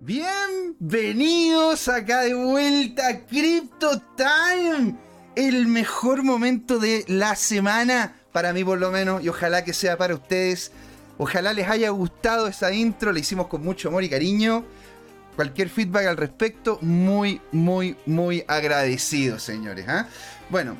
Bienvenidos acá de vuelta a Crypto Time, el mejor momento de la semana, para mí por lo menos, y ojalá que sea para ustedes. Ojalá les haya gustado esa intro, la hicimos con mucho amor y cariño. Cualquier feedback al respecto, muy, muy, muy agradecido, señores. ¿ah? Bueno,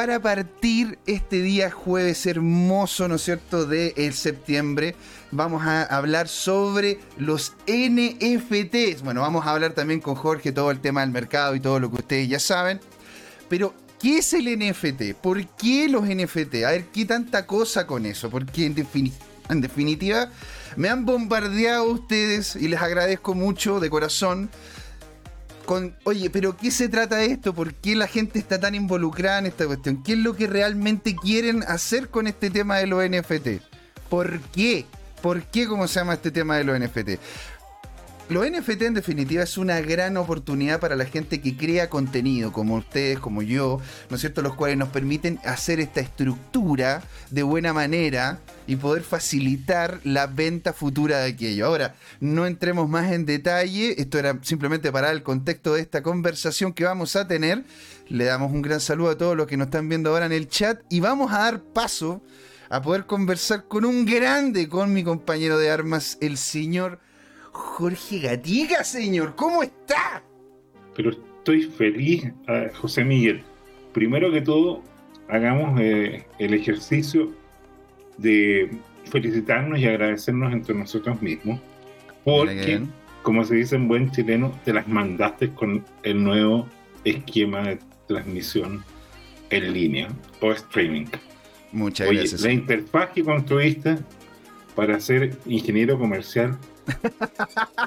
para partir este día jueves hermoso, ¿no es cierto?, de el septiembre, vamos a hablar sobre los NFTs. Bueno, vamos a hablar también con Jorge todo el tema del mercado y todo lo que ustedes ya saben. Pero, ¿qué es el NFT? ¿Por qué los NFT? A ver, ¿qué tanta cosa con eso? Porque en, en definitiva, me han bombardeado ustedes y les agradezco mucho de corazón. Con, oye, pero ¿qué se trata esto? ¿Por qué la gente está tan involucrada en esta cuestión? ¿Qué es lo que realmente quieren hacer con este tema de los NFT? ¿Por qué? ¿Por qué cómo se llama este tema de los NFT? Los NFT en definitiva es una gran oportunidad para la gente que crea contenido, como ustedes, como yo, ¿no es cierto? Los cuales nos permiten hacer esta estructura de buena manera y poder facilitar la venta futura de aquello. Ahora, no entremos más en detalle, esto era simplemente para el contexto de esta conversación que vamos a tener. Le damos un gran saludo a todos los que nos están viendo ahora en el chat y vamos a dar paso a poder conversar con un grande, con mi compañero de armas, el señor Jorge Gatica, señor. ¿Cómo está? Pero estoy feliz, eh, José Miguel. Primero que todo, hagamos eh, el ejercicio de felicitarnos y agradecernos entre nosotros mismos. Porque, como se dice en buen chileno, te las mandaste con el nuevo esquema de transmisión en línea o streaming. Muchas gracias. La interfaz que construiste para ser ingeniero comercial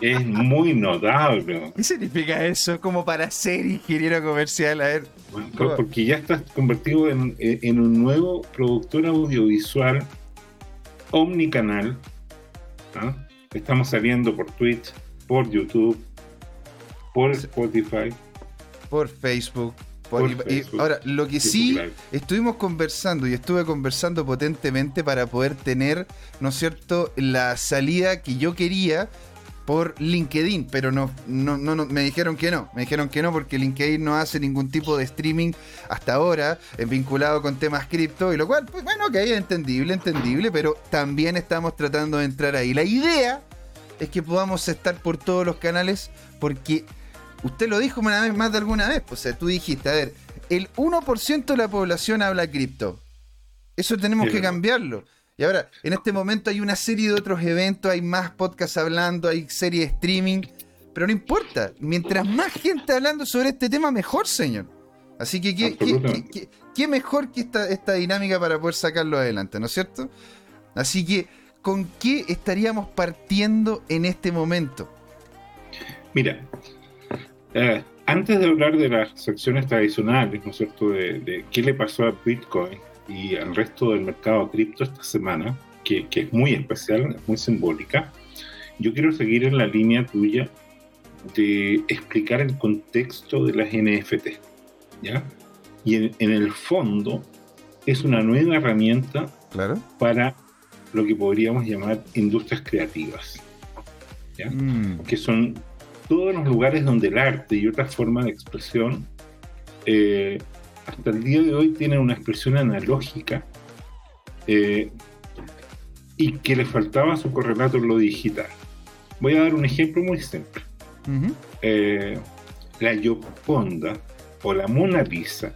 es muy notable. ¿Qué significa eso como para ser ingeniero comercial? A ver. porque ya estás convertido en, un nuevo productor audiovisual omnicanal. ¿ah? Estamos saliendo por Twitch, por YouTube, por Spotify, por Facebook ahora, lo que sí estuvimos conversando y estuve conversando potentemente para poder tener, ¿no es cierto?, la salida que yo quería por LinkedIn, pero no, no, no, me dijeron que no, me dijeron que no porque LinkedIn no hace ningún tipo de streaming hasta ahora eh, vinculado con temas cripto y lo cual, pues bueno, que es entendible, entendible, pero también estamos tratando de entrar ahí. La idea es que podamos estar por todos los canales porque usted lo dijo una vez más de alguna vez, pues, o sea, tú dijiste, a ver, el 1% de la población habla cripto. Eso tenemos que cambiarlo. Y ahora, en este momento hay una serie de otros eventos, hay más podcasts hablando, hay serie de streaming, pero no importa. Mientras más gente hablando sobre este tema, mejor, señor. Así que, ¿qué, mejor que esta, esta dinámica para poder sacarlo adelante, ¿no es cierto? Así que, ¿con qué estaríamos partiendo en este momento? Mira, eh, antes de hablar de las secciones tradicionales, ¿no es cierto?, de, qué le pasó a Bitcoin y al resto del mercado cripto esta semana, que, es muy especial, muy simbólica, yo quiero seguir en la línea tuya de explicar el contexto de las NFT, ¿ya? Y en, el fondo es una nueva herramienta para lo que podríamos llamar industrias creativas, ¿ya? Mm. Que son todos los lugares donde el arte y otras formas de expresión eh, hasta el día de hoy tienen una expresión analógica eh, y que le faltaba su correlato en lo digital. Voy a dar un ejemplo muy simple. Eh, la Gioconda o la Mona Lisa,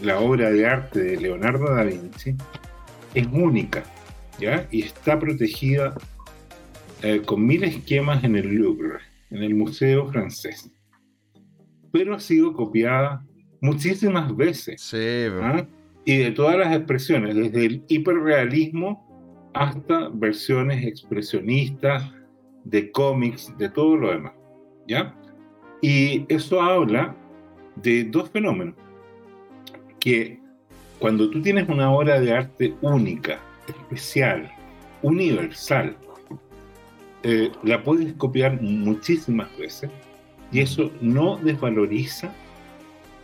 la obra de arte de Leonardo da Vinci, es única ¿ya? y está protegida con mil esquemas en el Louvre en el Museo Francés. Pero ha sido copiada muchísimas veces. Sí, ¿ah? Y de todas las expresiones, desde el hiperrealismo hasta versiones expresionistas, de cómics, de todo lo demás. ¿Ya? Y eso habla de dos fenómenos. Que cuando tú tienes una obra de arte única, especial, universal, eh, la puedes copiar muchísimas veces y eso no desvaloriza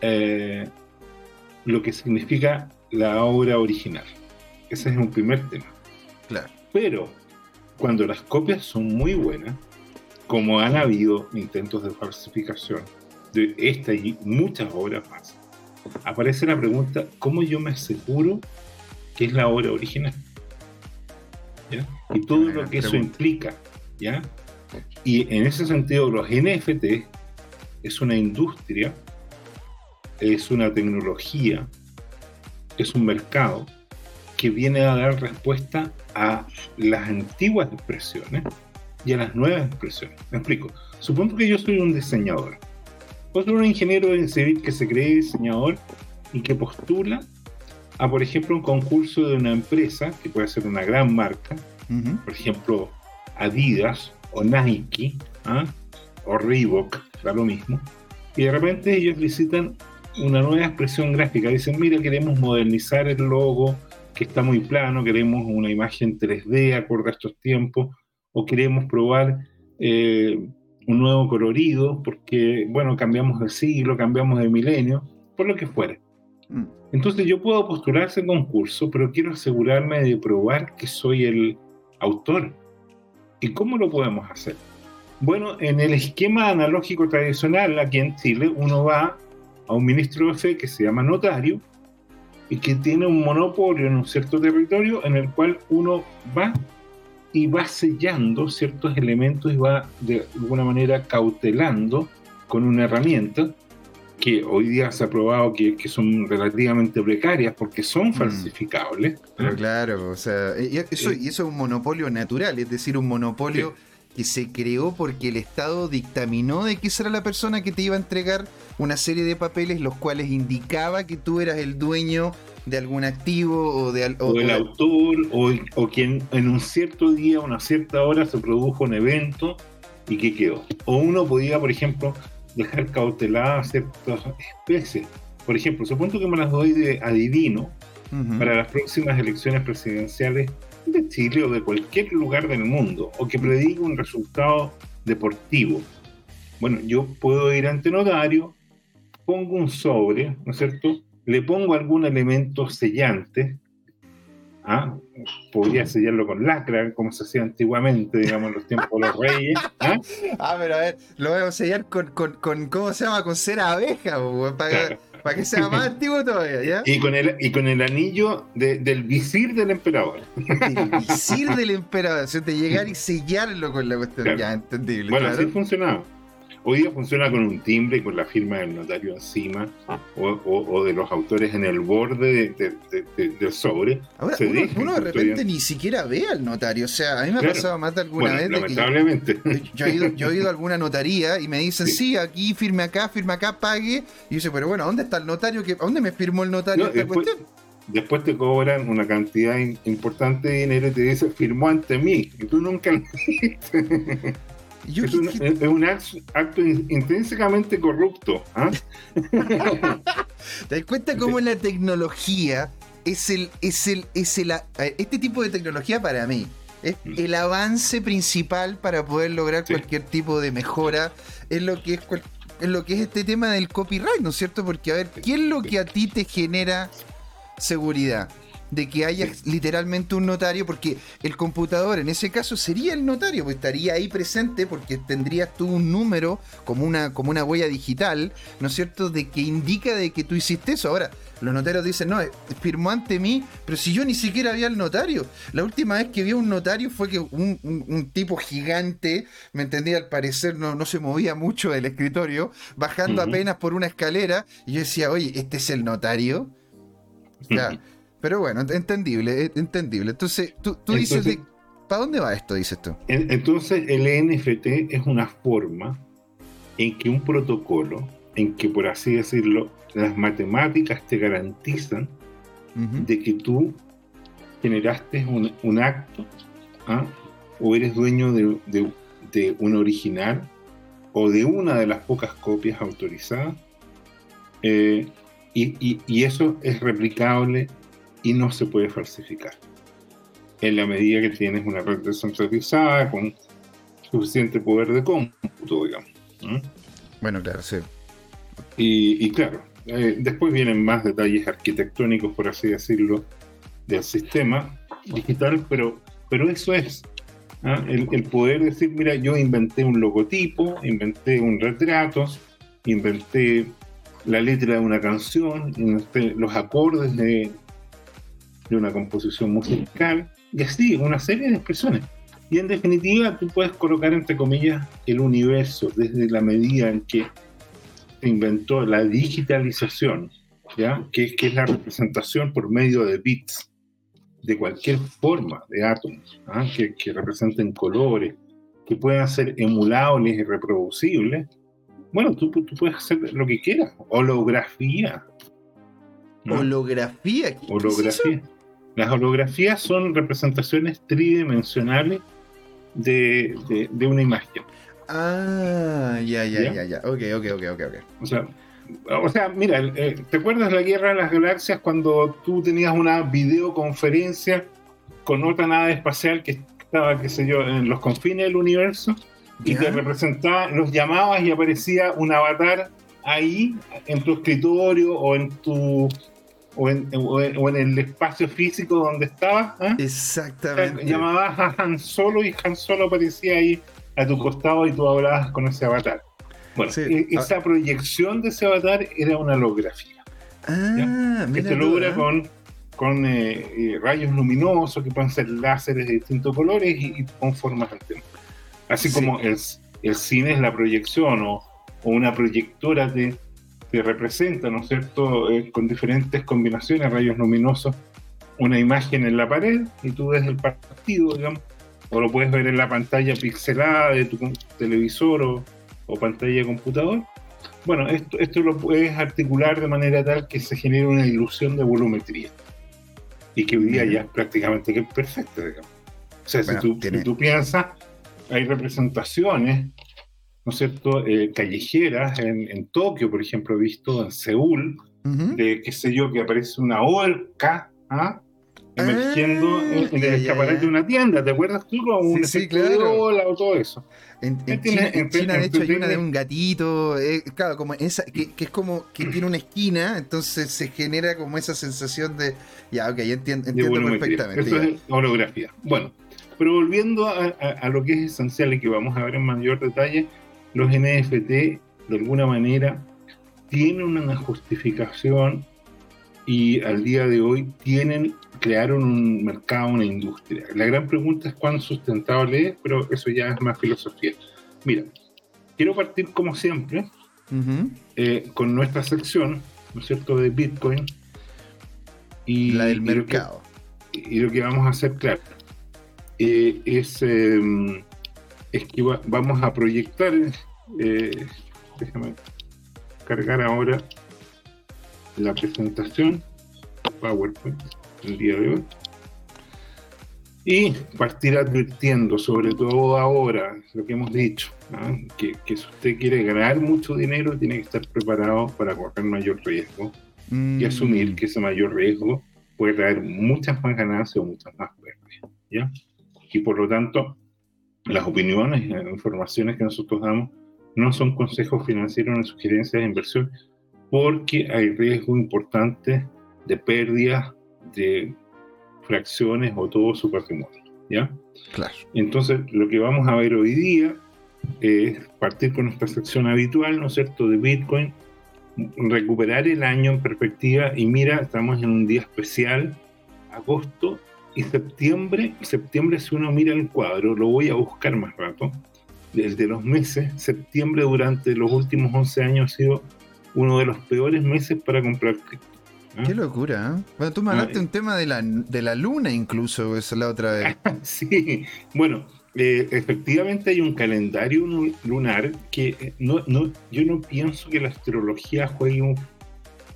eh, lo que significa la obra original. Ese es un primer tema. Claro. Pero cuando las copias son muy buenas, como han habido intentos de falsificación de esta y muchas obras más, aparece la pregunta, ¿cómo yo me aseguro que es la obra original? Y todo lo que eso implica, ¿ya? Y en ese sentido, los NFT es una industria, es una tecnología, es un mercado que viene a dar respuesta a las antiguas expresiones y a las nuevas expresiones. Me explico. Supongo que yo soy un diseñador. Puedo ser un ingeniero civil que se cree diseñador y que postula a, por ejemplo, un concurso de una empresa, que puede ser una gran marca, por ejemplo, Adidas o Nike, ¿ah? o Reebok, da lo mismo, y de repente ellos visitan una nueva expresión gráfica. Dicen, mira, queremos modernizar el logo, que está muy plano, queremos una imagen 3D acorde a estos tiempos, o queremos probar eh, un nuevo colorido, porque, bueno, cambiamos de siglo, cambiamos de milenio, por lo que fuere. Mm. Entonces yo puedo postular ese concurso, pero quiero asegurarme de probar que soy el autor. ¿Y cómo lo podemos hacer? Bueno, en el esquema analógico tradicional aquí en Chile, uno va a un ministro de fe que se llama notario y que tiene un monopolio en un cierto territorio en el cual uno va y va sellando ciertos elementos y va de alguna manera cautelando con una herramienta que hoy día se ha probado que, son relativamente precarias porque son mm. falsificables. Pero claro, o sea, y eso, y eso es un monopolio natural, es decir, un monopolio que se creó porque el Estado dictaminó de que esa era la persona que te iba a entregar una serie de papeles los cuales indicaba que tú eras el dueño de algún activo o de o, el autor o, o, quien en un cierto día, una cierta hora se produjo un evento y que quedó. O uno podía, por ejemplo, dejar cauteladas ciertas especies. Por ejemplo, supongo que me las doy de adivino para las próximas elecciones presidenciales de Chile o de cualquier lugar del mundo, o que prediga un resultado deportivo. Bueno, yo puedo ir ante notario, pongo un sobre, ¿no es cierto? Le pongo algún elemento sellante, ¿ah? podría sellarlo con lacra, como se hacía antiguamente, digamos, en los tiempos de los reyes. ¿ah? ah pero a ver, lo voy a sellar con, con, con ¿cómo se llama? Con cera abeja, para, para que sea más antiguo todavía, ¿ya? Y con el, y con el anillo del visir del emperador. El visir del emperador, o sea, de llegar y sellarlo con la cuestión, ya, entendible. Bueno, así funcionaba. Hoy día funciona con un timbre y con la firma del notario encima o, de los autores en el borde del sobre. Ahora, uno, de repente ni siquiera ve al notario. O sea, a mí me ha pasado más de alguna vez. Lamentablemente. yo, he ido, a alguna notaría y me dicen, sí. aquí, firme acá, firme acá, pague. Y yo dice, pero bueno, ¿dónde está el notario? ¿A dónde me firmó el notario esta después, cuestión? Después te cobran una cantidad importante de dinero y te dicen, firmó ante mí. Y tú nunca lo es, un, acto, intrínsecamente corrupto. ¿ah? ¿Te das cuenta cómo la tecnología es el, es el, es el, este tipo de tecnología para mí es mm. el avance principal para poder lograr cualquier tipo de mejora en lo que es en lo que es este tema del copyright, ¿no es cierto? Porque a ver, ¿qué es lo que a ti te genera seguridad? De que haya literalmente un notario, porque el computador en ese caso sería el notario, pues estaría ahí presente porque tendrías tú un número como una, como una huella digital, ¿no es cierto?, de que indica de que tú hiciste eso. Ahora, los notarios dicen, no, firmó ante mí, pero si yo ni siquiera había el notario. La última vez que vi a un notario fue que un, tipo gigante, me entendía, al parecer no, no se movía mucho del escritorio, bajando apenas por una escalera, y yo decía, oye, ¿este es el notario? Ya. Pero bueno, entendible, entendible. Entonces, tú, dices, de, ¿para dónde va esto? Dices tú. Entonces, el NFT es una forma en que un protocolo, en que por así decirlo, las matemáticas te garantizan de que tú generaste un, acto ¿ah? o eres dueño de, un original o de una de las pocas copias autorizadas eh, y, y, eso es replicable y no se puede falsificar. En la medida que tienes una red descentralizada con suficiente poder de cómputo, digamos. Bueno, claro, sí. Y, claro, eh, después vienen más detalles arquitectónicos, por así decirlo, del sistema digital, pero, pero eso es. ¿ah? el, el, poder decir, mira, yo inventé un logotipo, inventé un retrato, inventé la letra de una canción, inventé los acordes de, de una composición musical, y así, una serie de expresiones. Y en definitiva, tú puedes colocar entre comillas el universo desde la medida en que se inventó la digitalización, ¿ya? Que, que es la representación por medio de bits de cualquier forma de átomos, ¿ah? que, que, representen colores, que puedan ser emulables y reproducibles. Bueno, tú, tú puedes hacer lo que quieras. Holografía. ¿no? ¿Holografía? ¿Qué Holografía. Las holografías son representaciones tridimensionales de, de, de, una imagen. Ah, ya, ya, ya, ya. Ok, ok, ok, ok. okay. O sea, o sea, mira, eh, ¿te acuerdas de la Guerra de las Galaxias cuando tú tenías una videoconferencia con otra nave espacial que estaba, qué sé yo, en los confines del universo y te representaba, los llamabas y aparecía un avatar ahí en tu escritorio o en tu o en, o en, o en el espacio físico donde estabas. ¿eh? Exactamente. O sea, llamabas a Han Solo y Han Solo aparecía ahí a tu costado y tú hablabas con ese avatar. Bueno, sí. esa proyección de ese avatar era una holografía. Ah, que se logra ¿eh? con, con eh, eh, rayos luminosos que pueden ser láseres de distintos colores y, y con formas. Así sí. como el, el, cine es la proyección o, o una proyectora te, te, representa, ¿no es cierto?, eh, con diferentes combinaciones, rayos luminosos, una imagen en la pared y tú ves el partido, digamos, o lo puedes ver en la pantalla pixelada de tu televisor o, o pantalla de computador. Bueno, esto, esto lo puedes articular de manera tal que se genere una ilusión de volumetría. Y que hoy día ya es prácticamente que perfecta, digamos. O sea, bueno, si, tú, tiene... si, tú, piensas, hay representaciones, ¿no es cierto?, eh, callejeras en, en, Tokio, por ejemplo, he visto en Seúl, uh -huh. de qué sé yo, que aparece una orca, ¿ah? emergiendo ah, en, en, el escaparate de una tienda, ¿te acuerdas tú? Como un sí, sí, claro. o todo eso. En, en China, en China, de hecho, hay una de un gatito, eh, claro, como esa, que, que, es como que tiene una esquina, entonces se genera como esa sensación de, ya, ok, entiendo, entiendo perfectamente. Eso ya. es holografía. Bueno, pero volviendo a, a, a, lo que es esencial y que vamos a ver en mayor detalle, los NFT de alguna manera tienen una justificación y al día de hoy tienen crearon un mercado, una industria. La gran pregunta es cuán sustentable es, pero eso ya es más filosofía. Mira, quiero partir como siempre uh -huh. eh, con nuestra sección, ¿no es cierto?, de Bitcoin. Y, la del y mercado. Lo que, y lo que vamos a hacer, claro, eh, es, eh, es que va, vamos a proyectar, eh, déjame cargar ahora la presentación PowerPoint el día de hoy. Y partir advirtiendo, sobre todo ahora, lo que hemos dicho, ¿no? que, que, si usted quiere ganar mucho dinero, tiene que estar preparado para correr mayor riesgo mm. y asumir que ese mayor riesgo puede traer muchas más ganancias o muchas más pérdidas. ¿ya? Y por lo tanto, las opiniones las informaciones que nosotros damos no son consejos financieros ni sugerencias de inversión, porque hay riesgo importante de pérdidas de fracciones o todo su patrimonio. ¿ya? Claro. Entonces, lo que vamos a ver hoy día es partir con nuestra sección habitual, ¿no es cierto?, de Bitcoin, recuperar el año en perspectiva y mira, estamos en un día especial, agosto y septiembre. Septiembre, si uno mira el cuadro, lo voy a buscar más rato, el de los meses, septiembre durante los últimos 11 años ha sido uno de los peores meses para comprar cripto. ¿Ah? Qué locura. ¿eh? Bueno, tú me hablaste ah, un tema de la, de la luna incluso, esa la otra vez. sí, bueno, eh, efectivamente hay un calendario lunar que eh, no, no, yo no pienso que la astrología juegue un,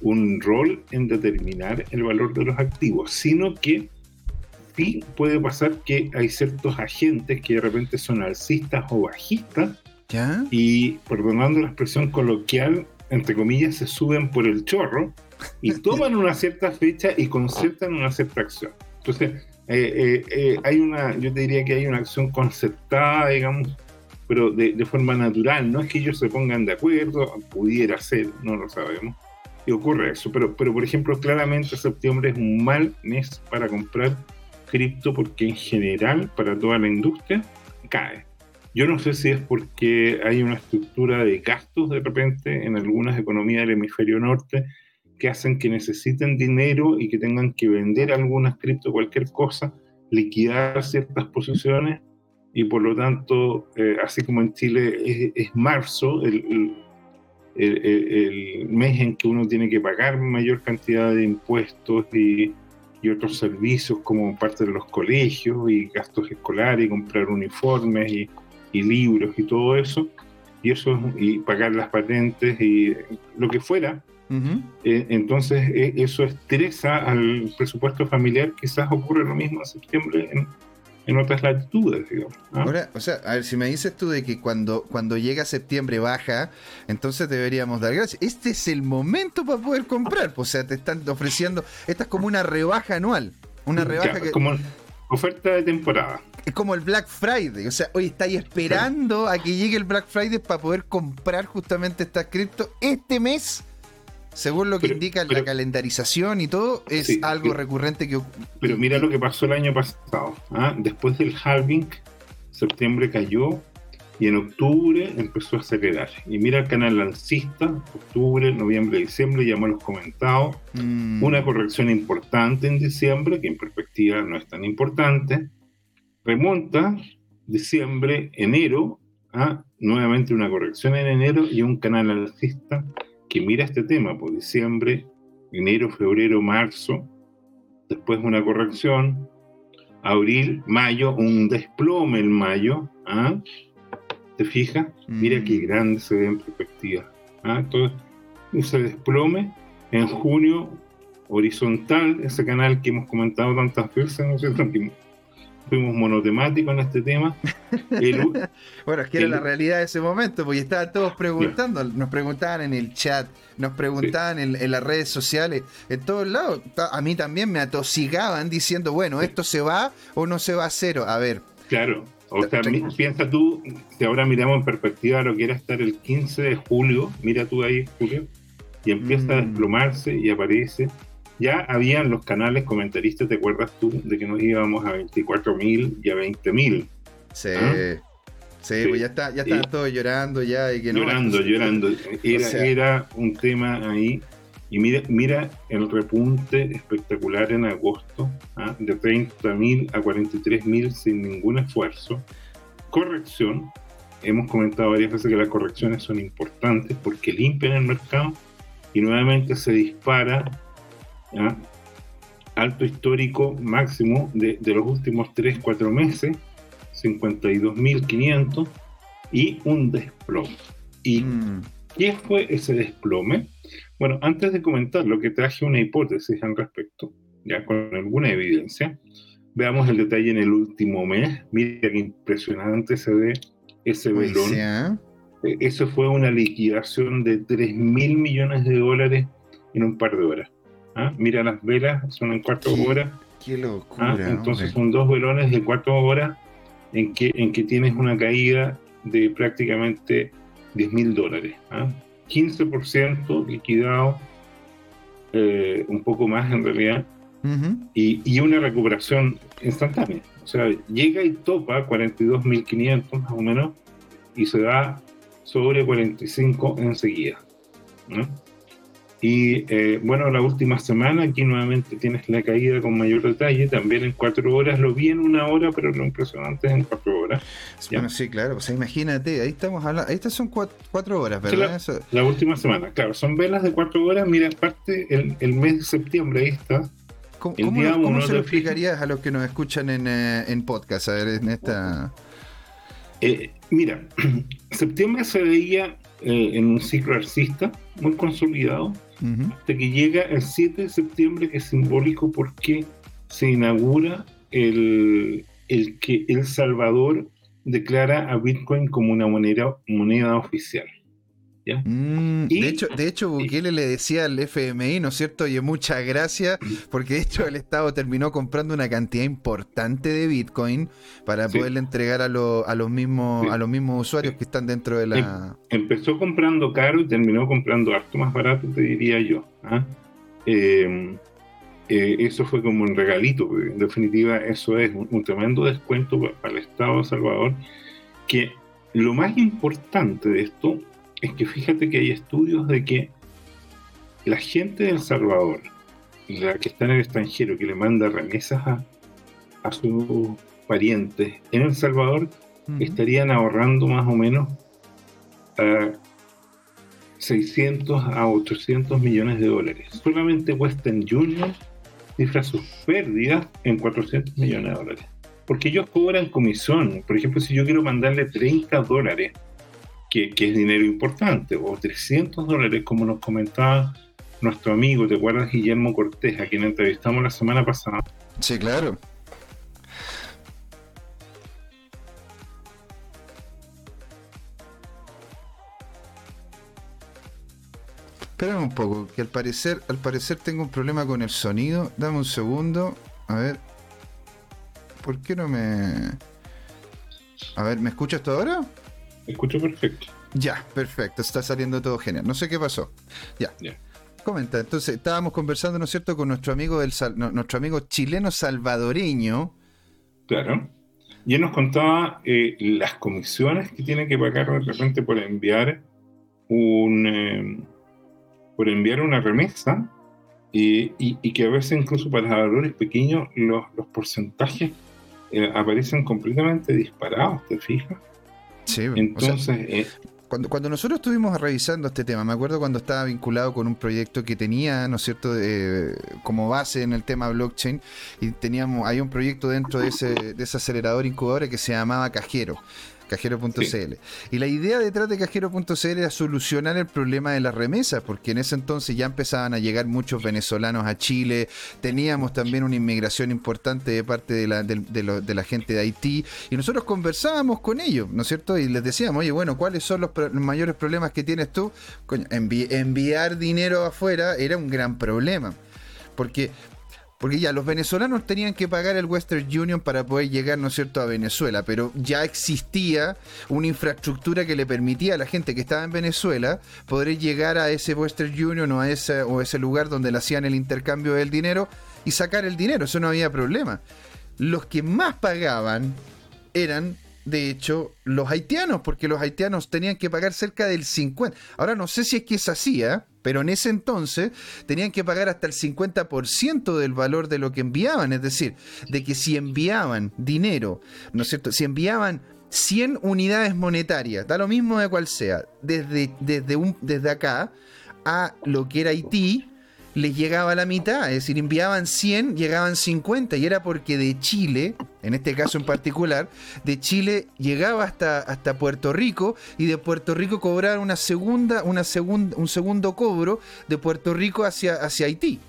un rol en determinar el valor de los activos, sino que sí puede pasar que hay ciertos agentes que de repente son alcistas o bajistas ¿Ya? y, perdonando la expresión coloquial, entre comillas, se suben por el chorro y toman una cierta fecha y concertan una cierta acción. Entonces, eh, eh, eh, hay una, yo te diría que hay una acción concertada, digamos, pero de, de, forma natural, no es que ellos se pongan de acuerdo, pudiera ser, no lo sabemos, y ocurre eso, pero, pero por ejemplo, claramente septiembre es un mal mes para comprar cripto porque en general, para toda la industria, cae. Yo no sé si es porque hay una estructura de gastos de repente en algunas economías del hemisferio norte que hacen que necesiten dinero y que tengan que vender algunas cripto, cualquier cosa, liquidar ciertas posiciones y por lo tanto, eh, así como en Chile es, marzo, el, el, el, mes en que uno tiene que pagar mayor cantidad de impuestos y, y, otros servicios como parte de los colegios y gastos escolares y comprar uniformes y, y libros y todo eso, y eso y pagar las patentes y lo que fuera, eh, entonces eh, eso estresa al presupuesto familiar, quizás ocurre lo mismo en septiembre en, otras latitudes, digamos. Ahora, o sea, a ver, si me dices tú de que cuando, cuando llega septiembre baja, entonces deberíamos dar gracias. Este es el momento para poder comprar, o sea, te están ofreciendo, esta es como una rebaja anual, una rebaja que... Como oferta de temporada. Es como el Black Friday, o sea, hoy estáis esperando a que llegue el Black Friday para poder comprar justamente estas cripto este mes según lo que indica la calendarización y todo, es algo recurrente que Pero mira lo que pasó el año pasado. ¿ah? Después del halving, septiembre cayó y en octubre empezó a acelerar. Y mira el canal lancista, octubre, noviembre, diciembre, ya hemos comentado. Mm. Una corrección importante en diciembre, que en perspectiva no es tan importante. Remonta diciembre, enero, ¿ah? nuevamente una corrección en enero y un canal alcista que mira este tema, por diciembre, enero, febrero, marzo, después una corrección, abril, mayo, un desplome en mayo, ¿ah? ¿te fijas? Mira qué mm. grande se ve en perspectiva. ¿ah? Todo ese desplome en junio, horizontal, ese canal que hemos comentado tantas veces, ¿no sé, fuimos monotemáticos en este tema. bueno, es que era la realidad de ese momento, porque estaban todos preguntando, nos preguntaban en el chat, nos preguntaban en, las redes sociales, en todos lados. A mí también me atosigaban diciendo, bueno, ¿esto se va o no se va a cero? A ver. Claro, o sea, piensa tú, si ahora miramos en perspectiva lo que era estar el 15 de julio, mira tú ahí, Julio, y empieza a mm. desplomarse y aparece ya habían los canales comentaristas, ¿te acuerdas tú? De que nos íbamos a 24.000 y a 20.000. Sí. ¿Ah? Sí, pues ya, está, ya estaban todos llorando ya. Y que llorando, llorando. Era, era un tema ahí. Y mira, mira el repunte espectacular en agosto, ¿ah? de 30.000 a 43.000 sin ningún esfuerzo. Corrección. Hemos comentado varias veces que las correcciones son importantes porque limpian el mercado y nuevamente se dispara alto histórico máximo de, los últimos 3-4 meses, 52.500 y un desplome. ¿Y mm. qué fue ese desplome? Bueno, antes de comentar lo que traje una hipótesis al respecto, ya con alguna evidencia, veamos el detalle en el último mes. Mira qué impresionante se ve ese velón. E, eso fue una liquidación de 3 mil millones de dólares en un par de horas. ¿Ah? Mira las velas, son en cuatro horas. Qué locura. ¿ah? Entonces son dos velones de cuatro horas en que, en que tienes una caída de prácticamente 10 mil dólares. 15% ¿ah? liquidado, eh, un poco más en realidad, y, y, una recuperación instantánea. O sea, llega y topa 42.500 más o menos y se da sobre 45 enseguida. ¿no? Y eh, bueno, la última semana aquí nuevamente tienes la caída con mayor detalle, también en cuatro horas, lo vi en una hora, pero lo impresionante es en cuatro horas. Bueno, sí, claro, o sea, imagínate, ahí estamos hablando, estas son cuatro, horas, ¿verdad? la, última semana, claro, son velas de cuatro horas, mira, aparte el, el mes de septiembre, ahí está. ¿Cómo, cómo, se lo explicarías a los que nos escuchan en, eh, en podcast, a ver, en esta... Eh, mira, septiembre se veía en un ciclo alcista muy consolidado, hasta que llega el 7 de septiembre, que es simbólico porque se inaugura el, el que El Salvador declara a Bitcoin como una moneda, moneda oficial. Mm, de hecho, de hecho Bukele le decía al FMI, ¿no es cierto? Oye, muchas gracias, porque de hecho el Estado terminó comprando una cantidad importante de Bitcoin para poderle entregar a, a los mismos a los mismos usuarios que están dentro de la. Em, empezó comprando caro y terminó comprando harto más barato, te diría yo. ¿ah? Em, eh, eso fue como un regalito. En definitiva, eso es un, tremendo descuento para el Estado de Salvador. Que lo más importante de esto es que fíjate que hay estudios de que la gente de El Salvador, la que está en el extranjero, que le manda remesas a, a sus parientes en El Salvador, estarían ahorrando más o menos 600 a 800 millones de dólares. Solamente Western Union cifra sus pérdidas en 400 millones de dólares. Porque ellos cobran comisión. Por ejemplo, si yo quiero mandarle 30 dólares, que, es dinero importante, o 300 dólares, como nos comentaba nuestro amigo, ¿te acuerdas? Guillermo Cortés, a quien entrevistamos la semana pasada. Sí, claro. Espérame un poco, que al parecer, al parecer tengo un problema con el sonido. Dame un segundo. A ver. ¿Por qué no me. A ver, ¿me escuchas todo ahora? Escucho perfecto. Ya, perfecto. Está saliendo todo genial. No sé qué pasó. Ya. Ya. Comenta. Entonces, estábamos conversando, ¿no es cierto?, con nuestro amigo del nuestro amigo chileno salvadoreño. Claro. Y él nos contaba eh, las comisiones que tiene que pagar de repente por enviar un. Eh, por enviar una remesa y, que a veces incluso para valores pequeños los, porcentajes eh, aparecen completamente disparados, ¿te fijas? Sí, entonces... Eh, cuando, cuando nosotros estuvimos revisando este tema, me acuerdo cuando estaba vinculado con un proyecto que tenía, ¿no es cierto?, como base en el tema blockchain, y teníamos, hay un proyecto dentro de ese, de ese acelerador incubador que se llamaba Cajero cajero.cl. Y la idea detrás de cajero.cl era solucionar el problema de las remesas, porque en ese entonces ya empezaban a llegar muchos venezolanos a Chile, teníamos también una inmigración importante de parte de la, de, la gente de Haití, y nosotros conversábamos con ellos, ¿no es cierto? Y les decíamos, oye, bueno, ¿cuáles son los, mayores problemas que tienes tú? enviar dinero afuera era un gran problema. Porque porque ya los venezolanos tenían que pagar el Western Union para poder llegar, ¿no es cierto?, a Venezuela, pero ya existía una infraestructura que le permitía a la gente que estaba en Venezuela poder llegar a ese Western Union o a ese, lugar donde le hacían el intercambio del dinero y sacar el dinero, eso no había problema. Los que más pagaban eran de hecho, los haitianos, porque los haitianos tenían que pagar cerca del 50. Ahora no sé si es que es así, ¿eh? Pero en ese entonces tenían que pagar hasta el 50% del valor de lo que enviaban, es decir, de que si enviaban dinero, ¿no es cierto? Si enviaban 100 unidades monetarias, da lo mismo de cual sea, desde, desde, un, desde acá a lo que era Haití, les llegaba la mitad, es decir, enviaban 100, llegaban 50, y era porque de Chile, en este caso en particular, de Chile llegaba hasta, hasta Puerto Rico y de Puerto Rico cobraban una segunda, una segunda, un segundo cobro de Puerto Rico hacia, hacia Haití.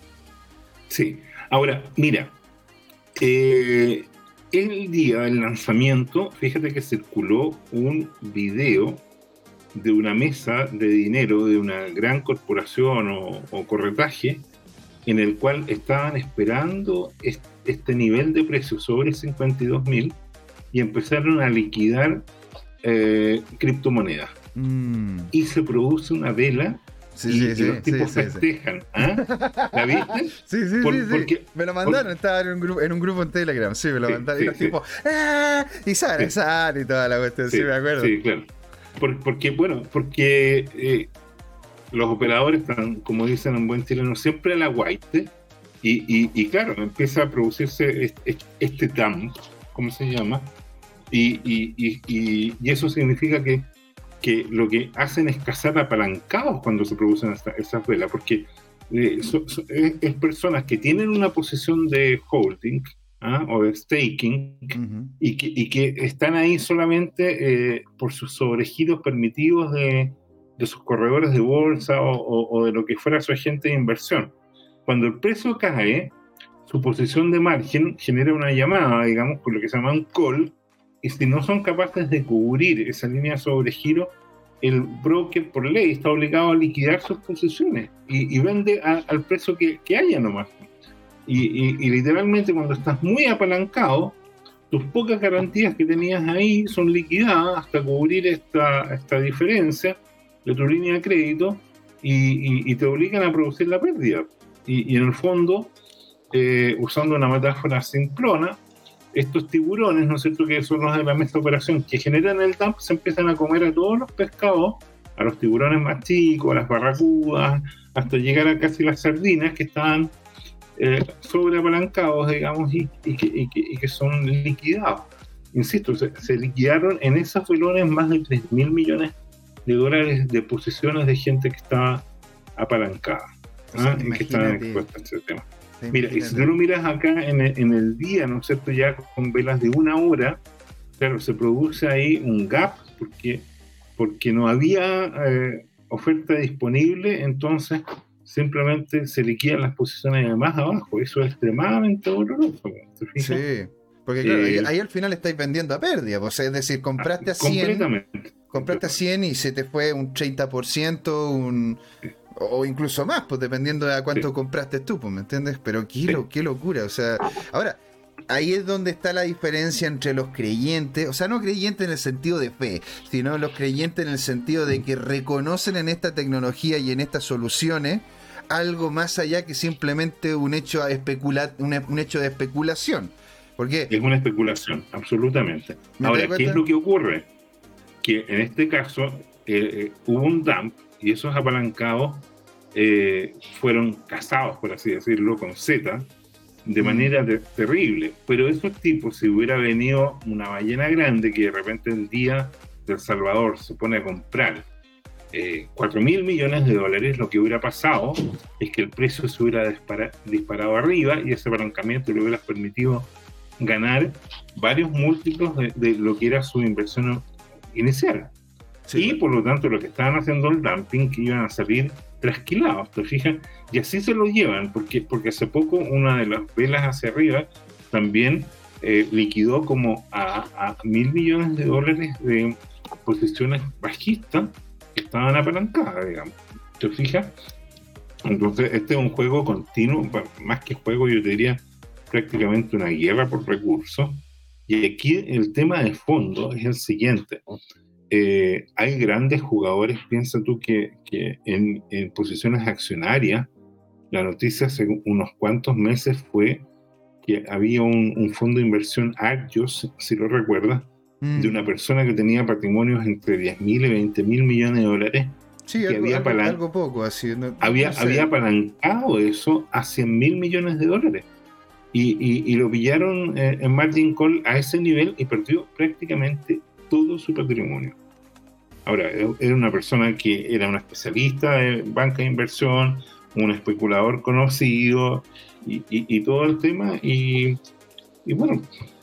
Sí, ahora, mira, eh, el día del lanzamiento, fíjate que circuló un video de una mesa de dinero de una gran corporación o, corretaje en el cual estaban esperando este, nivel de precio sobre 52 mil y empezaron a liquidar eh, criptomonedas. Mm. Y se produce una vela y, los tipos festejan. ¿ah? ¿La viste? Sí, sí, sí, Me lo mandaron, estaba en un, grupo, en un grupo en Telegram. Sí, me lo mandaron. y los tipos, ¡ah! Y sale, sale y toda la cuestión. Sí, me acuerdo. Sí, claro porque, bueno, porque eh, los operadores están, como dicen en buen chileno, siempre a la. Y, y, claro, empieza a producirse este, TAM, ¿cómo se llama? Y, y, eso significa que, que, lo que hacen es cazar apalancados cuando se producen esas velas, porque eh, es, personas que tienen una posición de holding, ¿ah? o de staking y, que, y, que, están ahí solamente eh, por sus sobregiros permitidos de, de, sus corredores de bolsa o, o, de lo que fuera su agente de inversión. Cuando el precio cae, su posición de margen genera una llamada, digamos, por lo que se llama un call, y si no son capaces de cubrir esa línea de sobregiro, el broker por ley está obligado a liquidar sus posiciones y, y vende al precio que, que haya nomás. Y, literalmente cuando estás muy apalancado, tus pocas garantías que tenías ahí son liquidadas hasta cubrir esta, esta diferencia de tu línea de crédito y, te obligan a producir la pérdida. Y, en el fondo, eh, usando una metáfora simplona, estos tiburones, ¿no es cierto?, que son los de la mesa de operación, que generan el dump, se empiezan a comer a todos los pescados, a los tiburones más chicos, a las barracudas, hasta llegar a casi las sardinas que están eh, sobreapalancados, digamos, y, que, son liquidados. Insisto, se, liquidaron en esos velones más de 3 mil millones de dólares de posiciones de gente que estaba apalancada, ¿ah? que estaba expuesta a ese tema. Mira, y si tú lo miras acá en el, día, ¿no es cierto? Ya con velas de una hora, claro, se produce ahí un gap porque, porque no había eh, oferta disponible, entonces simplemente se liquidan las posiciones de más abajo. Eso es extremadamente doloroso. Sí, porque claro, ahí, al final estáis vendiendo a pérdida, pues, es decir, compraste a 100, compraste a 100 y se te fue un 30%, un o incluso más, pues dependiendo de a cuánto compraste tú, pues, ¿me entiendes? Pero qué, qué locura, o sea, ahora, ahí es donde está la diferencia entre los creyentes, o sea, no creyentes en el sentido de fe, sino los creyentes en el sentido de que reconocen en esta tecnología y en estas soluciones algo más allá que simplemente un hecho, especula un, hecho de especulación. Porque, es una especulación, absolutamente. Ahora, ¿qué es lo que ocurre? Que en este caso eh, eh, hubo un dump y esos apalancados eh, fueron cazados, por así decirlo, con Z, de mm. manera terrible. Pero esos tipos, si hubiera venido una ballena grande que de repente el día del Salvador se pone a comprar eh, 4 mil millones de dólares, lo que hubiera pasado es que el precio se hubiera disparado arriba y ese apalancamiento le hubiera permitido ganar varios múltiplos de lo que era su inversión inicial y por lo tanto lo que estaban haciendo el dumping que iban a salir trasquilados, ¿te fijas? Y así se lo llevan, porque, porque hace poco una de las velas hacia arriba también eh, liquidó como a, mil millones de dólares de posiciones bajistas estaban apalancadas, digamos. ¿Te fijas? Entonces, este es un juego continuo, más que juego, yo diría prácticamente una guerra por recursos. Y aquí el tema de fondo es el siguiente. Eh, hay grandes jugadores, piensa tú que, en, posiciones accionarias, la noticia hace unos cuantos meses fue que había un, fondo de inversión Argios, si lo recuerdas, de mm. una persona que tenía patrimonios entre 10 mil y 20 mil millones de dólares. Sí, había, algo, poco así. había, había apalancado eso a 100 mil millones de dólares. Y, lo pillaron eh, en margin call a ese nivel y perdió prácticamente todo su patrimonio. Ahora, era una persona que era una especialista de banca de inversión, un especulador conocido y, todo el tema. Y, bueno.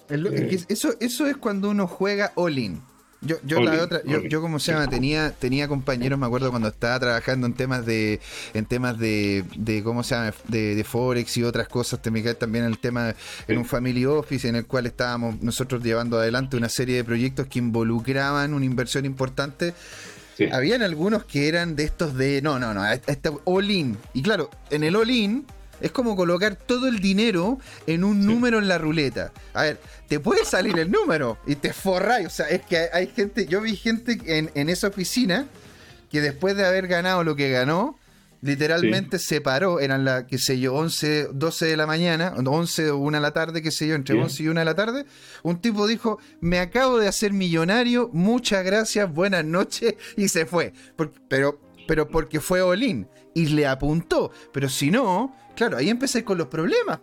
Eh, eso, eso es cuando uno juega all-in. Yo, yo, la otra, yo, yo, como se llama, tenía, tenía compañeros, me acuerdo cuando estaba trabajando en temas de, en temas de, de ¿cómo se llama? De, Forex y otras cosas, también el tema en un family office en el cual estábamos nosotros llevando adelante una serie de proyectos que involucraban una inversión importante. Habían algunos que eran de estos de, no, no, no, este all-in. Y claro, en el all-in es como colocar todo el dinero en un número en la ruleta. A ver, te puede salir el número y te forráis. O sea, es que hay, gente, yo vi gente en, esa oficina que después de haber ganado lo que ganó, literalmente se paró, eran las, qué sé yo, 11, 12 de la mañana, 11 o 1 de la tarde, qué sé yo, entre 11 y 1 de la tarde, un tipo dijo, me acabo de hacer millonario, muchas gracias, buenas noches, y se fue. pero, pero porque fue Olin y le apuntó, pero si no, Claro, ahí empecé con los problemas,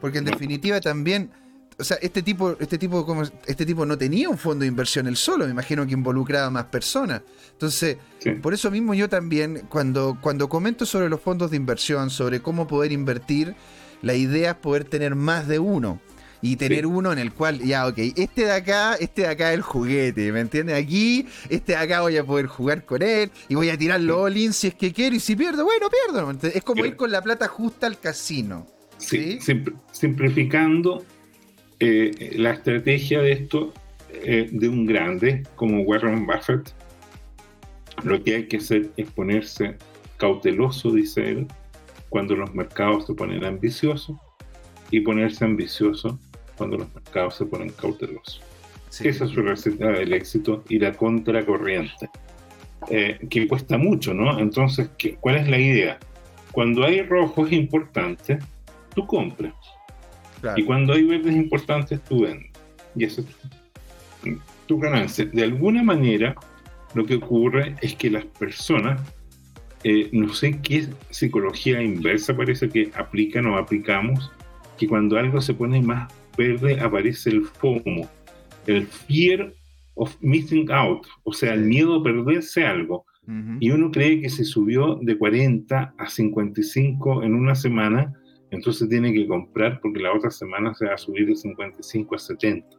porque en definitiva también, o sea, este tipo, este tipo, como, este tipo no tenía un fondo de inversión él solo, me imagino que involucraba más personas. Entonces, por eso mismo yo también, cuando, cuando comento sobre los fondos de inversión, sobre cómo poder invertir, la idea es poder tener más de uno y tener uno en el cual, ya, ok, este de acá, este de acá es el juguete, ¿me entiendes? Aquí, este de acá voy a poder jugar con él y voy a tirarlo all in si es que quiero y si pierdo, bueno, pierdo. Es como ir con la plata justa al casino. Sí, simplificando eh, la estrategia de esto eh, de un grande como Warren Buffett, lo que hay que hacer es ponerse cauteloso, dice él, cuando los mercados se ponen ambiciosos y ponerse ambicioso cuando los mercados se ponen cautelosos. Esa es su receta del éxito y la contracorriente, eh, que cuesta mucho, ¿no? Entonces, ¿qué, ¿cuál es la idea? Cuando hay rojo es importante tú compras. Y cuando hay verdes importantes, tú vendes. Y eso es tu ganancia. De alguna manera, lo que ocurre es que las personas, eh, no sé qué psicología inversa parece que aplican o aplicamos, que cuando algo se pone más verde aparece el FOMO, el fear of missing out, o sea, el miedo a perderse algo. Y uno cree que se subió de 40 a 55 en una semana, entonces tiene que comprar porque la otra semana se va a subir de 55 a 70.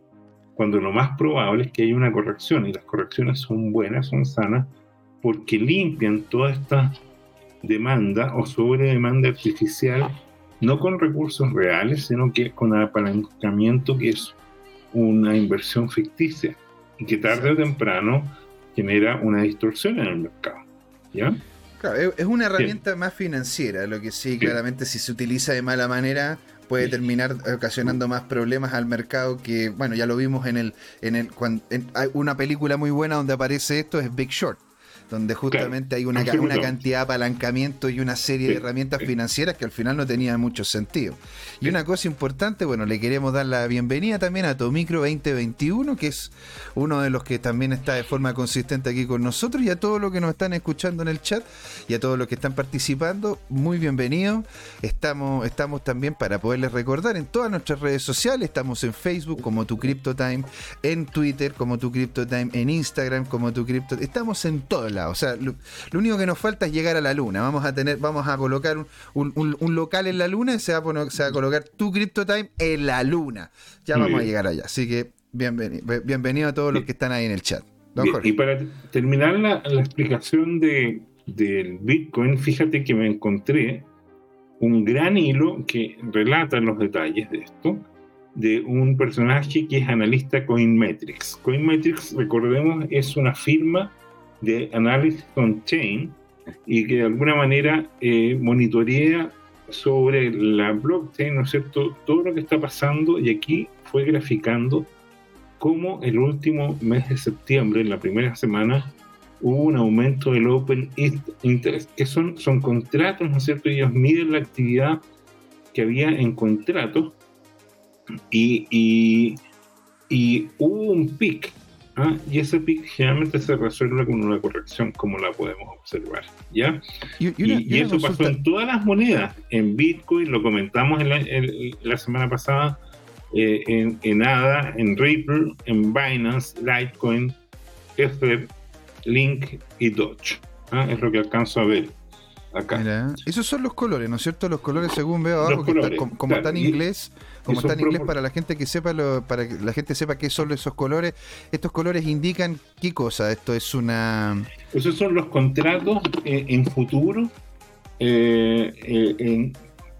Cuando lo más probable es que haya una corrección y las correcciones son buenas, son sanas, porque limpian toda esta demanda o sobre demanda artificial, no con recursos reales, sino que con apalancamiento que es una inversión ficticia y que tarde o temprano genera una distorsión en el mercado. ¿Ya? Claro, es una herramienta más financiera, lo que sí, claramente si se utiliza de mala manera puede terminar ocasionando más problemas al mercado que, bueno, ya lo vimos en el, en el, hay una película muy buena donde aparece esto, es Big Short donde justamente hay una, una, cantidad de apalancamiento y una serie de herramientas financieras que al final no tenían mucho sentido. Y una cosa importante, bueno, le queremos dar la bienvenida también a Tomicro 2021, que es uno de los que también está de forma consistente aquí con nosotros, y a todos los que nos están escuchando en el chat y a todos los que están participando, muy bienvenidos. Estamos, estamos también para poderles recordar en todas nuestras redes sociales, estamos en Facebook como tu CryptoTime, en Twitter como tu CryptoTime, en Instagram como tu Crypto, estamos en todos O sea, lo, único que nos falta es llegar a la luna. Vamos a tener, vamos a colocar un, local en la luna y se va, a se va a colocar tu CryptoTime en la luna. Ya vamos a llegar allá. Así que bienvenido, bienvenido a todos los que están ahí en el chat. y para terminar la, explicación de, del Bitcoin, fíjate que me encontré un gran hilo que relata los detalles de esto de un personaje que es analista Coinmetrics. Coinmetrics, recordemos, es una firma de análisis on-chain y que de alguna manera eh, monitorea sobre la blockchain, ¿no es cierto?, todo lo que está pasando y aquí fue graficando cómo el último mes de septiembre, en la primera semana, hubo un aumento del Open Interest, que son, son contratos, ¿no es cierto? Ellos miden la actividad que había en contratos y, y, y hubo un pic Ah, y ese pic generalmente se resuelve con una corrección, como la podemos observar. ¿ya? Y, eso pasó en todas las monedas, en Bitcoin, lo comentamos en la, semana pasada, eh, en, en, ADA, en Ripple, en Binance, Litecoin, Ether, Link y Doge. ¿ah? Es lo que alcanzo a ver acá. esos son los colores, ¿no es cierto? Los colores, según veo abajo, que como, está en inglés como está en inglés para la gente que sepa para que la gente sepa qué son esos colores estos colores indican qué cosa. Esto es una esos son los contratos eh, en futuro eh, eh,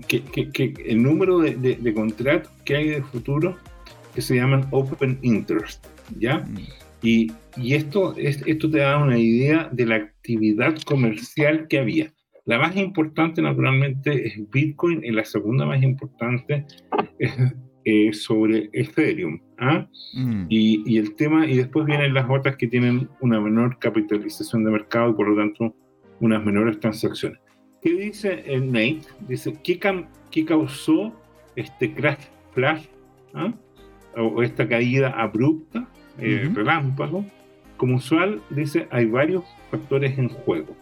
que, el número de, contratos que hay de futuro que se llaman open interest ya mm. y, y esto esto te da una idea de la actividad comercial que había la más importante, naturalmente, es Bitcoin y la segunda más importante es sobre Ethereum. ¿ah? Mm. Y, el tema, y después vienen las otras que tienen una menor capitalización de mercado y por lo tanto unas menores transacciones. ¿Qué dice el Nate? Dice, ¿qué, qué causó este crash flash ¿ah? o esta caída abrupta, eh, relámpago? Como usual, dice, hay varios factores en juego.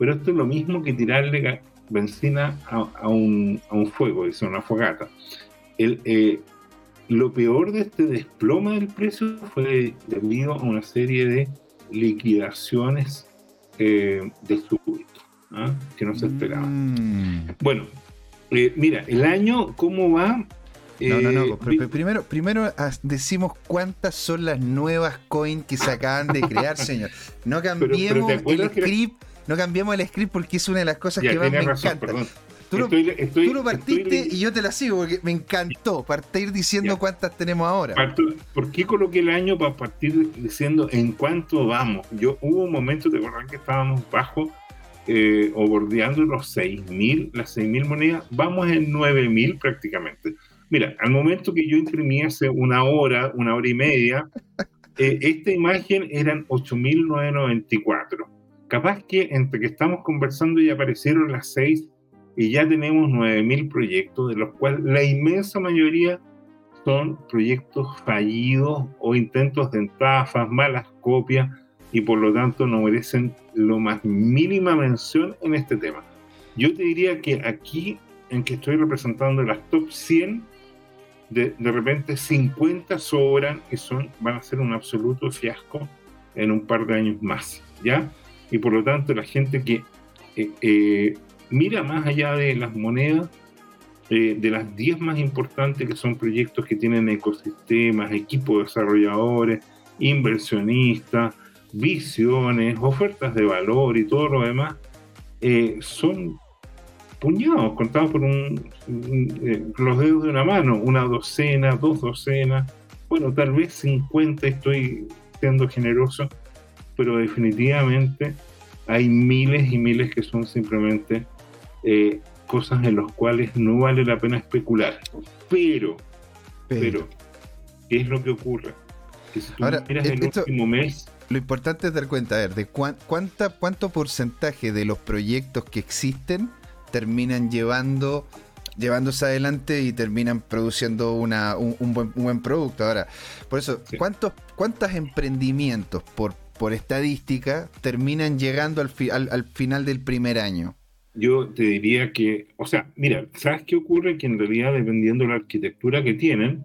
Pero esto es lo mismo que tirarle benzina a, un, fuego, es una fogata. Eh, lo peor de este desplome del precio fue debido a una serie de liquidaciones eh, de súbito, ¿ah? que no se esperaban. Mm. Bueno, eh, mira, el año, ¿cómo va? No, no, no. primero, primero decimos cuántas son las nuevas coins que se acaban de crear, señor. No cambiemos el script no cambiamos el script porque es una de las cosas que más me encanta. Tú, lo, partiste y yo te la sigo porque me encantó partir diciendo cuántas tenemos ahora. ¿Por qué coloqué el año para partir diciendo en cuánto vamos? Yo hubo un momento, de verdad que estábamos bajo eh, o bordeando los 6.000, las 6.000 monedas, vamos en 9.000 prácticamente. Mira, al momento que yo imprimí hace una hora, una hora y media, eh, esta imagen eran 8.994 capaz que entre que estamos conversando y aparecieron las 6 y ya tenemos 9.000 proyectos, de los cuales la inmensa mayoría son proyectos fallidos o intentos de estafas, malas copias, y por lo tanto no merecen lo más mínima mención en este tema. Yo te diría que aquí, en que estoy representando las top 100, de, de repente 50 sobran y son, van a ser un absoluto fiasco en un par de años más, ¿ya? Y por lo tanto la gente que eh, eh, mira más allá de las monedas, eh, de las 10 más importantes que son proyectos que tienen ecosistemas, equipos de desarrolladores, inversionistas, visiones, ofertas de valor y todo lo demás, son puñados, contados por un, los dedos de una mano, una docena, dos docenas, bueno, tal vez 50, estoy siendo generoso, pero definitivamente hay miles y miles que son simplemente eh, cosas en las cuales no vale la pena especular. Pero, pero, ¿qué es lo que ocurre? Que si tú Ahora, miras el último mes... Lo importante es dar cuenta, a ver, de cuánta, cuánto porcentaje de los proyectos que existen terminan llevando llevándose adelante y terminan produciendo una, un, buen, un, buen, producto. Ahora, por eso, ¿cuántos, ¿cuántos emprendimientos por, por estadística terminan llegando al, al, final del primer año? Yo te diría que, o sea, mira, ¿sabes qué ocurre? Que en realidad, dependiendo de la arquitectura que tienen,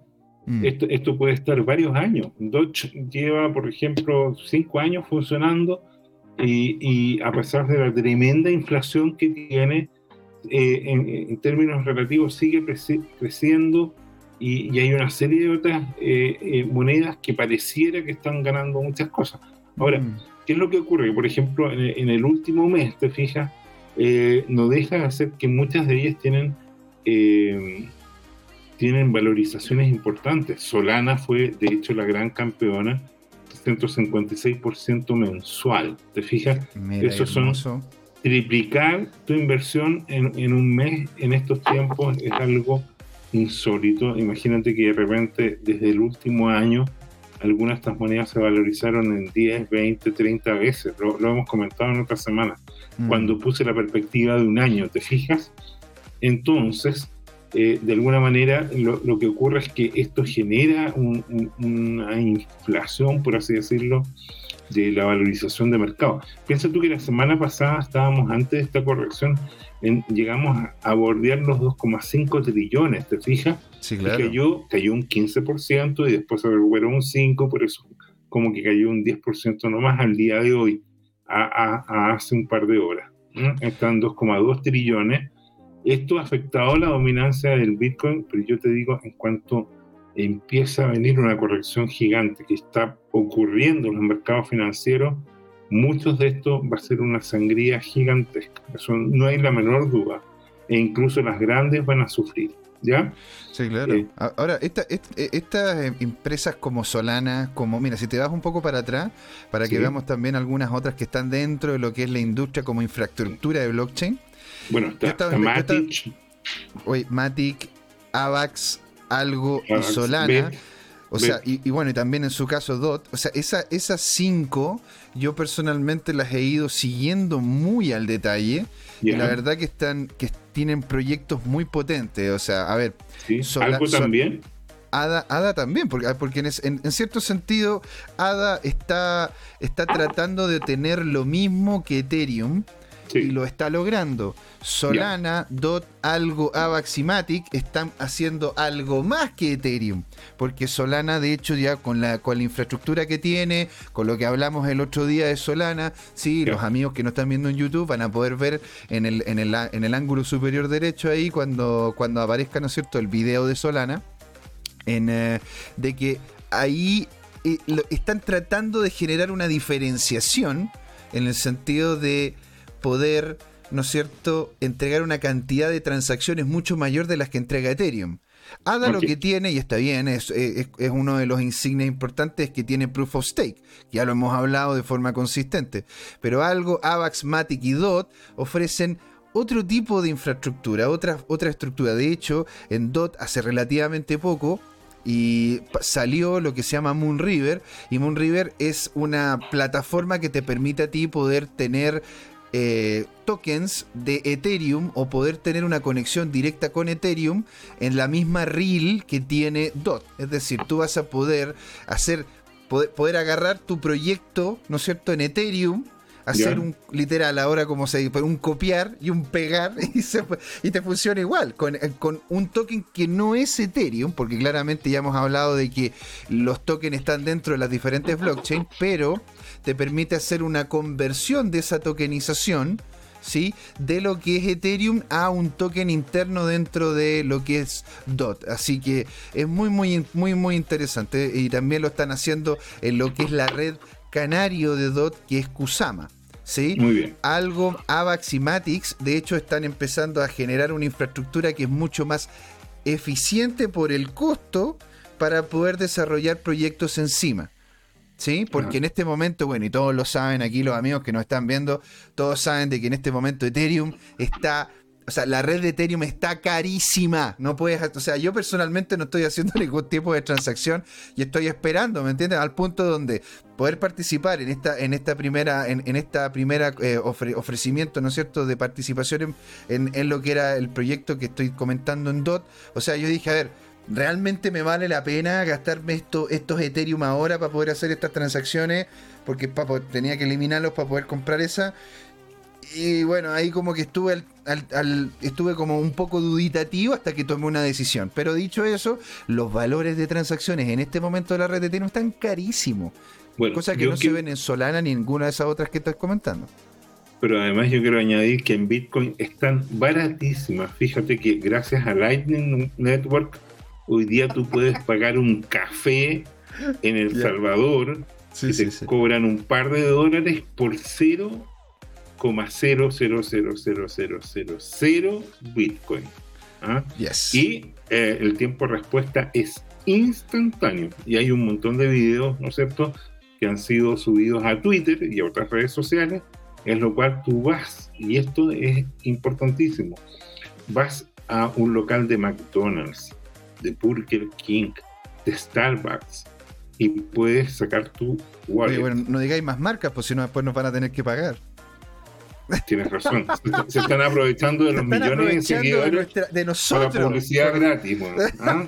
mm. esto, esto puede estar varios años. Dodge lleva, por ejemplo, cinco años funcionando y, y a pesar de la tremenda inflación que tiene, eh, en, términos relativos sigue creciendo y, hay una serie de otras eh, eh, monedas que pareciera que están ganando muchas cosas. Ahora, mm. ¿qué es lo que ocurre? Por ejemplo, en, el último mes, te fijas, no deja de ser que muchas de ellas tienen, tienen valorizaciones importantes. Solana fue, de hecho, la gran campeona, 156% mensual. ¿Te fijas? Esos son triplicar tu inversión en, un mes en estos tiempos es algo insólito. Imagínate que de repente desde el último año algunas de estas monedas se valorizaron en 10, 20, 30 veces. Lo, hemos comentado en otra semana. Mm. Cuando puse la perspectiva de un año, ¿te fijas? Entonces, eh, de alguna manera, lo, que ocurre es que esto genera una inflación, por así decirlo, de la valorización de mercado. Piensa tú que la semana pasada estábamos antes de esta corrección, llegamos a, bordear los 2,5 trillones, ¿te fijas? Sí, claro. cayó, cayó un 15% y después se recuperó un 5%, por eso como que cayó un 10% nomás al día de hoy, a, hace un par de horas. Están 2,2 trillones. Esto ha afectado la dominancia del Bitcoin, pero yo te digo, en cuanto empieza a venir una corrección gigante que está ocurriendo en los mercados financieros, muchos de estos va a ser una sangría gigantesca. Eso no hay la menor duda. E incluso las grandes van a sufrir. ¿Ya? Sí, claro. Eh, Ahora, estas eh, empresas como Solana, como, mira, si te vas un poco para atrás, para que veamos también algunas otras que están dentro de lo que es la industria como infraestructura de blockchain. Bueno, está, Matic. Oye, Matic, AVAX, algo y Solana. O sea, y, bueno, y también en su caso DOT. O sea, esa, esas cinco yo personalmente las he ido siguiendo muy al detalle. Y la verdad que están, que tienen proyectos muy potentes. O sea, a ver. ¿Algo también? Ada, Ada también, porque, porque en, en, cierto sentido, Ada está, está tratando de tener lo mismo que Ethereum y lo está logrando. Solana, DOT, algo, Avax y Matic están haciendo algo más que Ethereum, porque Solana, de hecho, ya con la, con la infraestructura que tiene, con lo que hablamos el otro día de Solana, sí, los amigos que no están viendo en YouTube van a poder ver en el, en el, en el ángulo superior derecho ahí cuando, cuando aparezca, ¿no es cierto?, el video de Solana, en, eh, de que ahí eh, están tratando de generar una diferenciación en el sentido de poder, ¿no es cierto?, entregar una cantidad de transacciones mucho mayor de las que entrega Ethereum. ADA lo que tiene, y está bien, es, es, uno de los insignias importantes que tiene Proof of Stake, ya lo hemos hablado de forma consistente, pero algo, AVAX, Matic y DOT ofrecen otro tipo de infraestructura, otra, otra estructura. De hecho, en DOT hace relativamente poco y salió lo que se llama Moon River y Moon River es una plataforma que te permite a ti poder tener eh, tokens de Ethereum o poder tener una conexión directa con Ethereum en la misma reel que tiene DOT. Es decir, tú vas a poder hacer, poder, agarrar tu proyecto, ¿no es cierto?, en Ethereum hacer un literal ahora como se dice, un copiar y un pegar y, y te funciona igual con, eh, con, un token que no es Ethereum, porque claramente ya hemos hablado de que los tokens están dentro de las diferentes blockchains, pero te permite hacer una conversión de esa tokenización. ¿sí? de lo que es Ethereum a un token interno dentro de lo que es DOT. Así que es muy, muy, muy, muy interesante. Y también lo están haciendo en lo que es la red canario de DOT, que es Kusama. ¿sí? Muy bien. Algo, AVAX y Matix, de hecho, están empezando a generar una infraestructura que es mucho más eficiente por el costo para poder desarrollar proyectos encima. ¿Sí? Porque en este momento, bueno, y todos lo saben aquí los amigos que nos están viendo, todos saben de que en este momento Ethereum está o sea, la red de Ethereum está carísima. No puedes, o sea, yo personalmente no estoy haciendo ningún tipo de transacción y estoy esperando, ¿me entiendes? Al punto donde poder participar en esta, en esta primera, en, esta primera eh, ofrecimiento, ¿no es cierto?, de participación en, en, lo que era el proyecto que estoy comentando en DOT. O sea, yo dije, a ver, ¿realmente me vale la pena gastarme esto, estos Ethereum ahora para poder hacer estas transacciones? Porque tenía que eliminarlos para poder comprar esa. Y bueno, ahí como que estuve al, estuve como un poco duditativo hasta que tomé una decisión. Pero dicho eso, los valores de transacciones en este momento de la red de Ethereum están carísimos. cosa que no se ven en Solana ni ninguna de esas otras que estás comentando. Pero además yo quiero añadir que en Bitcoin están baratísimas. Fíjate que gracias a Lightning Network Hoy día tú puedes pagar un café en El Salvador y te cobran un par de dólares por 0,0000000 Bitcoin. ¿ah? Y eh, el tiempo de respuesta es instantáneo. Y hay un montón de videos, ¿no es cierto?, que han sido subidos a Twitter y a otras redes sociales, en lo cual tú vas, y esto es importantísimo, vas a un local de McDonald's de Burger King, de Starbucks y puedes sacar tu wallet. bueno, no digáis más marcas, pues si no después nos van a tener que pagar. Tienes razón. Se, están aprovechando de los millones de seguidores de, nosotros. Para publicidad gratis. ¿ah?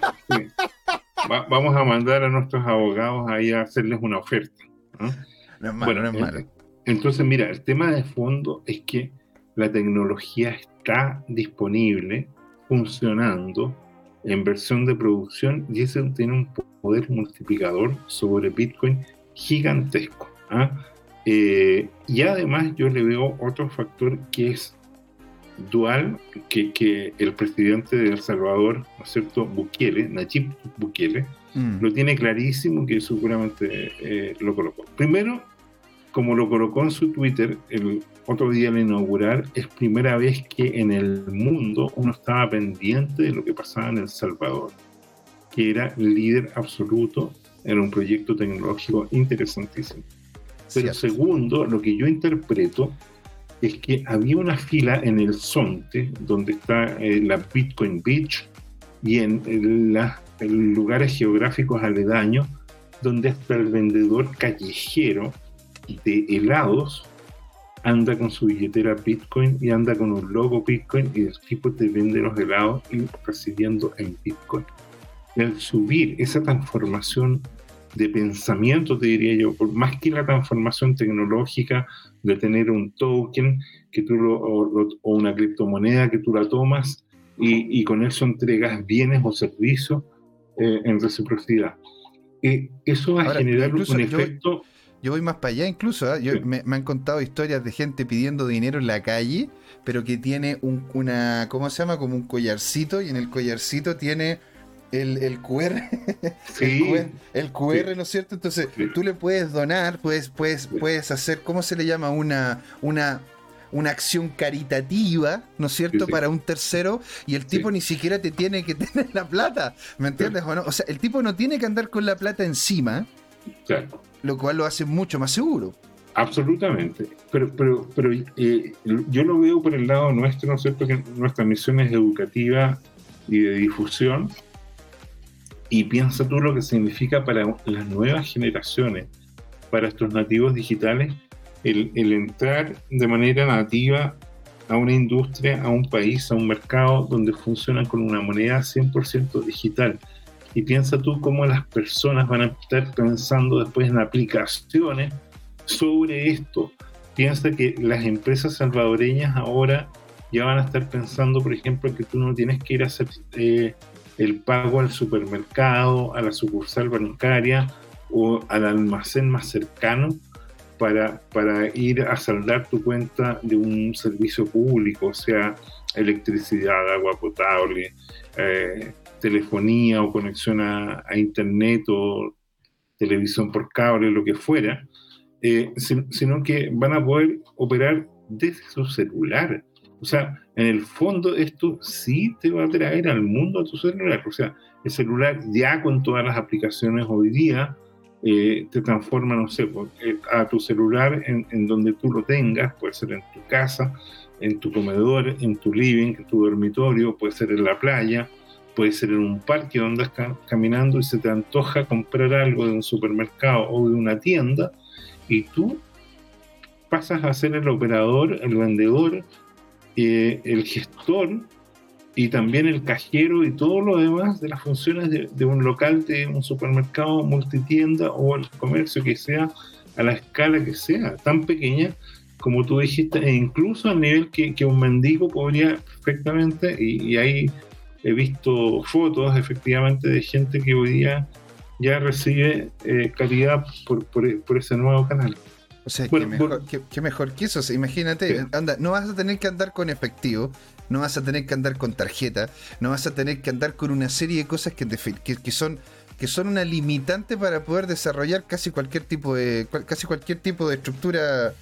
vamos a mandar a nuestros abogados ahí a hacerles una oferta. ¿ah? No es malo, no es malo. Entonces, mira, el tema de fondo es que la tecnología está disponible, funcionando, en versión de producción y eso tiene un poder multiplicador sobre Bitcoin gigantesco. ¿ah? Eh, y además yo le veo otro factor que es dual, que, el presidente de El Salvador, ¿no es cierto?, Bukele, Nayib Bukele, mm. lo tiene clarísimo que seguramente eh, lo colocó. Primero, como lo colocó en su Twitter el otro día al inaugurar, es primera vez que en el mundo uno estaba pendiente de lo que pasaba en El Salvador, que era líder absoluto en un proyecto tecnológico interesantísimo. Pero segundo, lo que yo interpreto es que había una fila en el Zonte, donde está eh, la Bitcoin Beach, y en, en lugares geográficos aledaños, donde hasta el vendedor callejero de helados anda con su billetera Bitcoin y anda con un logo Bitcoin y el tipo te vende los helados y recibiendo en Bitcoin. El subir esa transformación de pensamiento, te diría yo, por más que la transformación tecnológica de tener un token que tú o, una criptomoneda que tú la tomas y, con eso entregas bienes o servicios eh, en reciprocidad. Eh, eso va a generar un efecto... Yo voy más para allá incluso. ¿ah? me, han contado historias de gente pidiendo dinero en la calle, pero que tiene un, una, ¿cómo se llama? Como un collarcito y en el collarcito tiene el, el QR. el, QR, ¿no es cierto? Entonces tú le puedes donar, puedes, puedes, puedes hacer, ¿cómo se le llama? Una, una, una acción caritativa, ¿no es cierto?, para un tercero y el tipo ni siquiera te tiene que tener la plata, ¿me entiendes o no? O sea, el tipo no tiene que andar con la plata encima. Claro lo cual lo hace mucho más seguro. Absolutamente, pero, pero, pero eh, yo lo veo por el lado nuestro, ¿no es cierto? Que nuestra misión es educativa y de difusión, y piensa tú lo que significa para las nuevas generaciones, para estos nativos digitales, el, el entrar de manera nativa a una industria, a un país, a un mercado donde funcionan con una moneda 100% digital. Y piensa tú cómo las personas van a estar pensando después en aplicaciones sobre esto. Piensa que las empresas salvadoreñas ahora ya van a estar pensando, por ejemplo, que tú no tienes que ir a hacer eh, el pago al supermercado, a la sucursal bancaria o al almacén más cercano para, para ir a saldar tu cuenta de un servicio público, o sea, electricidad, agua potable, eh, telefonía o conexión a, internet o televisión por cable, lo que fuera, eh, sino que van a poder operar desde su celular. O sea, en el fondo esto sí te va a traer al mundo a tu celular. O sea, el celular ya con todas las aplicaciones hoy día eh, te transforma, no sé, pues, eh, a tu celular en, donde tú lo tengas, puede ser en tu casa, en tu comedor, en tu living, en tu dormitorio, puede ser en la playa, puede ser en un parque donde estás caminando y se te antoja comprar algo de un supermercado o de una tienda y tú pasas a ser el operador, el vendedor, eh, el gestor y también el cajero y todo lo demás de las funciones de, un local, de un supermercado, multitienda o el comercio que sea a la escala que sea, tan pequeña como tú dijiste, e incluso al nivel que, un mendigo podría perfectamente, y, ahí he visto fotos efectivamente de gente que hoy día ya recibe eh, caridad por, por ese nuevo canal. O sea, qué, mejor, mejor, que eso. imagínate, anda, no vas a tener que andar con efectivo, no vas a tener que andar con tarjeta, no vas a tener que andar con una serie de cosas que, que, son que son una limitante para poder desarrollar casi cualquier tipo de casi cualquier tipo de estructura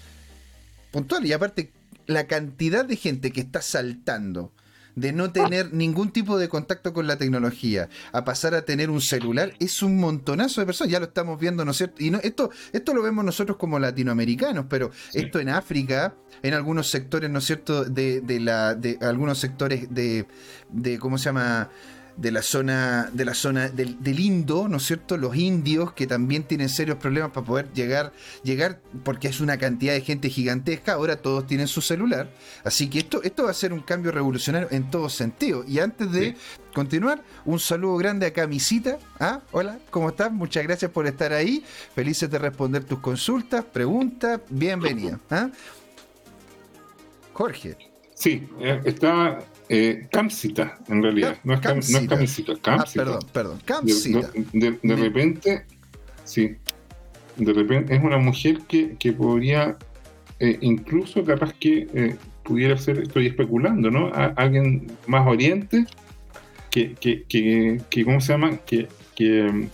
puntual y aparte la cantidad de gente que está saltando de no tener ningún tipo de contacto con la tecnología a pasar a tener un celular es un montonazo de personas. Ya lo estamos viendo, ¿no es cierto? Y no, esto, esto lo vemos nosotros como latinoamericanos, pero esto en África, en algunos sectores, ¿no es cierto? De, de, la, de algunos sectores de, de ¿cómo se llama? De la zona, de la zona del, Indo, ¿no es cierto? Los indios que también tienen serios problemas para poder llegar, llegar, porque es una cantidad de gente gigantesca, ahora todos tienen su celular. Así que esto, esto va a ser un cambio revolucionario en todo sentido. Y antes de continuar, un saludo grande a Misita. ¿Ah? Hola, ¿cómo estás? Muchas gracias por estar ahí. Felices de responder tus consultas, preguntas. Bienvenida. ¿Ah? Jorge. Sí, eh, estaba eh, Camcita, en realidad. No es, Camcita. no Camcita, Ah, perdón, perdón. Camcita. De, repente, sí. De repente es una mujer que, que podría, eh, incluso capaz que eh, pudiera ser, estoy especulando, ¿no? alguien más oriente que, que, que, que, ¿cómo se llama? Que, que,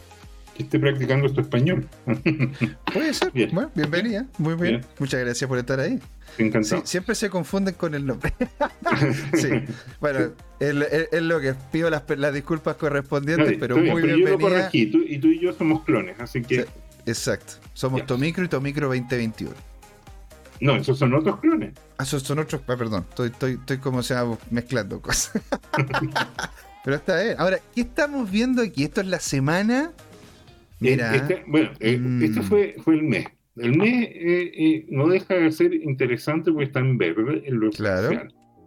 esté practicando esto español. Puede ser. Bueno, bienvenida. Muy bien. Muchas gracias por estar ahí. Encantado. siempre se confunden con el nombre. sí. Bueno, es, lo que pido las, las disculpas correspondientes, pero muy bien, bienvenida. y tú y yo somos clones, así que. exacto. Somos Tomicro y Tomicro 2021. No, esos son otros clones. Ah, esos son otros. Ah, perdón, estoy, estoy, estoy como se llama mezclando cosas. pero está bien. Ahora, ¿qué estamos viendo aquí? Esto es la semana. Mira. Este, bueno, eh, este fue, fue el mes. El mes eh, eh, no deja de ser interesante porque está en verde en lo claro.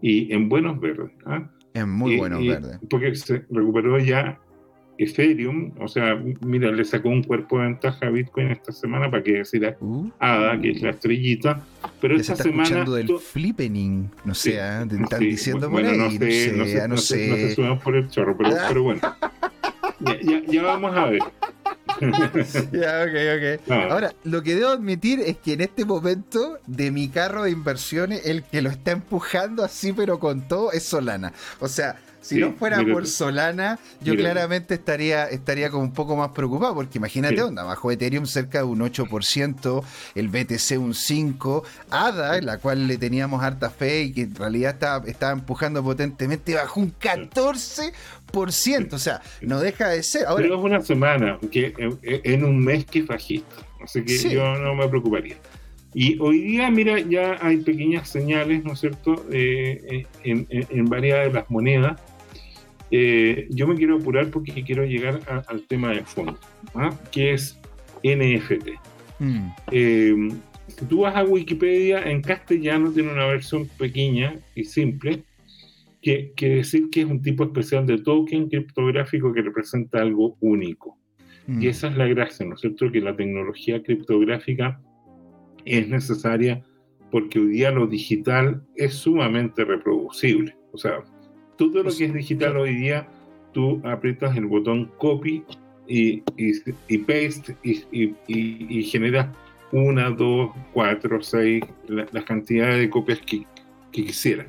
y en buenos verdes. ¿ah? En muy buenos verdes. Porque se recuperó ya Ethereum, o sea, mira, le sacó un cuerpo de ventaja a Bitcoin esta semana para que decir uh, ADA, que es la estrellita, pero esta está semana... escuchando del flippening, no sé, ¿ah? están diciendo por ahí, no sé, no sé, no sé, no sé, no por el chorro, pero, pero bueno, ya, ya vamos a ver. ya, ok, ok. Ahora, lo que debo admitir es que en este momento de mi carro de inversiones, el que lo está empujando así, pero con todo, es Solana. O sea, si no fuera por Solana, yo claramente estaría, estaría como un poco más preocupado, porque imagínate, onda, bajo Ethereum cerca de un 8%, el BTC un 5%, ADA, en la cual le teníamos harta fe y que en realidad estaba, estaba empujando potentemente, bajo un 14%. O sea, no deja de ser. Ahora, Pero es una semana, que en un mes que es bajista. Así que yo no me preocuparía. Y hoy día, mira, ya hay pequeñas señales, ¿no es cierto?, eh, en, en, varias de las monedas eh, yo me quiero apurar porque quiero llegar al tema de fondo, ¿ah? que es NFT. Mm. Eh, si tú vas a Wikipedia, en castellano tiene una versión pequeña y simple, que quiere decir que es un tipo especial de token criptográfico que representa algo único. Mm. Y esa es la gracia, ¿no es cierto? Que la tecnología criptográfica es necesaria porque hoy día lo digital es sumamente reproducible. O sea, todo lo pues, que es digital hoy día, tú aprietas el botón copy y, y, paste y, y, generas una, dos, cuatro, seis, la, las cantidades de copias que, que quisieras.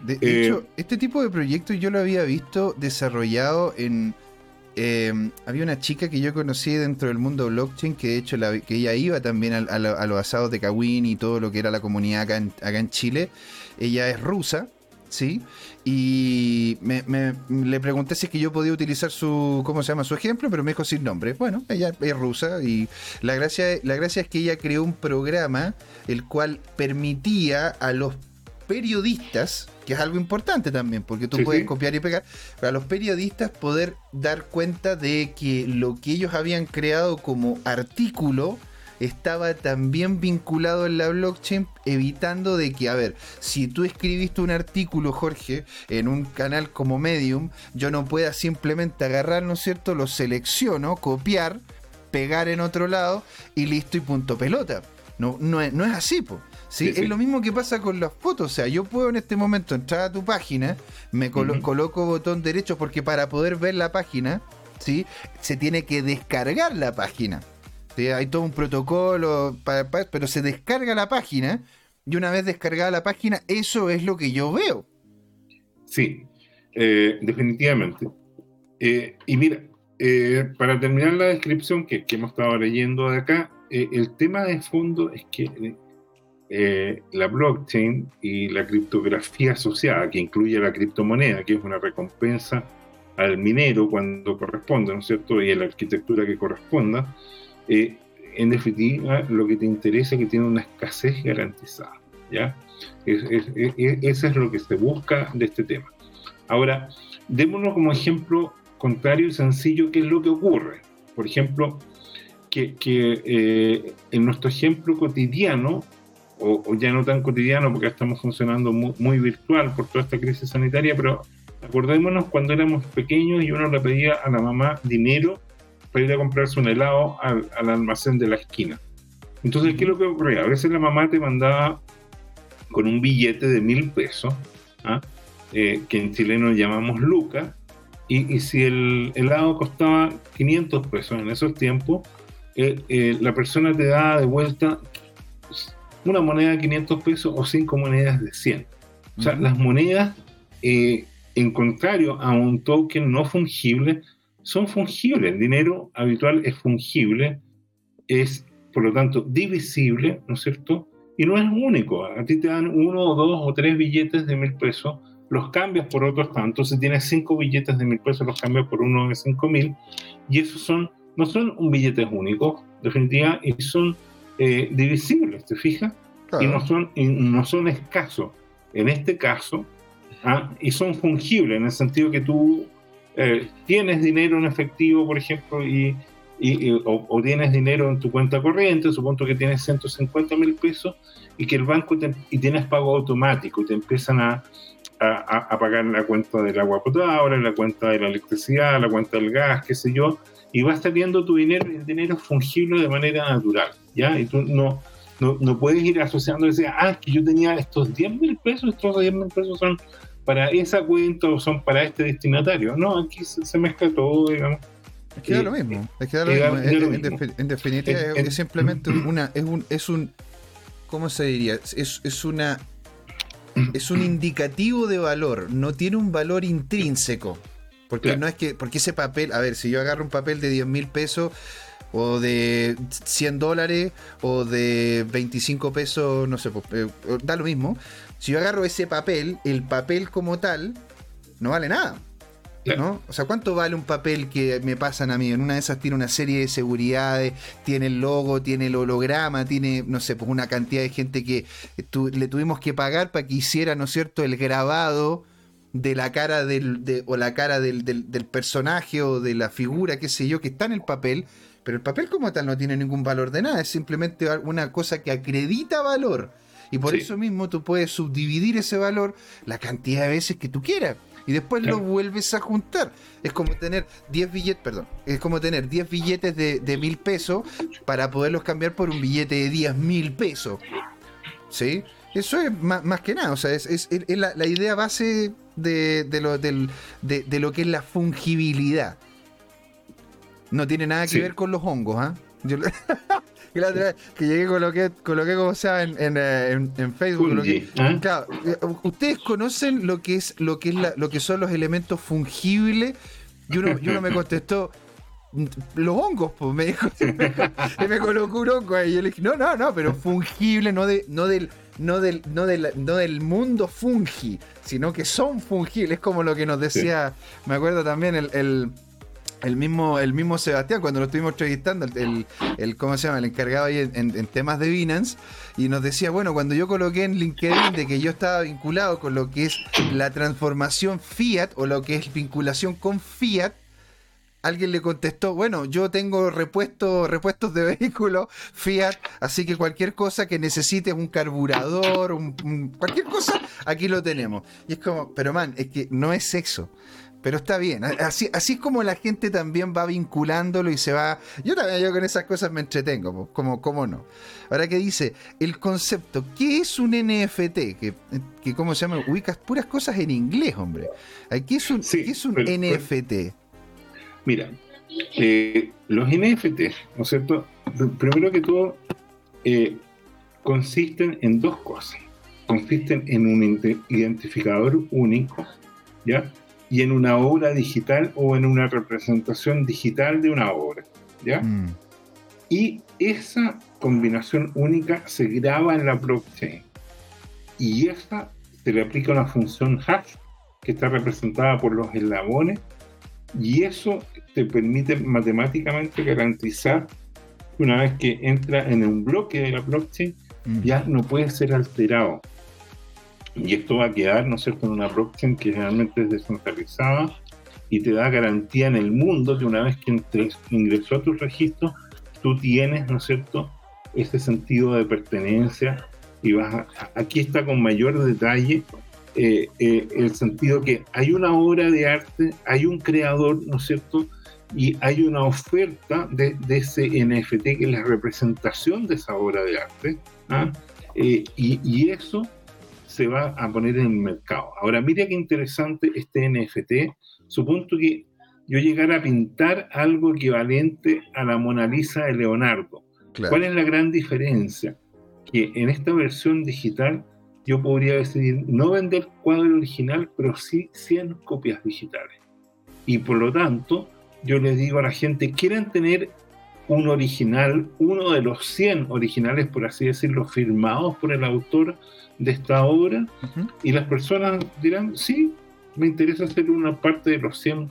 De, eh, hecho, este tipo de proyectos yo lo había visto desarrollado en... Eh, había una chica que yo conocí dentro del mundo blockchain que de hecho que ella iba también a, los asados de Kawin y todo lo que era la comunidad acá en, acá en Chile. Ella es rusa, ¿sí? Y me, le pregunté si es que yo podía utilizar su, ¿cómo se llama? Su ejemplo, pero me dijo sin nombre. Bueno, ella es rusa y la gracia, la gracia es que ella creó un programa el cual permitía a los periodistas, que es algo importante también, porque tú puedes copiar y pegar, para los periodistas poder dar cuenta de que lo que ellos habían creado como artículo estaba también vinculado en la blockchain, evitando de que, a ver, si tú escribiste un artículo, Jorge, en un canal como Medium, yo no pueda simplemente agarrar, ¿no es cierto? Lo selecciono, copiar, pegar en otro lado y listo y punto pelota. No, no, es, no es así, pues. ¿sí? Es lo mismo que pasa con las fotos. O sea, yo puedo en este momento entrar a tu página, me coloco botón derecho porque para poder ver la página, ¿sí? se tiene que descargar la página. Hay todo un protocolo, pero se descarga la página y una vez descargada la página, eso es lo que yo veo. Sí, eh, definitivamente. Eh, y mira, eh, para terminar la descripción que, hemos estado leyendo de acá, el tema de fondo es que la blockchain y la criptografía asociada, que incluye la criptomoneda, que es una recompensa al minero cuando corresponde, ¿no es cierto? Y a la arquitectura que corresponda, eh, en definitiva, lo que te interesa es que tiene una escasez garantizada. ¿ya? eso es lo que se busca de este tema. Ahora, démonos como ejemplo contrario y sencillo qué es lo que ocurre. Por ejemplo, que, eh, en nuestro ejemplo cotidiano, o, ya no tan cotidiano porque estamos funcionando muy, muy, virtual por toda esta crisis sanitaria, pero acordémonos cuando éramos pequeños y uno le pedía a la mamá dinero para ir a comprarse un helado al, almacén de la esquina. Entonces, ¿qué es lo que ocurría? A veces la mamá te mandaba con un billete de mil pesos, ¿ah? eh, que en chileno llamamos lucas, y, si el helado costaba 500 pesos en esos tiempos, eh, eh, la persona te daba de vuelta una moneda de 500 pesos o cinco monedas de 100. O sea, las monedas, en contrario a un token no fungible, son fungibles. El dinero habitual es fungible, es por lo tanto divisible, ¿no es cierto? Y no es único. A ti te dan uno o dos o tres billetes de mil pesos, los cambias por otros tantos. Si tienes cinco billetes de mil pesos, los cambias por uno de cinco mil. Y esos son, no son un billete único, definitiva, y son eh, divisibles, ¿te fijas? Y, no son, no son escasos. En este caso, ¿ah? y son fungibles en el sentido que tú eh, tienes dinero en efectivo, por ejemplo, y, o, tienes dinero en tu cuenta corriente, supongo que tienes 150 mil pesos y que el banco y tienes pago automático te empiezan a, a, pagar la cuenta del agua potable, la cuenta de la electricidad, la cuenta del gas, qué sé yo, y vas teniendo tu dinero y el dinero es fungible de manera natural, ¿ya? Y tú no, no, no puedes ir asociando y decir, ah, que yo tenía estos 10 mil pesos, estos 10 mil pesos son para esa cuenta o son para este destinatario. No, aquí se, mezcla todo, digamos. Es que da lo mismo. Es que da lo mismo. En, definitiva, es, simplemente una. Es un, es un. ¿Cómo se diría? Es, es una. Es un indicativo de valor. No tiene un valor intrínseco. Porque no es que. Porque ese papel. A ver, si yo agarro un papel de 10 mil pesos o de 100 dólares o de 25 pesos, no sé, pues, eh, da lo mismo. Si yo agarro ese papel, el papel como tal no vale nada. ¿no? O sea, ¿cuánto vale un papel que me pasan a mí? En una de esas tiene una serie de seguridades, tiene el logo, tiene el holograma, tiene, no sé, pues una cantidad de gente que le tuvimos que pagar para que hiciera, ¿no es cierto?, el grabado de la cara del, o la cara del, del, personaje o de la figura, qué sé yo, que está en el papel, pero el papel como tal no tiene ningún valor de nada, es simplemente una cosa que acredita valor. Y por eso mismo tú puedes subdividir ese valor la cantidad de veces que tú quieras. Y después lo vuelves a juntar. Es como tener 10 billetes, perdón, es como tener 10 billetes de, mil pesos para poderlos cambiar por un billete de 10 mil pesos. ¿Sí? Eso es más, que nada, o sea, es, la, idea base de, lo, de, lo que es la fungibilidad. No tiene nada que ver con los hongos, ¿ah? que la otra vez que llegué coloqué, coloqué como sea en, en, eh, en, Facebook. claro, eh, ustedes conocen lo que es lo que es lo que son los elementos fungibles. Y uno, y uno me contestó, los hongos, pues me dijo, y me colocó un hongo ahí. Y yo le dije, no, no, no, pero fungible, no de, no del, no del, no del, no del mundo fungi, sino que son fungibles, es como lo que nos decía, me acuerdo también el el mismo, el mismo Sebastián, cuando lo estuvimos entrevistando, el, el, ¿cómo se llama? El encargado ahí en, temas de Binance, y nos decía, bueno, cuando yo coloqué en LinkedIn de que yo estaba vinculado con lo que es la transformación Fiat o lo que es vinculación con Fiat, alguien le contestó, bueno, yo tengo repuestos, repuestos de vehículos Fiat, así que cualquier cosa que necesites, un carburador, un, cualquier cosa, aquí lo tenemos. Y es como, pero man, es que no es sexo. Pero está bien, así, así es como la gente también va vinculándolo y se va... Yo también yo con esas cosas me entretengo, como, como no. Ahora que dice, el concepto, ¿qué es un NFT? Que, que ¿cómo se llama? Ubicas puras cosas en inglés, hombre. ¿Qué es un, es un NFT? mira, eh, los NFT, ¿no es cierto? Primero que todo, eh, consisten en dos cosas. Consisten en un identificador único, ¿ya? Y en una obra digital o en una representación digital de una obra. ¿ya? Mm. Y esa combinación única se graba en la blockchain. Y esa se le aplica una función hash que está representada por los eslabones y eso te permite matemáticamente garantizar que una vez que entra en un bloque de la blockchain mm. ya no puede ser alterado. Y esto va a quedar, ¿no es cierto?, en una blockchain que generalmente es descentralizada y te da garantía en el mundo que una vez que ingresó a tu registro, tú tienes, ¿no es cierto?, ese sentido de pertenencia y vas aquí está con mayor detalle eh, eh, el sentido que hay una obra de arte, hay un creador, ¿no es cierto?, y hay una oferta de, ese NFT que es la representación de esa obra de arte, ¿ah? eh, y, y, eso se va a poner en el mercado. Ahora, mira qué interesante este NFT. Supongo que yo llegara a pintar algo equivalente a la Mona Lisa de Leonardo. ¿Cuál es la gran diferencia? Que en esta versión digital yo podría decidir no vender cuadro original, pero sí 100 copias digitales. Y por lo tanto, yo les digo a la gente, quieren tener un original, uno de los 100 originales, por así decirlo, firmados por el autor, de esta obra y las personas dirán, sí, me interesa ser una parte de los 100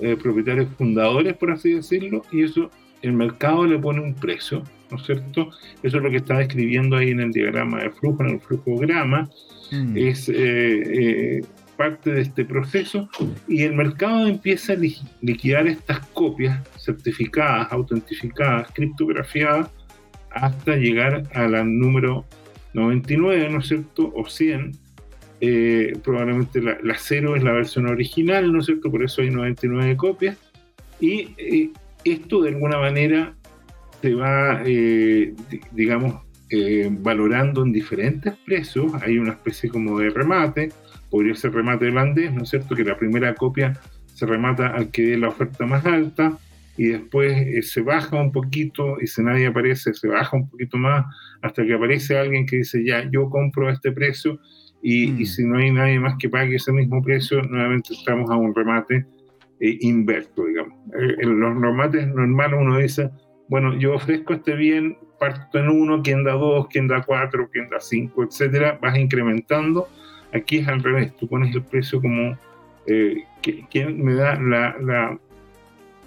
eh, propietarios fundadores, por así decirlo, y eso el mercado le pone un precio, ¿no es cierto? Eso es lo que está describiendo ahí en el diagrama de flujo, en el flujograma, mm. es eh, eh, parte de este proceso y el mercado empieza a liquidar estas copias certificadas, autentificadas, criptografiadas, hasta llegar a la número 99, ¿no es cierto? O 100. Eh, probablemente la, la, 0 es la versión original, ¿no es cierto? Por eso hay 99 copias. Y eh, esto de alguna manera se va, eh, digamos, valorando en diferentes precios. Hay una especie como de remate, podría ser remate holandés, ¿no es cierto? Que la primera copia se remata al que dé la oferta más alta y después eh, se baja un poquito y si nadie aparece se baja un poquito más hasta que aparece alguien que dice ya yo compro a este precio y, mm. si no hay nadie más que pague ese mismo precio nuevamente estamos a un remate eh, inverso digamos eh, en los remates normales uno dice bueno yo ofrezco este bien parto en uno quien da dos quien da cuatro quien da cinco etcétera vas incrementando aquí es al revés tú pones el precio como ¿quién me da la la,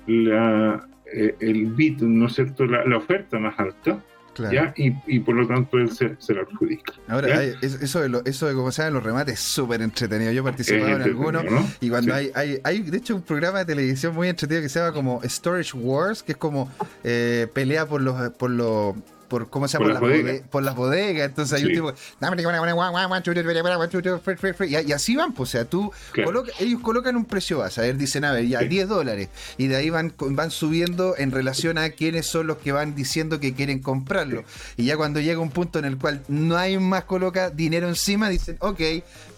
eh, el bit, ¿no es cierto?, la, oferta más alta, ¿ya? Y, por lo tanto él se, se lo adjudica. Ahora, eso, de lo, eso de cómo se llaman los remates es súper entretenido. Yo he participado en algunos y cuando hay, hay, hay, de hecho, un programa de televisión muy entretenido que se llama como Storage Wars, que es como eh, pelea por los, por los por cómo se llama por, las, por las bodegas. Entonces hay un tipo y, así van, pues, o sea, tú ellos colocan un precio base, a ver, dicen, a ver, ya 10 dólares, y de ahí van, van subiendo en relación a quiénes son los que van diciendo que quieren comprarlo. Y ya cuando llega un punto en el cual no hay más coloca dinero encima, dicen, ok,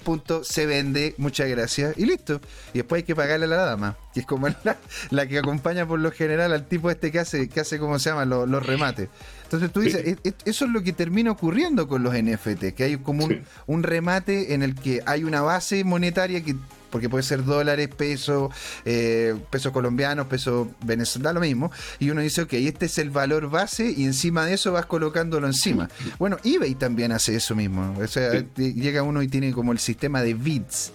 punto, se vende, muchas gracias, y listo. Y después hay que pagarle a la dama, que es como la, que acompaña por lo general al tipo este que hace, que hace ¿cómo se llama? Los, remates. Entonces tú dices, e, e, eso es lo que termina ocurriendo con los NFT, que hay como un, remate en el que hay una base monetaria que porque puede ser dólares, pesos, eh, pesos colombianos, pesos venezolanos, lo mismo. Y uno dice, ok, este es el valor base y encima de eso vas colocándolo encima. Bueno, eBay también hace eso mismo. O sea, llega uno y tiene como el sistema de bits.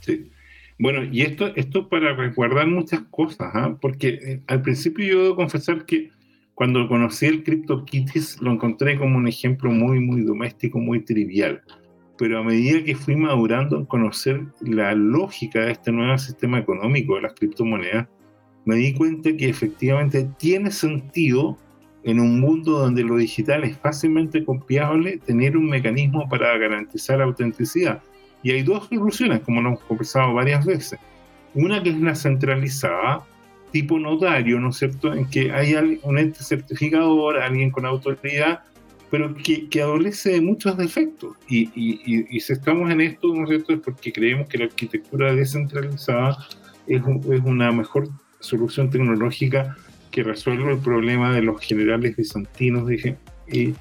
Sí. Bueno, y esto, esto para resguardar muchas cosas, ¿ah? porque eh, al principio yo debo confesar que cuando conocí el CryptoKitties lo encontré como un ejemplo muy, muy doméstico, muy trivial pero a medida que fui madurando en conocer la lógica de este nuevo sistema económico de las criptomonedas, me di cuenta que efectivamente tiene sentido en un mundo donde lo digital es fácilmente copiable tener un mecanismo para garantizar autenticidad. Y hay dos soluciones, como lo hemos conversado varias veces. Una que es la centralizada, tipo notario, ¿no es cierto?, en que hay un ente certificador, alguien con autoridad pero que, que, adolece de muchos defectos. Y, y, y, si estamos en esto, ¿no es cierto?, es porque creemos que la arquitectura descentralizada es, es una mejor solución tecnológica que resuelve el problema de los generales bizantinos, dije, y,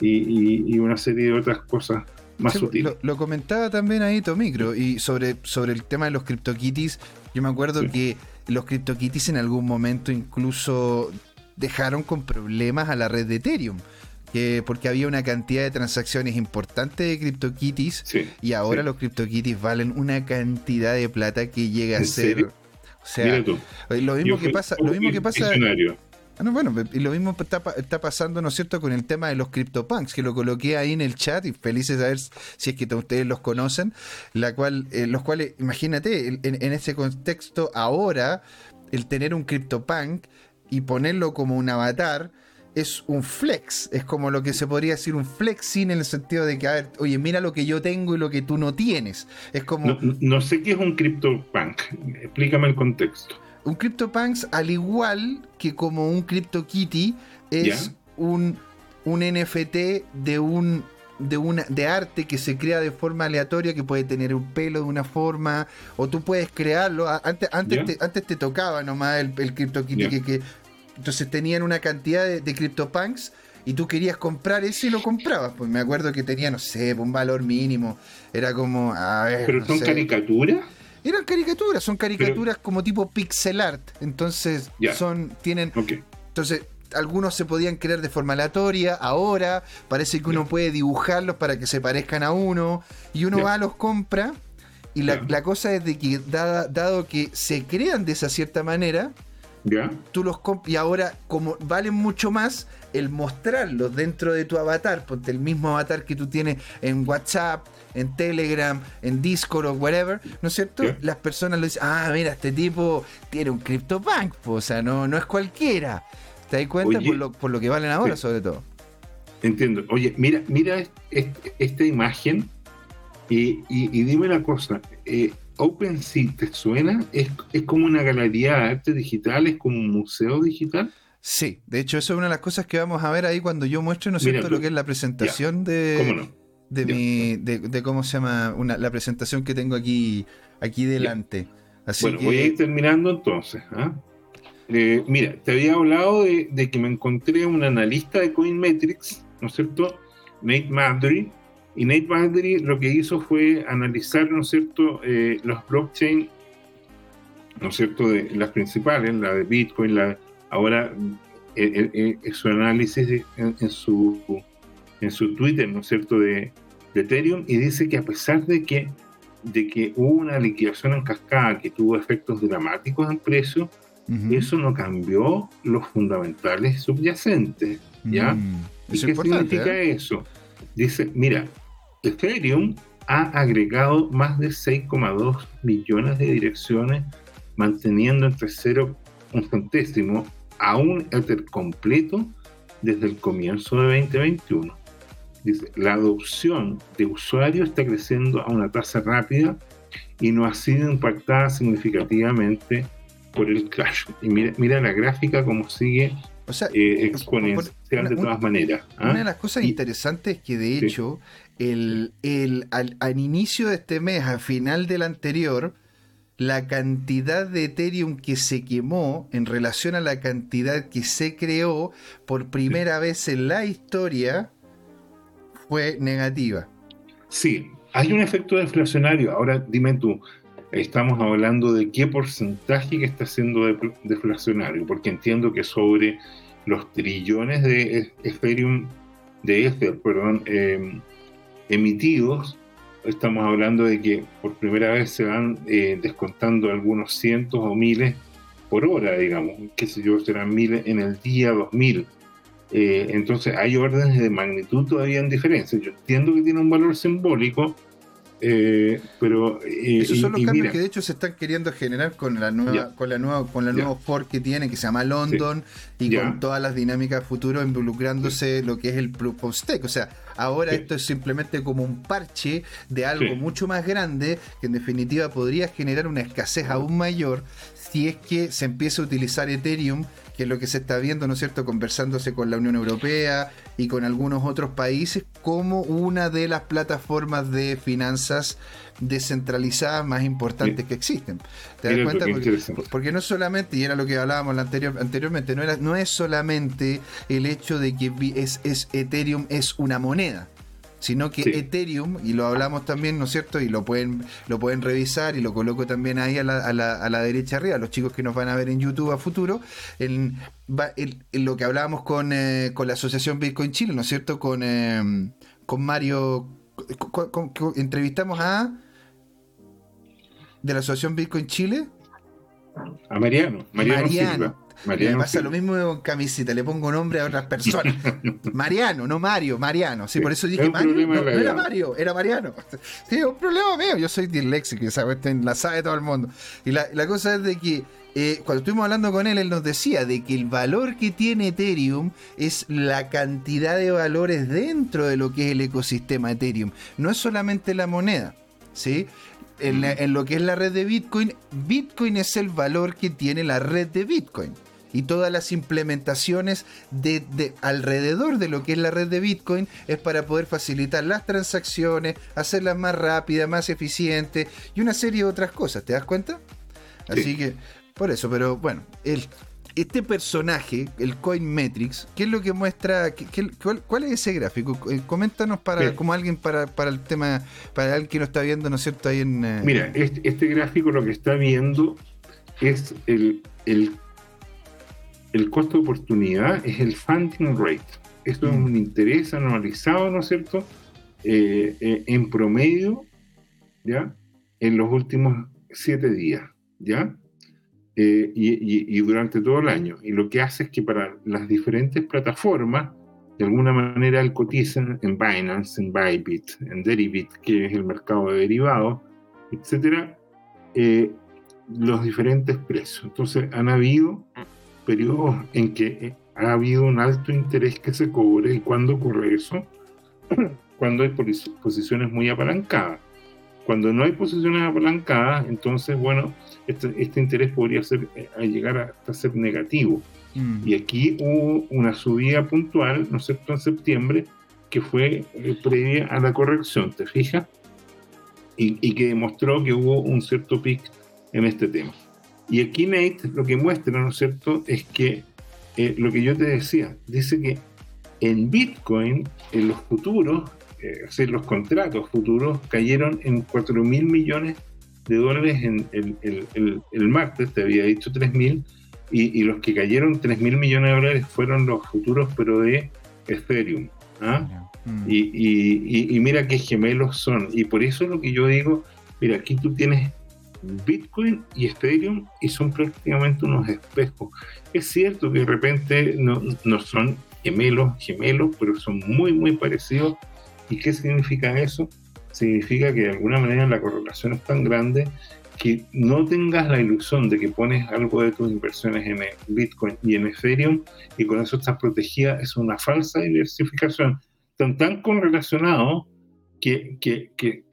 y una serie de otras cosas más sutiles. Lo, comentaba también ahí Tomicro, y sobre, sobre el tema de los CryptoKitties, yo me acuerdo que los CryptoKitties en algún momento incluso dejaron con problemas a la red de Ethereum porque había una cantidad de transacciones importantes de CryptoKitties y ahora los CryptoKitties valen una cantidad de plata que llega a ser... O sea, lo mismo que pasa... Lo mismo que pasa ah, bueno, y lo mismo está, está, pasando, ¿no es cierto?, con el tema de los CryptoPunks, que lo coloqué ahí en el chat y felices de saber si es que ustedes los conocen, la cual, eh, los cuales, imagínate, en, en, ese contexto ahora, el tener un CryptoPunk y ponerlo como un avatar, es un flex, es como lo que se podría decir un flexing en el sentido de que, a ver, oye, mira lo que yo tengo y lo que tú no tienes. Es como... No, sé qué es un CryptoPunk, explícame el contexto. Un CryptoPunk, al igual que como un CryptoKitty, es un, un NFT de un de una de arte que se crea de forma aleatoria que puede tener un pelo de una forma o tú puedes crearlo antes antes te, antes te tocaba nomás el, el CryptoKitty que, entonces tenían una cantidad de, CryptoPunks y tú querías comprar ese y lo comprabas. Pues me acuerdo que tenía, no sé, un valor mínimo. Era como, a ver. ¿Pero son caricaturas? Eran caricaturas, son caricaturas como tipo pixel art. Entonces, son, tienen. Entonces, algunos se podían crear de forma aleatoria. Ahora parece que uno puede dibujarlos para que se parezcan a uno. Y uno va, los compra. Y la, cosa es de que, dado que se crean de esa cierta manera, Tú los y ahora, como valen mucho más, el mostrarlos dentro de tu avatar, ponte el mismo avatar que tú tienes en WhatsApp, en Telegram, en Discord o whatever, ¿no es cierto? Las personas lo dicen, ah, mira, este tipo tiene un CryptoPunk, o sea, no, no es cualquiera. ¿Te das cuenta? por, lo, que valen ahora, sobre todo. Entiendo. Oye, mira, mira esta imagen y, y, dime una cosa. Eh, OpenSea, ¿te suena? ¿Es, como una galería de arte digital? ¿Es como un museo digital? Sí, de hecho eso es una de las cosas que vamos a ver ahí cuando yo muestre, ¿no es cierto?, lo que es la presentación de, de mi, de, cómo se llama, una, la presentación que tengo aquí, aquí delante. Así bueno, voy a ir terminando entonces. ¿ah? Eh, mira, te había hablado de, que me encontré un analista de Coinmetrics, ¿no es cierto? Nate Madry, y Nate Badry lo que hizo fue analizar, ¿no es cierto?, eh, los blockchain, ¿no es cierto?, de las principales, la de Bitcoin, la ahora eh, eh, su análisis en, su, en su Twitter, ¿no es cierto?, de, Ethereum, y dice que a pesar de que, de que hubo una liquidación en cascada que tuvo efectos dramáticos en precio, eso no cambió los fundamentales subyacentes. ¿Ya? Mm, ¿Y qué significa ¿eh? eso? Dice, mira, Ethereum ha agregado más de 6,2 millones de direcciones, manteniendo entre 0 un centésimo a un Ether completo desde el comienzo de 2021. Dice, la adopción de usuarios está creciendo a una tasa rápida y no ha sido impactada significativamente por el crash. Y mira, mira la gráfica como sigue eh, exponencial de todas maneras. ¿ah? Una de las cosas interesantes es que de hecho el, el, al, al, inicio de este mes, al final del anterior, la cantidad de Ethereum que se quemó en relación a la cantidad que se creó por primera vez en la historia fue negativa. Sí, hay un efecto deflacionario. Ahora dime tú, estamos hablando de qué porcentaje que está siendo deflacionario, porque entiendo que sobre los trillones de Ethereum, de Ether, perdón, em, emitidos, estamos hablando de que por primera vez se van eh, descontando algunos cientos o miles por hora, digamos, qué sé yo, serán miles en el día, dos mil. Eh, entonces hay órdenes de magnitud todavía en diferencia. Yo entiendo que tiene un valor simbólico, eh, pero esos son los cambios que de hecho se están queriendo generar con la nueva con la nueva con la nueva fork que tiene que se llama London y con todas las dinámicas futuras involucrándose lo que es el proof of stake o sea ahora esto es simplemente como un parche de algo mucho más grande que en definitiva podría generar una escasez aún mayor si es que se empieza a utilizar Ethereum que es lo que se está viendo, ¿no es cierto?, conversándose con la Unión Europea y con algunos otros países como una de las plataformas de finanzas descentralizadas más importantes que existen. ¿Te das cuenta? Porque, no solamente, y era lo que hablábamos anterior, anteriormente, no, era, no es solamente el hecho de que es, es Ethereum es una moneda sino que Ethereum, y lo hablamos también, ¿no es cierto? Y lo pueden, lo pueden revisar y lo coloco también ahí a la, a la, a la derecha arriba, los chicos que nos van a ver en YouTube a futuro, en, lo que hablábamos con, eh, con, la Asociación Bitcoin Chile, ¿no es cierto? Con, eh, con Mario, entrevistamos a... de la Asociación Bitcoin Chile. A Mariano. Mariano. Mariano me pasa lo mismo con camiseta, le pongo nombre a otras personas. Mariano, no Mario, Mariano. Sí, por eso dije Mario. No, era Mario, era Mariano. Sí, es un problema mío. Yo soy disléxico, esa la sabe todo el mundo. Y la, cosa es de que eh, cuando estuvimos hablando con él, él nos decía de que el valor que tiene Ethereum es la cantidad de valores dentro de lo que es el ecosistema Ethereum. No es solamente la moneda. ¿sí? En, en, lo que es la red de Bitcoin, Bitcoin es el valor que tiene la red de Bitcoin y todas las implementaciones de, alrededor de lo que es la red de Bitcoin es para poder facilitar las transacciones, hacerlas más rápidas, más eficientes y una serie de otras cosas. ¿Te das cuenta? Así que, por eso, pero bueno, el, este personaje, el Coin Metrics, ¿qué es lo que muestra? cuál, es ese gráfico? Eh, coméntanos para como alguien para, para, el tema, para alguien que lo está viendo, ¿no es cierto? Ahí en, eh, Mira, este, este, gráfico lo que está viendo es el, el el costo de oportunidad es el funding rate. Esto es mm. un interés anualizado, ¿no es cierto? Eh, eh, en promedio, ¿ya? En los últimos siete días, ¿ya? Eh, y, durante todo el año. Y lo que hace es que para las diferentes plataformas, de alguna manera, el cotizan en Binance, en Bybit, en Deribit, que es el mercado de derivados, etcétera, los diferentes precios. Entonces, han habido periodos en que eh, ha habido un alto interés que se cobre. ¿Y cuando ocurre eso? cuando hay posiciones muy apalancadas. Cuando no hay posiciones apalancadas, entonces, bueno, este, este interés podría ser, eh, llegar hasta ser negativo. Mm. Y aquí hubo una subida puntual, ¿no es cierto?, en septiembre, que fue eh, previa a la corrección, ¿te fijas? Y, y, que demostró que hubo un cierto pic en este tema. Y aquí Nate lo que muestra, ¿no es cierto?, es que eh, lo que yo te decía, dice que en Bitcoin, en los futuros, eh, los contratos futuros cayeron en 4 mil millones de dólares en el, martes, te había dicho 3 mil, y, los que cayeron 3 mil millones de dólares fueron los futuros, pero de Ethereum. ¿ah? Y, y, mira qué gemelos son. Y por eso lo que yo digo, mira, aquí tú tienes Bitcoin y Ethereum y son prácticamente unos espejos. Es cierto que de repente no, son gemelos, gemelos, pero son muy, muy parecidos. ¿Y qué significa eso? Significa que de alguna manera la correlación es tan grande que no tengas la ilusión de que pones algo de tus inversiones en Bitcoin y en Ethereum y con eso estás protegida, es una falsa diversificación. Están tan correlacionados que, que, que,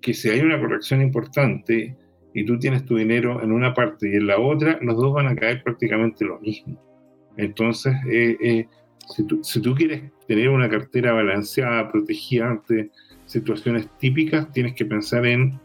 que, si hay una corrección importante y tú tienes tu dinero en una parte y en la otra, los dos van a caer prácticamente lo mismo. Entonces, eh, eh, si, tú, si, tú, quieres tener una cartera balanceada, protegida ante situaciones típicas, tienes que pensar en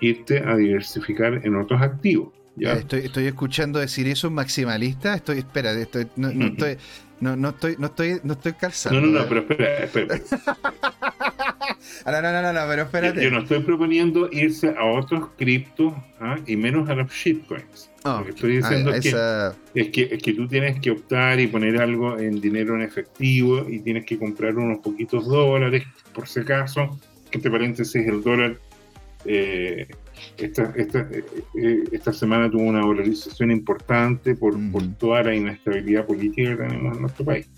irte a diversificar en otros activos. ¿ya? Estoy, estoy escuchando decir eso un maximalista. Estoy, espera, estoy, no, estoy, no, no estoy, no estoy, no estoy calzando. No, no, no, pero espera, espera. no, no, no, no, pero espérate. Yo, no estoy proponiendo irse a otros criptos ¿ah? y menos a los shitcoins. Oh, Lo que estoy diciendo ah, es, que, es, que, es que tú tienes que optar y poner algo en dinero en efectivo y tienes que comprar unos poquitos dólares, por si acaso, que entre paréntesis el dólar eh, esta, esta, eh, esta, semana tuvo una valorización importante por, por, toda la inestabilidad política que tenemos en nuestro país.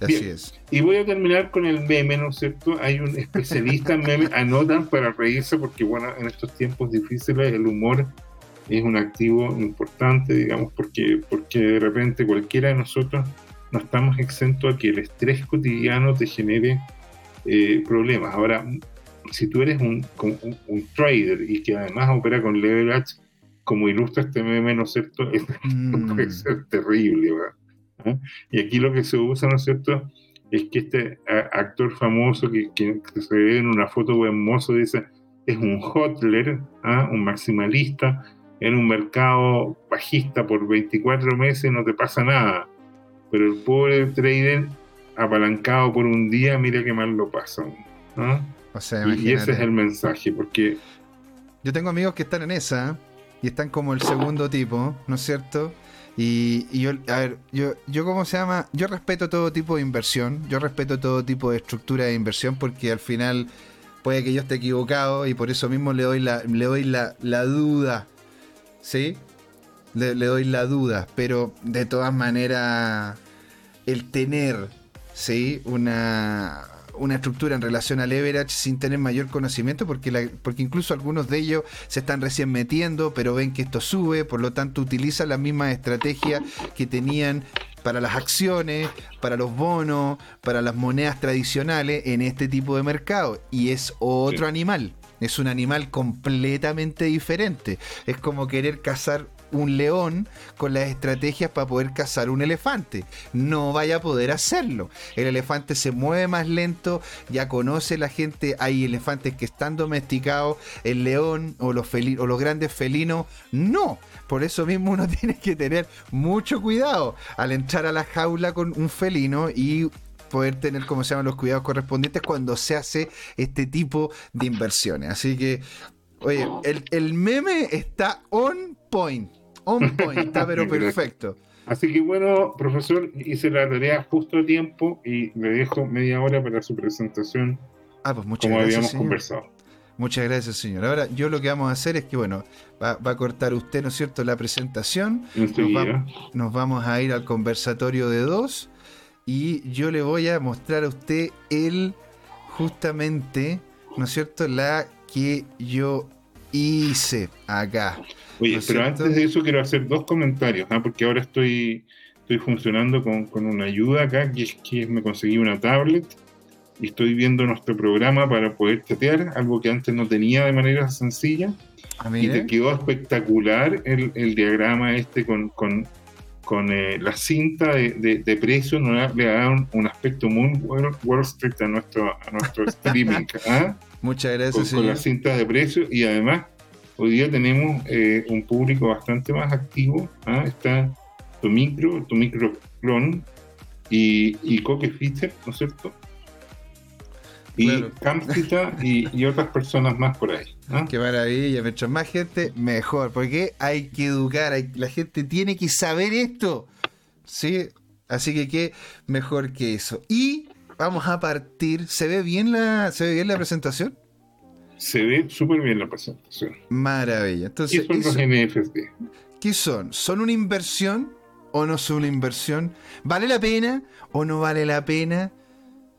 Así es. Y voy a terminar con el meme, ¿no es cierto? Hay un especialista en meme, anotan para reírse, porque bueno, en estos tiempos difíciles el humor es un activo importante, digamos, porque, porque de repente cualquiera de nosotros no estamos exentos a que el estrés cotidiano te genere eh, problemas. Ahora, si tú eres un, un, trader y que además opera con leverage, como ilustra este meme, ¿no es cierto? Mm. puede ser terrible, ¿verdad? Y aquí lo que se usa, ¿no es cierto? Es que este actor famoso que, que, se ve en una foto buen mozo dice, es un hotler, ¿ah? un maximalista, en un mercado bajista por 24 meses no te pasa nada. Pero el pobre trader apalancado por un día, mira qué mal lo pasa. ¿no? y, ese es el mensaje, porque... Yo tengo amigos que están en esa y están como el segundo tipo, ¿no es cierto? Y, yo, a ver, yo, yo, ¿cómo se llama? Yo respeto todo tipo de inversión, yo respeto todo tipo de estructura de inversión porque al final puede que yo esté equivocado y por eso mismo le doy la, le doy la, duda, ¿sí? Le, doy la duda, pero de todas maneras el tener, ¿sí? Una, una estructura en relación al leverage sin tener mayor conocimiento, porque, porque incluso algunos de ellos se están recién metiendo, pero ven que esto sube, por lo tanto utilizan la misma estrategia que tenían para las acciones, para los bonos, para las monedas tradicionales en este tipo de mercado. Y es otro animal. Es un animal completamente diferente. Es como querer cazar un león con las estrategias para poder cazar un elefante. No vaya a poder hacerlo. El elefante se mueve más lento, ya conoce la gente, hay elefantes que están domesticados, el león o los, o los grandes felinos no. Por eso mismo uno tiene que tener mucho cuidado al entrar a la jaula con un felino y poder tener, como se llaman, los cuidados correspondientes cuando se hace este tipo de inversiones. Así que, oye, el, el meme está on point. On point, está pero perfecto. Así que bueno, profesor, hice la tarea justo a tiempo y le dejo media hora para su presentación. Ah, pues muchas como gracias. habíamos conversado. Muchas gracias, señor. Ahora, yo lo que vamos a hacer es que, bueno, va, a cortar usted, ¿no es cierto?, la presentación. Nos vamos, a ir al conversatorio de dos y yo le voy a mostrar a usted el, justamente, ¿no es cierto?, la que yo hice acá. Oye, pero antes de eso quiero hacer dos comentarios, ¿ah? porque ahora estoy, estoy funcionando con, una ayuda acá, que es que me conseguí una tablet y estoy viendo nuestro programa para poder chatear, algo que antes no tenía de manera sencilla. Y te quedó espectacular el, diagrama este con, con, eh, la cinta de, de, precios, ¿no? le da un, aspecto muy Wall, Street a nuestro, a nuestro streaming. ¿ah? Muchas gracias. Con, con las cintas de precios y además hoy día tenemos eh, un público bastante más activo. ¿ah? Está tu micro, tu micro clon y, y Coque Fischer, ¿no es cierto? Y claro. y, otras personas más por ahí. ¿ah? Qué maravilla, mientras más gente, mejor, porque hay que educar, la gente tiene que saber esto. ¿Sí? Así que qué mejor que eso. Y vamos a partir. ¿Se ve bien la, se ve bien la presentación? Se ve súper bien la presentación. Maravilla. Entonces, ¿Qué son los NFTs? ¿Qué son? Son una inversión o no es una inversión? ¿Vale la pena o no vale la pena?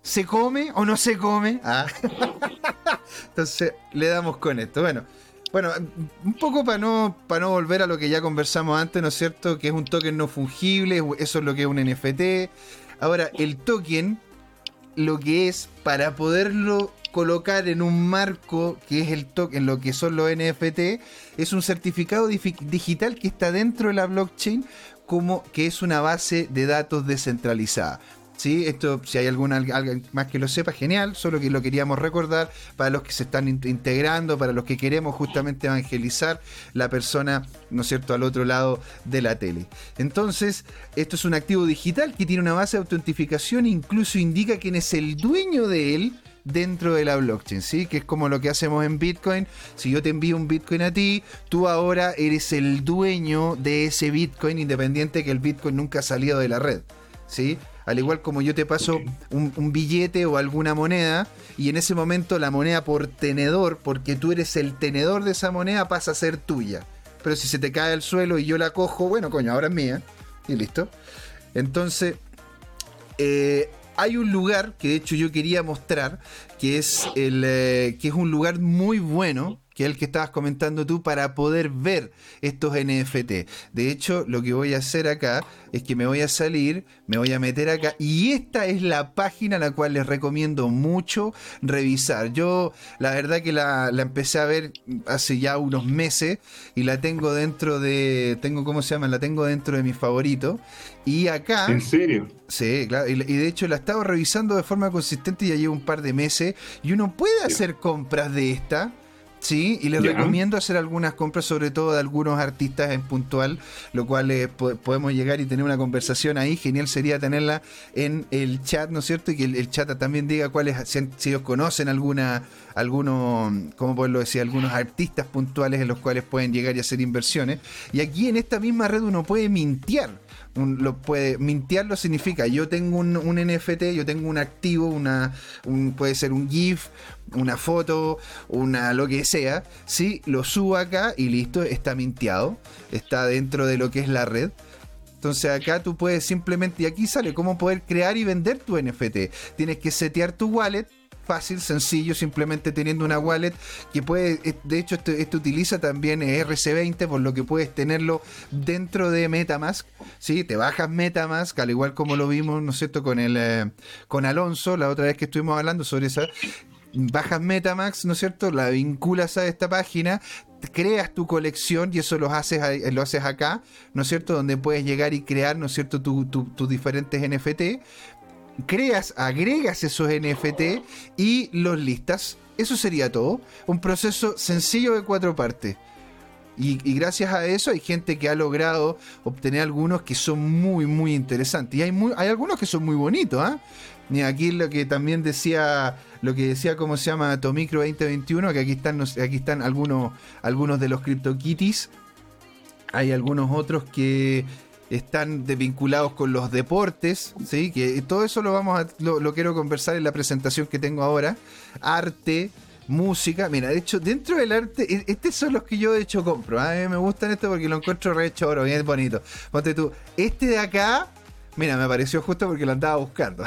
¿Se come o no se come? Ah. Entonces le damos con esto. Bueno, bueno, un poco para no, para no volver a lo que ya conversamos antes, ¿no es cierto? Que es un token no fungible, eso es lo que es un NFT. Ahora, el token, lo que es para poderlo colocar en un marco que es el token, lo que son los NFT, es un certificado digital que está dentro de la blockchain como que es una base de datos descentralizada. ¿Sí? Esto, si hay alguna, alguien más que lo sepa, genial, solo que lo queríamos recordar para los que se están integrando, para los que queremos justamente evangelizar la persona, ¿no es cierto?, al otro lado de la tele. Entonces, esto es un activo digital que tiene una base de autentificación, incluso indica quién es el dueño de él dentro de la blockchain, ¿sí? Que es como lo que hacemos en Bitcoin. Si yo te envío un Bitcoin a ti, tú ahora eres el dueño de ese Bitcoin, independiente que el Bitcoin nunca ha salido de la red, ¿sí? Al igual como yo te paso un, billete o alguna moneda y en ese momento la moneda por tenedor, porque tú eres el tenedor de esa moneda, pasa a ser tuya. Pero si se te cae al suelo y yo la cojo, bueno, coño, ahora es mía. Y listo. Entonces, eh, hay un lugar que de hecho yo quería mostrar, que es, el, eh, que es un lugar muy bueno que es el que estabas comentando tú, para poder ver estos NFT. De hecho, lo que voy a hacer acá es que me voy a salir, me voy a meter acá, y esta es la página a la cual les recomiendo mucho revisar. Yo, la verdad que la, empecé a ver hace ya unos meses, y la tengo dentro de, tengo, ¿cómo se llama? La tengo dentro de mis favoritos. Y acá... ¿En serio? Sí, claro. Y, de hecho la estaba revisando de forma consistente ya llevo un par de meses. Y uno puede hacer compras de esta Sí, y les recomiendo hacer algunas compras, sobre todo de algunos artistas en puntual, lo cual eh, podemos llegar y tener una conversación ahí. Genial sería tenerla en el chat, ¿no es cierto? Y que el, chat también diga cuáles, si, si, ellos conocen alguna, algunos, ¿cómo puedo decir? Algunos artistas puntuales en los cuales pueden llegar y hacer inversiones. Y aquí en esta misma red uno puede lo puede mintearlo significa yo tengo un, NFT, yo tengo un activo, una puede ser un GIF, una foto, una lo que sea, ¿sí? lo subo acá y listo, está minteado, está dentro de lo que es la red. Entonces acá tú puedes simplemente, y aquí sale cómo poder crear y vender tu NFT. Tienes que setear tu wallet, fácil, sencillo, simplemente teniendo una wallet que puede, eh, de hecho esto, utiliza también RC20, por lo que puedes tenerlo dentro de Metamask, ¿sí? Te bajas Metamask, al igual como lo vimos, ¿no es cierto?, con, el, eh, con Alonso, la otra vez que estuvimos hablando sobre esa, bajas Metamask, ¿no es cierto?, la vinculas a esta página, creas tu colección y eso lo haces, lo haces acá, ¿no es cierto? Donde puedes llegar y crear, ¿no es cierto?, tus diferentes NFT creas, agregas esos NFT y los listas. Eso sería todo. Un proceso sencillo de cuatro partes. Y, gracias a eso hay gente que ha logrado obtener algunos que son muy, muy interesantes. Y hay, hay algunos que son muy bonitos. Y aquí lo que también decía, lo que decía, ¿cómo se llama? Tomicro 2021, que aquí están, aquí están algunos, algunos de los CryptoKitties. Hay algunos otros que están vinculados con los deportes, ¿sí? que todo eso lo vamos a, lo, quiero conversar en la presentación que tengo ahora. Arte, música. Mira, de hecho, dentro del arte, e, estos son los que yo de hecho compro. A mí me gustan estos porque lo encuentro re choro, bien bonito. Ponte tú, este de acá Mira, me apareció justo porque lo andaba buscando.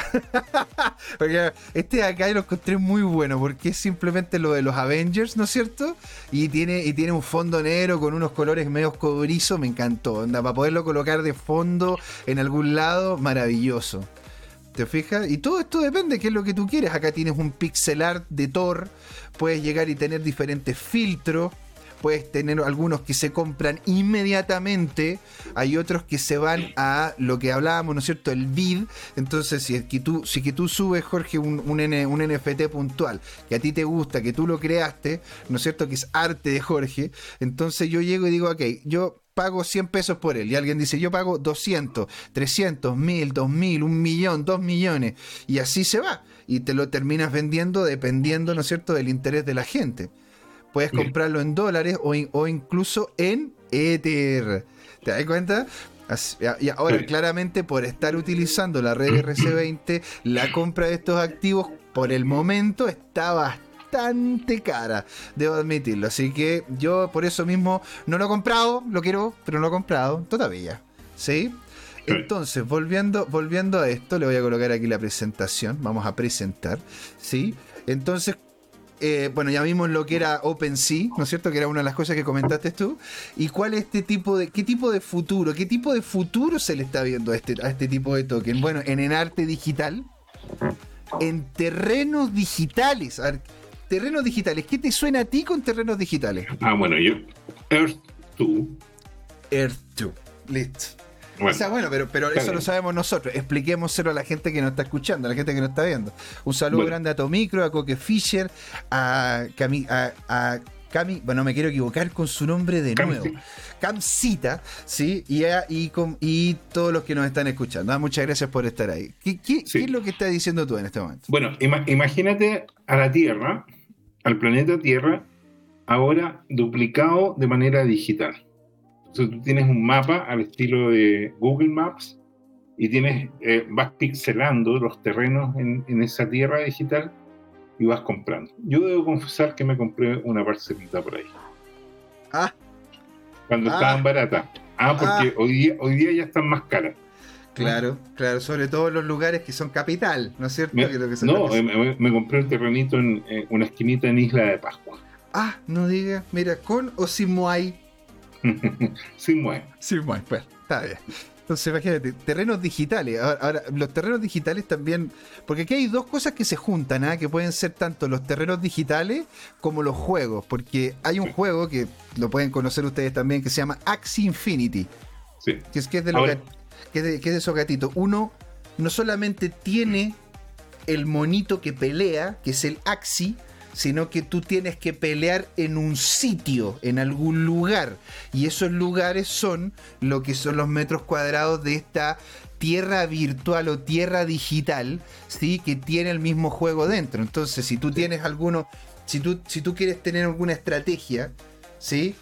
porque este de acá lo encontré muy bueno porque es simplemente lo de los Avengers, ¿no es cierto? Y tiene, y tiene un fondo negro con unos colores medio cobrizos, me encantó. Para poderlo colocar de fondo en algún lado, maravilloso. ¿Te fijas? Y todo esto depende de qué es lo que tú quieres. Acá tienes un pixel art de Thor, puedes llegar y tener diferentes filtros puedes tener algunos que se compran inmediatamente, hay otros que se van a lo que hablábamos, ¿no es cierto? El bid. Entonces, si es que tú, si que tú subes, Jorge, un, un, NFT puntual, que a ti te gusta, que tú lo creaste, ¿no es cierto? Que es arte de Jorge, entonces yo llego y digo, ok, yo pago 100 pesos por él. Y alguien dice, yo pago 200, 300, 1000, 2000, un millón, dos millones. Y así se va. Y te lo terminas vendiendo dependiendo, ¿no es cierto?, del interés de la gente. Puedes comprarlo en dólares o, o, incluso en Ether. ¿Te das cuenta? y ahora, claramente, por estar utilizando la red RC20, la compra de estos activos por el momento está bastante cara, debo admitirlo. Así que yo por eso mismo no lo he comprado, lo quiero, pero no lo he comprado todavía. ¿Sí? Entonces, volviendo, volviendo a esto, le voy a colocar aquí la presentación. Vamos a presentar. ¿Sí? Entonces, eh, bueno, ya vimos lo que era OpenSea, ¿no es cierto? Que era una de las cosas que comentaste tú. ¿Y cuál es este tipo de, qué tipo de futuro, qué tipo de futuro se le está viendo a este, a este tipo de token? Bueno, en el arte digital, en terrenos digitales. terrenos digitales, ¿qué te suena a ti con terrenos digitales? Ah, bueno, yo, Earth 2. Earth 2, listo. O sea, bueno, pero, pero eso lo sabemos nosotros. Expliquémoselo a la gente que nos está escuchando, a la gente que nos está viendo. Un saludo grande a Tomicro, a Coque Fisher, a Cami, a, Cami, bueno, me quiero equivocar con su nombre de nuevo. Camcita, ¿sí? Y, y, y, todos los que nos están escuchando. Ah, muchas gracias por estar ahí. ¿Qué, es lo que estás diciendo tú en este momento? Bueno, imagínate a la Tierra, al planeta Tierra, ahora duplicado de manera digital tú tienes un mapa al estilo de Google Maps y tienes, eh, vas pixelando los terrenos en, esa tierra digital y vas comprando. Yo debo confesar que me compré una parcelita por ahí. Ah. Cuando estaban ah. baratas. Ah, porque ah. Hoy, día, hoy día ya están más caras. Claro, claro, sobre todo en los lugares que son capital, ¿no es cierto? no, me, compré el terrenito en, una esquinita en Isla de Pascua. Ah, no diga, mira, con o sin Moai. Sin mueve. Sin mueve, pues, está bien. Entonces, imagínate, terrenos digitales. Ahora, los terrenos digitales también. Porque aquí hay dos cosas que se juntan, ¿ah? que pueden ser tanto los terrenos digitales como los juegos. Porque hay un juego que lo pueden conocer ustedes también que se llama Axie Infinity. Sí. Que es, que es de, los que es de esos gatitos. Uno no solamente tiene el monito que pelea, que es el Axie, sino que tú tienes que pelear en un sitio, en algún lugar. Y esos lugares son lo que son los metros cuadrados de esta tierra virtual o tierra digital, ¿sí? que tiene el mismo juego dentro. Entonces, si tú tienes alguno, si tú, si tú quieres tener alguna estrategia, ¿sí?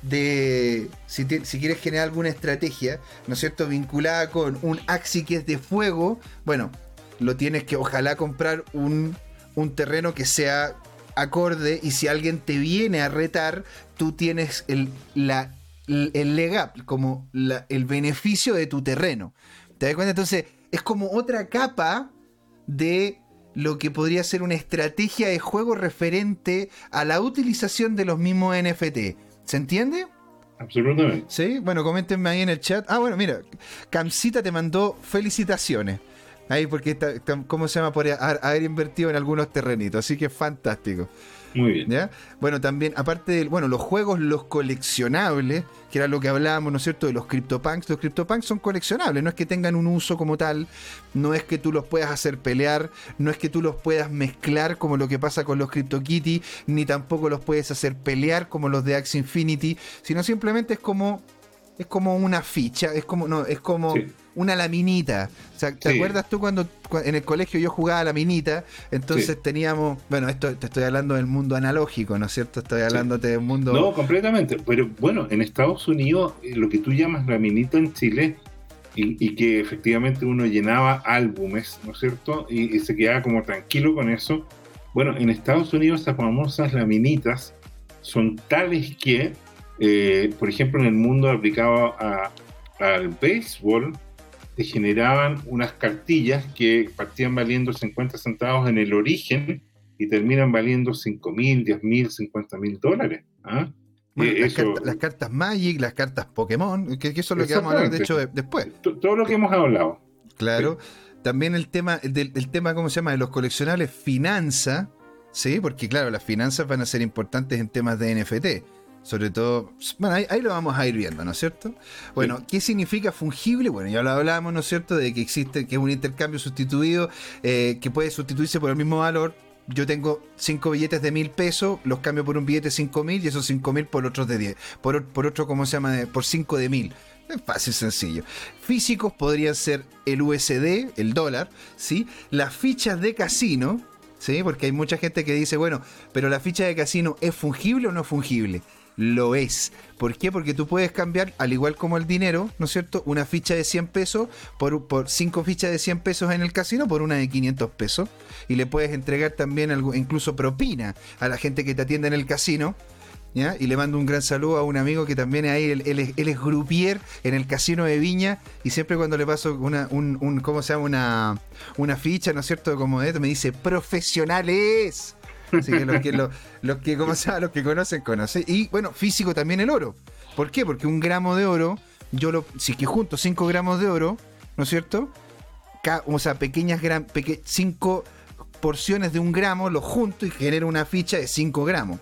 de si, si, quieres generar alguna estrategia, ¿no es cierto?, vinculada con un Axi que es de fuego, bueno, lo tienes que ojalá comprar un, un terreno que sea acorde y si alguien te viene a retar, tú tienes el, la, el legal, como el beneficio de tu terreno. ¿Te das cuenta? Entonces, es como otra capa de lo que podría ser una estrategia de juego referente a la utilización de los mismos NFT. ¿Se entiende? Absolutamente. Sí, bueno, coméntenme ahí en el chat. Ah, bueno, mira, Camcita te mandó felicitaciones. Ahí porque está, ¿cómo se llama? Por haber invertido en algunos terrenitos. Así que fantástico. Muy bien. ¿Ya? Bueno, también, aparte de bueno, los juegos, los coleccionables, que era lo que hablábamos, ¿no es cierto?, de los CryptoPunks. Los CryptoPunks son coleccionables, no es que tengan un uso como tal, no es que tú los puedas hacer pelear, no es que tú los puedas mezclar como lo que pasa con los CryptoKitty, ni tampoco los puedes hacer pelear como los de Axie Infinity, sino simplemente es como es como una ficha, es como no, es como una laminita. O sea, ¿te acuerdas tú cuando, en el colegio yo jugaba laminita? Entonces teníamos, bueno, esto te estoy hablando del mundo analógico, ¿no es cierto? Estoy hablándote del mundo. No, completamente. Pero bueno, en Estados Unidos, eh, lo que tú llamas laminita en Chile, y, que efectivamente uno llenaba álbumes, ¿no es cierto? Y, se quedaba como tranquilo con eso. Bueno, en Estados Unidos esas famosas laminitas son tales que, eh, por ejemplo, en el mundo aplicado al béisbol, te generaban unas cartillas que partían valiendo 50 centavos en el origen y terminan valiendo 5 mil, 10 mil, 50 mil dólares. ¿ah? Eh, las, cartas, Magic, las cartas Pokémon, que, eso es lo que vamos a hablar de hecho después. todo lo que hemos hablado. Claro. También el tema, del, el tema, ¿cómo se llama? De los coleccionables, finanza, ¿sí? Porque claro, las finanzas van a ser importantes en temas de NFT. Sobre todo, bueno, ahí, lo vamos a ir viendo, ¿no es cierto? Bueno, ¿qué significa fungible? Bueno, ya lo hablamos, ¿no es cierto? De que existe, que es un intercambio sustituido, eh, que puede sustituirse por el mismo valor. Yo tengo cinco billetes de mil pesos, los cambio por un billete de cinco mil y esos cinco mil por otros de 10. Por, por otro, ¿cómo se llama? Por cinco de mil. Es fácil, sencillo. Físicos podrían ser el USD, el dólar, ¿sí? Las fichas de casino, ¿sí? Porque hay mucha gente que dice, bueno, pero la ficha de casino es fungible o no fungible lo es. ¿Por qué? Porque tú puedes cambiar, al igual como el dinero, ¿no es cierto? Una ficha de 100 pesos por, por cinco fichas de 100 pesos en el casino por una de 500 pesos. Y le puedes entregar también algo, incluso propina a la gente que te atiende en el casino. Y le mando un gran saludo a un amigo que también ahí, él, él, es, él, es, grupier en el casino de Viña y siempre cuando le paso una, un, un ¿cómo se llama? Una, una ficha, ¿no es cierto? Como esto, me dice, profesionales. Así que los que, los, que. Los que conocen, conocen. Y bueno, físico también el oro. ¿Por qué? Porque un gramo de oro, yo lo, si que junto 5 gramos de oro, ¿no es cierto? o sea, pequeñas, gran, 5 porciones de un gramo, lo junto y genero una ficha de 5 gramos.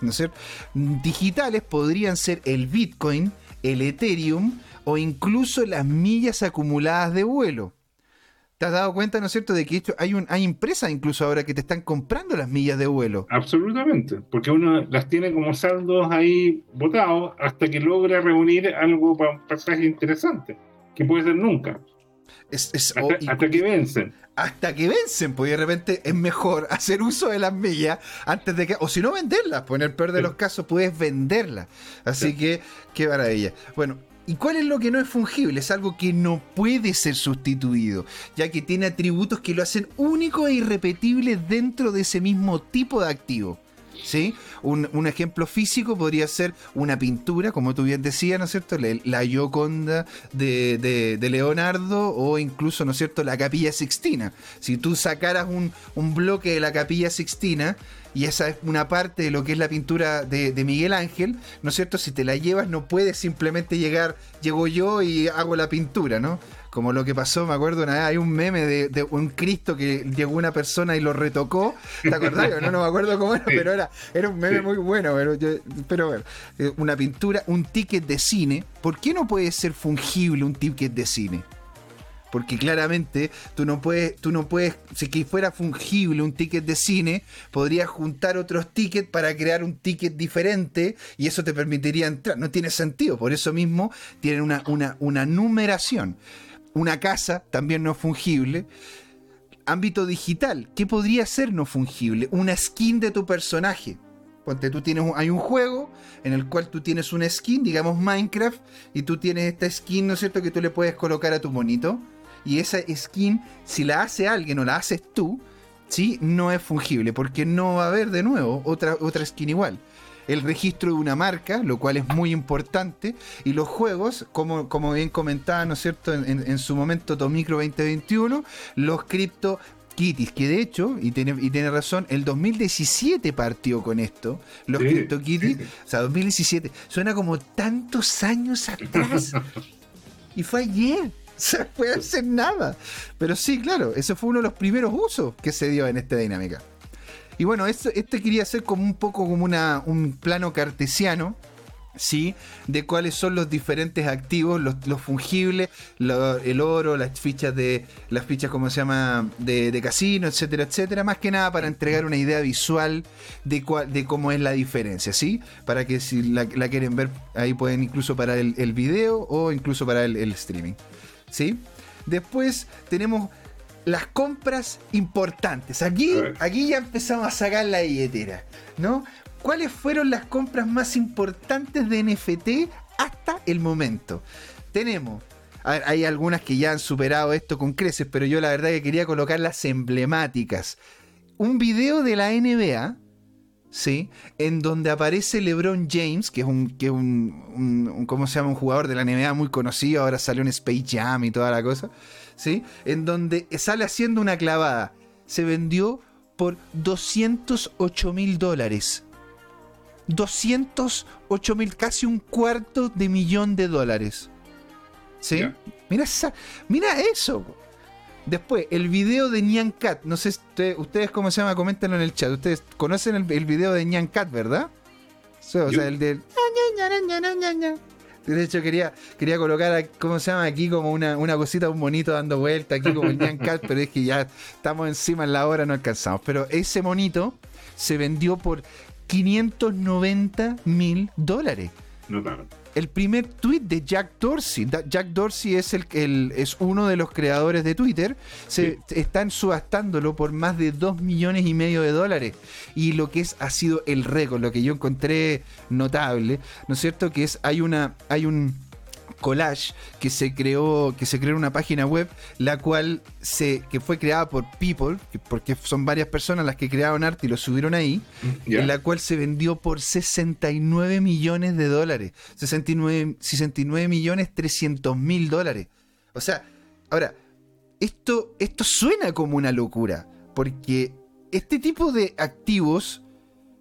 ¿No es cierto? Digitales podrían ser el Bitcoin, el Ethereum o incluso las millas acumuladas de vuelo. ¿Te has dado cuenta, no es cierto, de que hay, un, hay empresas incluso ahora que te están comprando las millas de vuelo? Absolutamente, porque uno las tiene como saldos ahí botados hasta que logra reunir algo para un pasaje interesante, que puede ser nunca. hasta, que vencen. Hasta que vencen, pues de repente es mejor hacer uso de las millas antes de que. O si no, venderlas. Pues en el peor de los casos puedes venderlas. Así que, qué maravilla. Bueno, ¿Y cuál es lo que no es fungible? Es algo que no puede ser sustituido, ya que tiene atributos que lo hacen único e irrepetible dentro de ese mismo tipo de activo. ¿Sí? Un, ejemplo físico podría ser una pintura, como tú bien decías, ¿no es cierto? La, Gioconda de, Leonardo o incluso, ¿no es cierto?, la Capilla Sixtina. Si tú sacaras un bloque de la Capilla Sixtina, y esa es una parte de lo que es la pintura de, Miguel Ángel, ¿no es cierto? Si te la llevas no puedes simplemente llegar, llego yo y hago la pintura, ¿no? Como lo que pasó, me acuerdo, una vez hay un meme de, un Cristo que llegó una persona y lo retocó, ¿te acordás? no, no me acuerdo cómo era, pero era, era un meme muy bueno, pero, pero bueno, eh, una pintura, un ticket de cine, ¿por qué no puede ser fungible un ticket de cine? Porque claramente tú no puedes, tú no puedes, si que fuera fungible un ticket de cine, podrías juntar otros tickets para crear un ticket diferente y eso te permitiría entrar. No tiene sentido, por eso mismo tienen una, una, una numeración. Una casa también no es fungible. Ámbito digital, ¿qué podría ser no fungible? Una skin de tu personaje. Ponte, tú tienes, hay un juego en el cual tú tienes una skin, digamos Minecraft, y tú tienes esta skin, ¿no es cierto?, que tú le puedes colocar a tu monito y esa skin, si la hace alguien o la haces tú, ¿sí? no es fungible, porque no va a haber de nuevo otra, otra skin igual. El registro de una marca, lo cual es muy importante, y los juegos, como, como bien comentaba, ¿no es cierto?, en, su momento Tomicro 2021, los cripto Kitties, que de hecho, y tiene, y tiene razón, el 2017 partió con esto, los Crypto Kitties, o sea, 2017, suena como tantos años atrás. y fue ayer se puede hacer nada. Pero sí, claro, ese fue uno de los primeros usos que se dio en esta dinámica. Y bueno, esto, este quería ser como un poco como una, un plano cartesiano, ¿sí? De cuáles son los diferentes activos, los, fungibles, el oro, las fichas de, las fichas, como se llama, de, casino, etcétera, etcétera. Más que nada para entregar una idea visual de, de cómo es la diferencia, ¿sí? Para que si la, quieren ver, ahí pueden incluso para el, el video o incluso para el streaming. ¿Sí? Después tenemos las compras importantes. Aquí, aquí ya empezamos a sacar la billetera, ¿no? ¿Cuáles fueron las compras más importantes de NFT hasta el momento? Tenemos, hay algunas que ya han superado esto con creces, pero yo la verdad que quería colocar las emblemáticas. Un video de la NBA, ¿sí? En donde aparece LeBron James, que es un, que un, ¿cómo se llama? Un jugador de la NBA muy conocido, ahora salió en Space Jam y toda la cosa, ¿sí? En donde sale haciendo una clavada. Se vendió por 208 mil dólares. 208 mil, casi un cuarto de millón de dólares. ¿Sí? Mira, esa, mira eso. Después, el video de Nyan Cat. No sé ustedes cómo se llama, coméntenlo en el chat. Ustedes conocen el, video de Nyan Cat, ¿verdad? O sea, el del. De hecho, quería, quería colocar, ¿cómo se llama? Aquí como una, una cosita, un monito dando vuelta, aquí como el Nyan Cat, pero es que ya estamos encima en la hora, no alcanzamos. Pero ese monito se vendió por 590 mil dólares. No, claro el primer tweet de Jack Dorsey. Jack Dorsey es, el, es uno de los creadores de Twitter. Se, Están subastándolo por más de 2 millones y medio de dólares. Y lo que es ha sido el récord, lo que yo encontré notable, ¿no es cierto? Que es, hay una, hay un Collage, que se creó, que se creó una página web, la cual se, que fue creada por People, porque son varias personas las que crearon arte y lo subieron ahí, en la cual se vendió por 69 millones de dólares. 69, 69 millones 300 mil dólares. O sea, ahora, esto, esto suena como una locura, porque este tipo de activos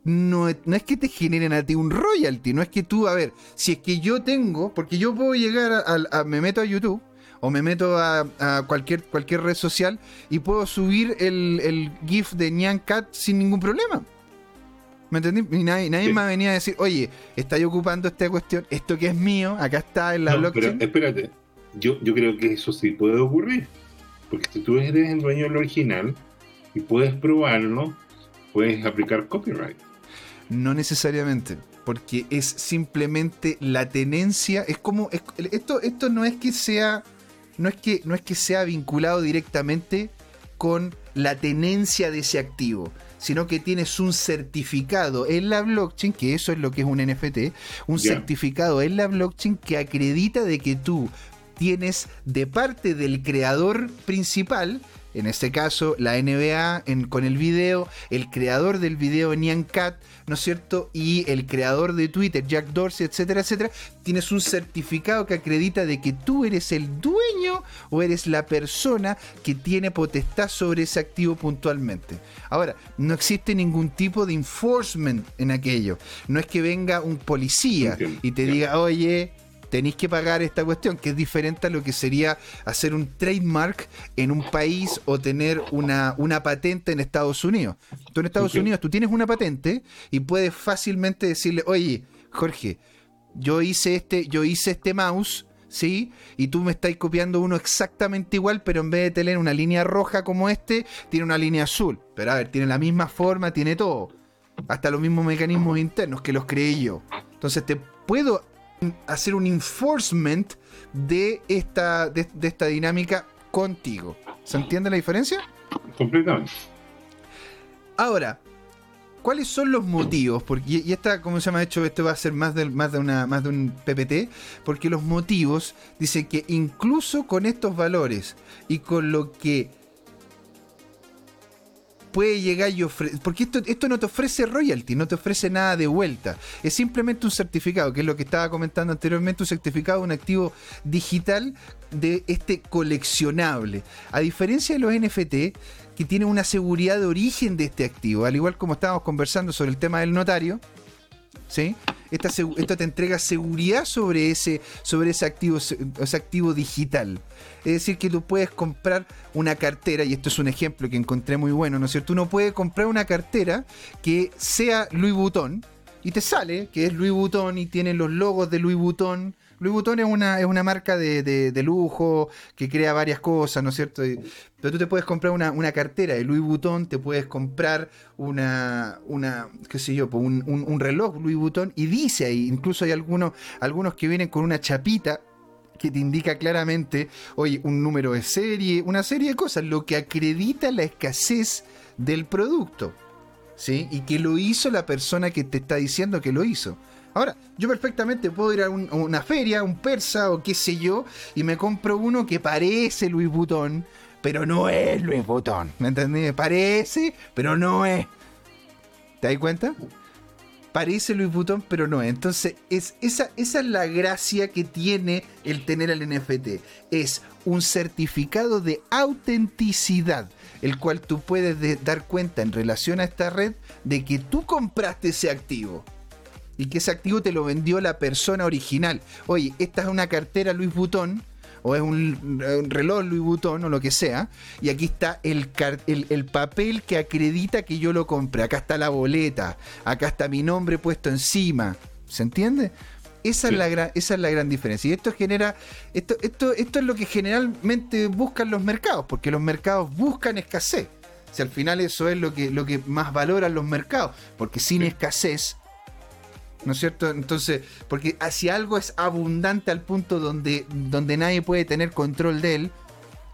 no, es que te generen a ti un royalty, no es que tú, a ver, si es que yo tengo, porque yo puedo llegar a, me meto a YouTube o me meto a, cualquier, cualquier red social y puedo subir el, GIF de Nyan Cat sin ningún problema. ¿Me entendí? Y nadie, nadie me venía a decir, oye, estáis ocupando esta cuestión, esto que es mío, acá está en la blockchain. Pero espérate, yo, yo creo que eso sí puede ocurrir. Porque si tú eres el dueño del original y puedes probarlo, puedes aplicar copyright. No necesariamente, porque es simplemente la tenencia, es como esto esto no es que sea no es que no es que sea vinculado directamente con la tenencia de ese activo, sino que tienes un certificado en la blockchain, que eso es lo que es un NFT, un certificado en la blockchain que acredita de que tú tienes de parte del creador principal en este caso la NBA con el video, el creador del video Nian Cat, ¿no es cierto? Y el creador de Twitter, Jack Dorsey, etcétera, etcétera, tienes un certificado que acredita de que tú eres el dueño o eres la persona que tiene potestad sobre ese activo puntualmente. Ahora, no existe ningún tipo de enforcement en aquello. No es que venga un policía y te diga, oye, tenéis que pagar esta cuestión, que es diferente a lo que sería hacer un trademark en un país o tener una, una patente en Estados Unidos. Tú en Estados Unidos tú tienes una patente y puedes fácilmente decirle, oye, Jorge, yo hice este, yo hice este mouse, ¿sí? Y tú me estás copiando uno exactamente igual, pero en vez de tener una línea roja como este, tiene una línea azul. Pero a ver, tiene la misma forma, tiene todo. Hasta los mismos mecanismos internos que los creé yo. Entonces te puedo hacer un enforcement de esta, de, esta dinámica contigo. ¿Se entiende la diferencia? Completamente. Ahora, ¿cuáles son los motivos? Porque, y esta, como se llama hecho, esto va a ser más de, más de, una, más de un PPT, porque los motivos dicen que incluso con estos valores y con lo que puede llegar y ofrecer. Porque esto, esto no te ofrece royalty, no te ofrece nada de vuelta. Es simplemente un certificado, que es lo que estaba comentando anteriormente, un certificado, un activo digital de este coleccionable. A diferencia de los NFT, que tienen una seguridad de origen de este activo, al igual como estábamos conversando sobre el tema del notario, ¿sí? Esta, te entrega seguridad sobre ese, sobre ese activo, ese activo digital. Es decir, que tú puedes comprar una cartera, y esto es un ejemplo que encontré muy bueno, ¿no es cierto? Uno puede comprar una cartera que sea Louis Vuitton, y te sale que es Louis Vuitton y tiene los logos de Louis Vuitton. Louis Vuitton es una, es una marca de, lujo que crea varias cosas, ¿no es cierto? pero tú te puedes comprar una, cartera de Louis Vuitton, te puedes comprar una, una qué sé yo, un, un, reloj Louis Vuitton y dice ahí, incluso hay algunos, algunos que vienen con una chapita que te indica claramente, oye, un número de serie, una serie de cosas, lo que acredita la escasez del producto. ¿Sí? Y que lo hizo la persona que te está diciendo que lo hizo. Ahora, yo perfectamente puedo ir a, una feria, un persa o qué sé yo, y me compro uno que parece Louis Vuitton, pero no es Louis Vuitton. ¿Me entendés? Parece, pero no es. ¿Te das cuenta? parece Louis Vuitton, pero no. Entonces, es, esa, esa es la gracia que tiene el tener el NFT. Es un certificado de autenticidad, el cual tú puedes dar cuenta en relación a esta red de que tú compraste ese activo. Y que ese activo te lo vendió la persona original. Oye, esta es una cartera Louis Vuitton o es un, reloj Louis Vuitton o lo que sea, y aquí está el, el, papel que acredita que yo lo compré, acá está la boleta, acá está mi nombre puesto encima, ¿se entiende? Esa, es la gran, esa es la gran diferencia. Y esto genera, esto, esto, esto es lo que generalmente buscan los mercados, porque los mercados buscan escasez. Si al final eso es lo que, lo que más valoran los mercados, porque sin escasez ¿no es cierto? Entonces, porque si algo es abundante al punto donde, donde nadie puede tener control de él,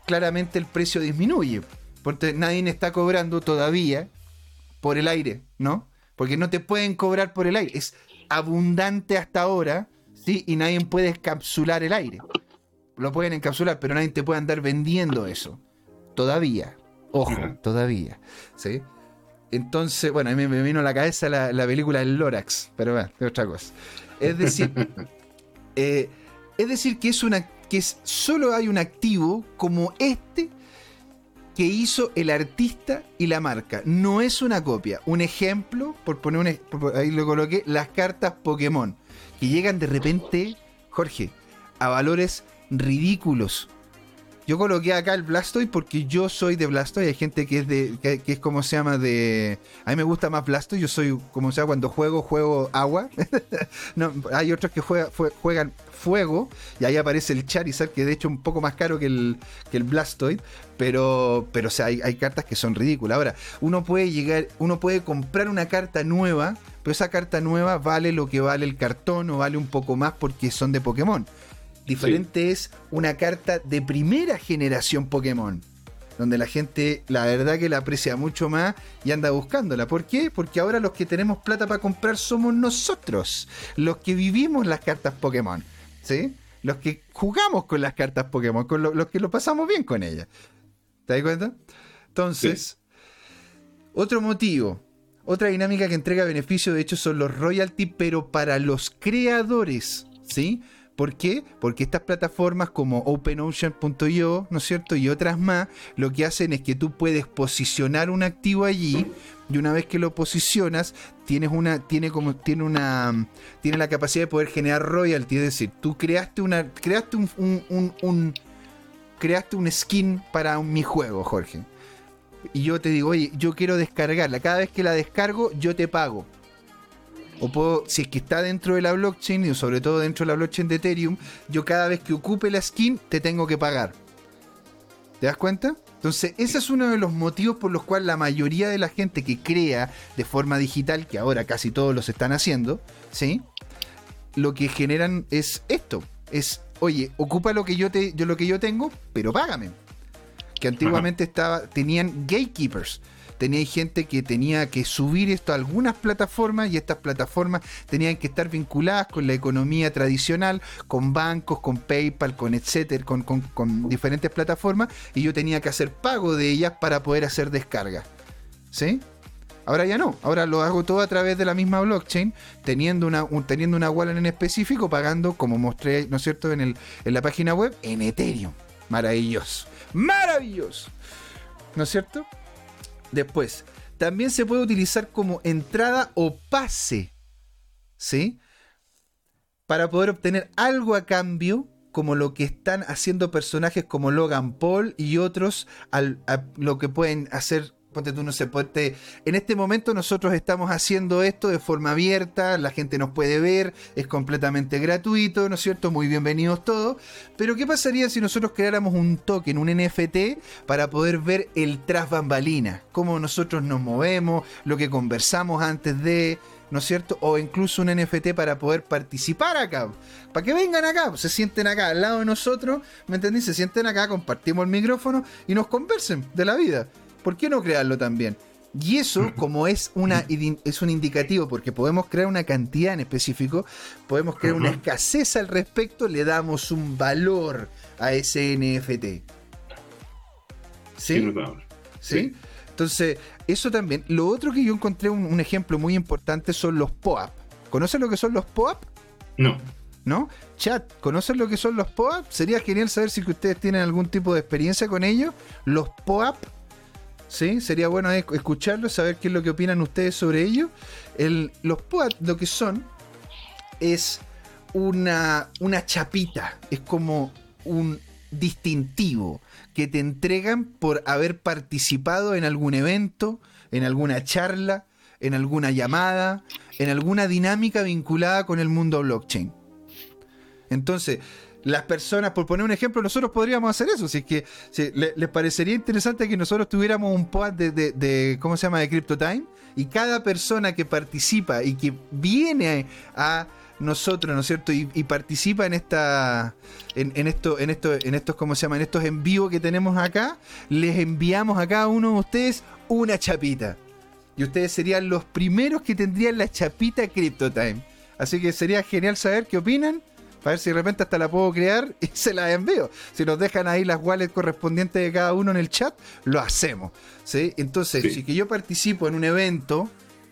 claramente el precio disminuye. Porque nadie está cobrando todavía por el aire, ¿no? Porque no te pueden cobrar por el aire. Es abundante hasta ahora. ¿sí? Y nadie puede encapsular el aire. Lo pueden encapsular, pero nadie te puede andar vendiendo eso. Todavía. Ojo, todavía. ¿Sí? Entonces, bueno, a mí me vino a la cabeza la, película El Lorax, pero bueno, es otra cosa. Es decir, eh, es decir que es una que es, solo hay un activo como este que hizo el artista y la marca. No es una copia. Un ejemplo, por poner un ahí lo coloqué, las cartas Pokémon, que llegan de repente, Jorge, a valores ridículos. Yo coloqué acá el Blastoise porque yo soy de Blastoise. Hay gente que es de. que, es como se llama de. A mí me gusta más Blastoise. Yo soy como sea cuando juego, juego agua. no, hay otros que juegan fuego. Y ahí aparece el Charizard, que de hecho es un poco más caro que el, que el Blastoise. Pero, pero o sea, hay, hay cartas que son ridículas. Ahora, uno puede llegar. Uno puede comprar una carta nueva. Pero esa carta nueva vale lo que vale el cartón o vale un poco más porque son de Pokémon. Diferente es una carta de primera generación Pokémon. Donde la gente, la verdad que la aprecia mucho más y anda buscándola. ¿Por qué? Porque ahora los que tenemos plata para comprar somos nosotros. Los que vivimos las cartas Pokémon. ¿Sí? Los que jugamos con las cartas Pokémon. Con los que lo pasamos bien con ellas. ¿Te das cuenta? Entonces, otro motivo. Otra dinámica que entrega beneficio, de hecho, son los royalty, pero para los creadores. ¿Sí? ¿Por qué? Porque estas plataformas como OpenOcean.io, ¿no es cierto? Y otras más, lo que hacen es que tú puedes posicionar un activo allí y una vez que lo posicionas, tienes una, tiene como, tiene una, tiene la capacidad de poder generar royalty. Es decir, tú creaste una, creaste un, un, un, creaste un skin para mi juego, Jorge. Y yo te digo, oye, yo quiero descargarla. Cada vez que la descargo, yo te pago o puedo, si es que está dentro de la blockchain, y sobre todo dentro de la blockchain de Ethereum, yo cada vez que ocupe la skin te tengo que pagar. ¿Te das cuenta? Entonces, ese es uno de los motivos por los cuales la mayoría de la gente que crea de forma digital, que ahora casi todos los están haciendo, ¿sí? Lo que generan es esto. Es, oye, ocupa lo que yo te, yo lo que yo tengo, pero págame. Que antiguamente estaba, tenían gatekeepers tenía gente que tenía que subir esto a algunas plataformas y estas plataformas tenían que estar vinculadas con la economía tradicional, con bancos, con PayPal, con etcétera, con, diferentes plataformas y yo tenía que hacer pago de ellas para poder hacer descarga. ¿Sí? Ahora ya no, ahora lo hago todo a través de la misma blockchain, teniendo una, teniendo una wallet en específico, pagando, como mostré, ¿no es cierto?, en, el, en la página web, en Ethereum. Maravilloso, maravilloso. ¿No es cierto? Después, también se puede utilizar como entrada o pase, ¿sí? Para poder obtener algo a cambio, como lo que están haciendo personajes como Logan Paul y otros, lo que pueden hacer ponte tú, no sé, ponte, en este momento nosotros estamos haciendo esto de forma abierta, la gente nos puede ver, es completamente gratuito, ¿no es cierto? Muy bienvenidos todos. Pero ¿qué pasaría si nosotros creáramos un token, un NFT, para poder ver el tras bambalina? Cómo nosotros nos movemos, lo que conversamos antes de, ¿no es cierto? O incluso un NFT para poder participar acá. Para que vengan acá, se sienten acá al lado de nosotros, ¿me entendí? Se sienten acá, compartimos el micrófono y nos conversen de la vida. ¿Por qué no crearlo también? Y eso, como es, una, es un indicativo, porque podemos crear una cantidad en específico, podemos crear una escasez al respecto, le damos un valor a ese NFT. ¿Sí? ¿Sí? Entonces, eso también. Lo otro que yo encontré un, ejemplo muy importante son los POAP. ¿Conocen lo que son los POAP? No. ¿No? Chat, ¿conocen lo que son los POAP? Sería genial saber si ustedes tienen algún tipo de experiencia con ellos. Los POAP ¿sí? Sería bueno escucharlo, saber qué es lo que opinan ustedes sobre ello. los POAP lo que son es una, una chapita, es como un distintivo que te entregan por haber participado en algún evento, en alguna charla, en alguna llamada, en alguna dinámica vinculada con el mundo blockchain. Entonces, las personas, por poner un ejemplo, nosotros podríamos hacer eso. Si es que les parecería interesante que nosotros tuviéramos un pod de, ¿cómo se llama?, de CryptoTime. Y cada persona que participa y que viene a nosotros, ¿no es cierto? Y, participa en esta, en, esto, en esto, en estos, ¿cómo se llama? En estos en vivo que tenemos acá, les enviamos a cada uno de ustedes una chapita. Y ustedes serían los primeros que tendrían la chapita CryptoTime. Así que sería genial saber qué opinan Para ver si de repente hasta la puedo crear y se la envío. Si nos dejan ahí las wallets correspondientes de cada uno en el chat, lo hacemos. ¿sí? Entonces, si que yo participo en un evento,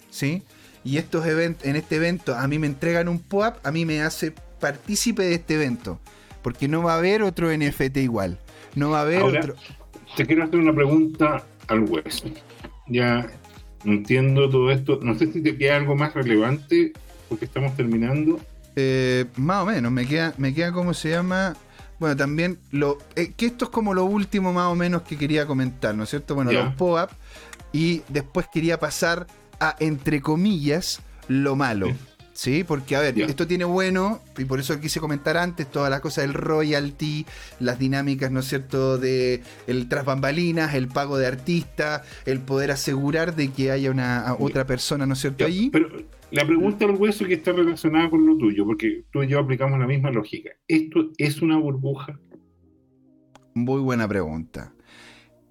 ¿sí? Y estos eventos, en este evento a mí me entregan un POAP, a mí me hace partícipe de este evento. Porque no va a haber otro NFT igual. No va a haber otro. Te quiero hacer una pregunta al hueso. Ya entiendo todo esto. No sé si te queda algo más relevante porque estamos terminando. Eh, más o menos, me queda, me queda como se llama. Bueno, también lo. Eh, que esto es como lo último más o menos que quería comentar, ¿no es cierto? Bueno, los POAP. Y después quería pasar a, entre comillas, lo malo. Sí, porque a ver, esto tiene bueno, y por eso quise comentar antes, toda la cosa del royalty, las dinámicas, ¿no es cierto?, de el tras bambalinas, el pago de artistas, el poder asegurar de que haya una otra persona, ¿no es cierto?, allí. Pero la pregunta del hueso que está relacionada con lo tuyo, porque tú y yo aplicamos la misma lógica. ¿Esto es una burbuja? Muy buena pregunta.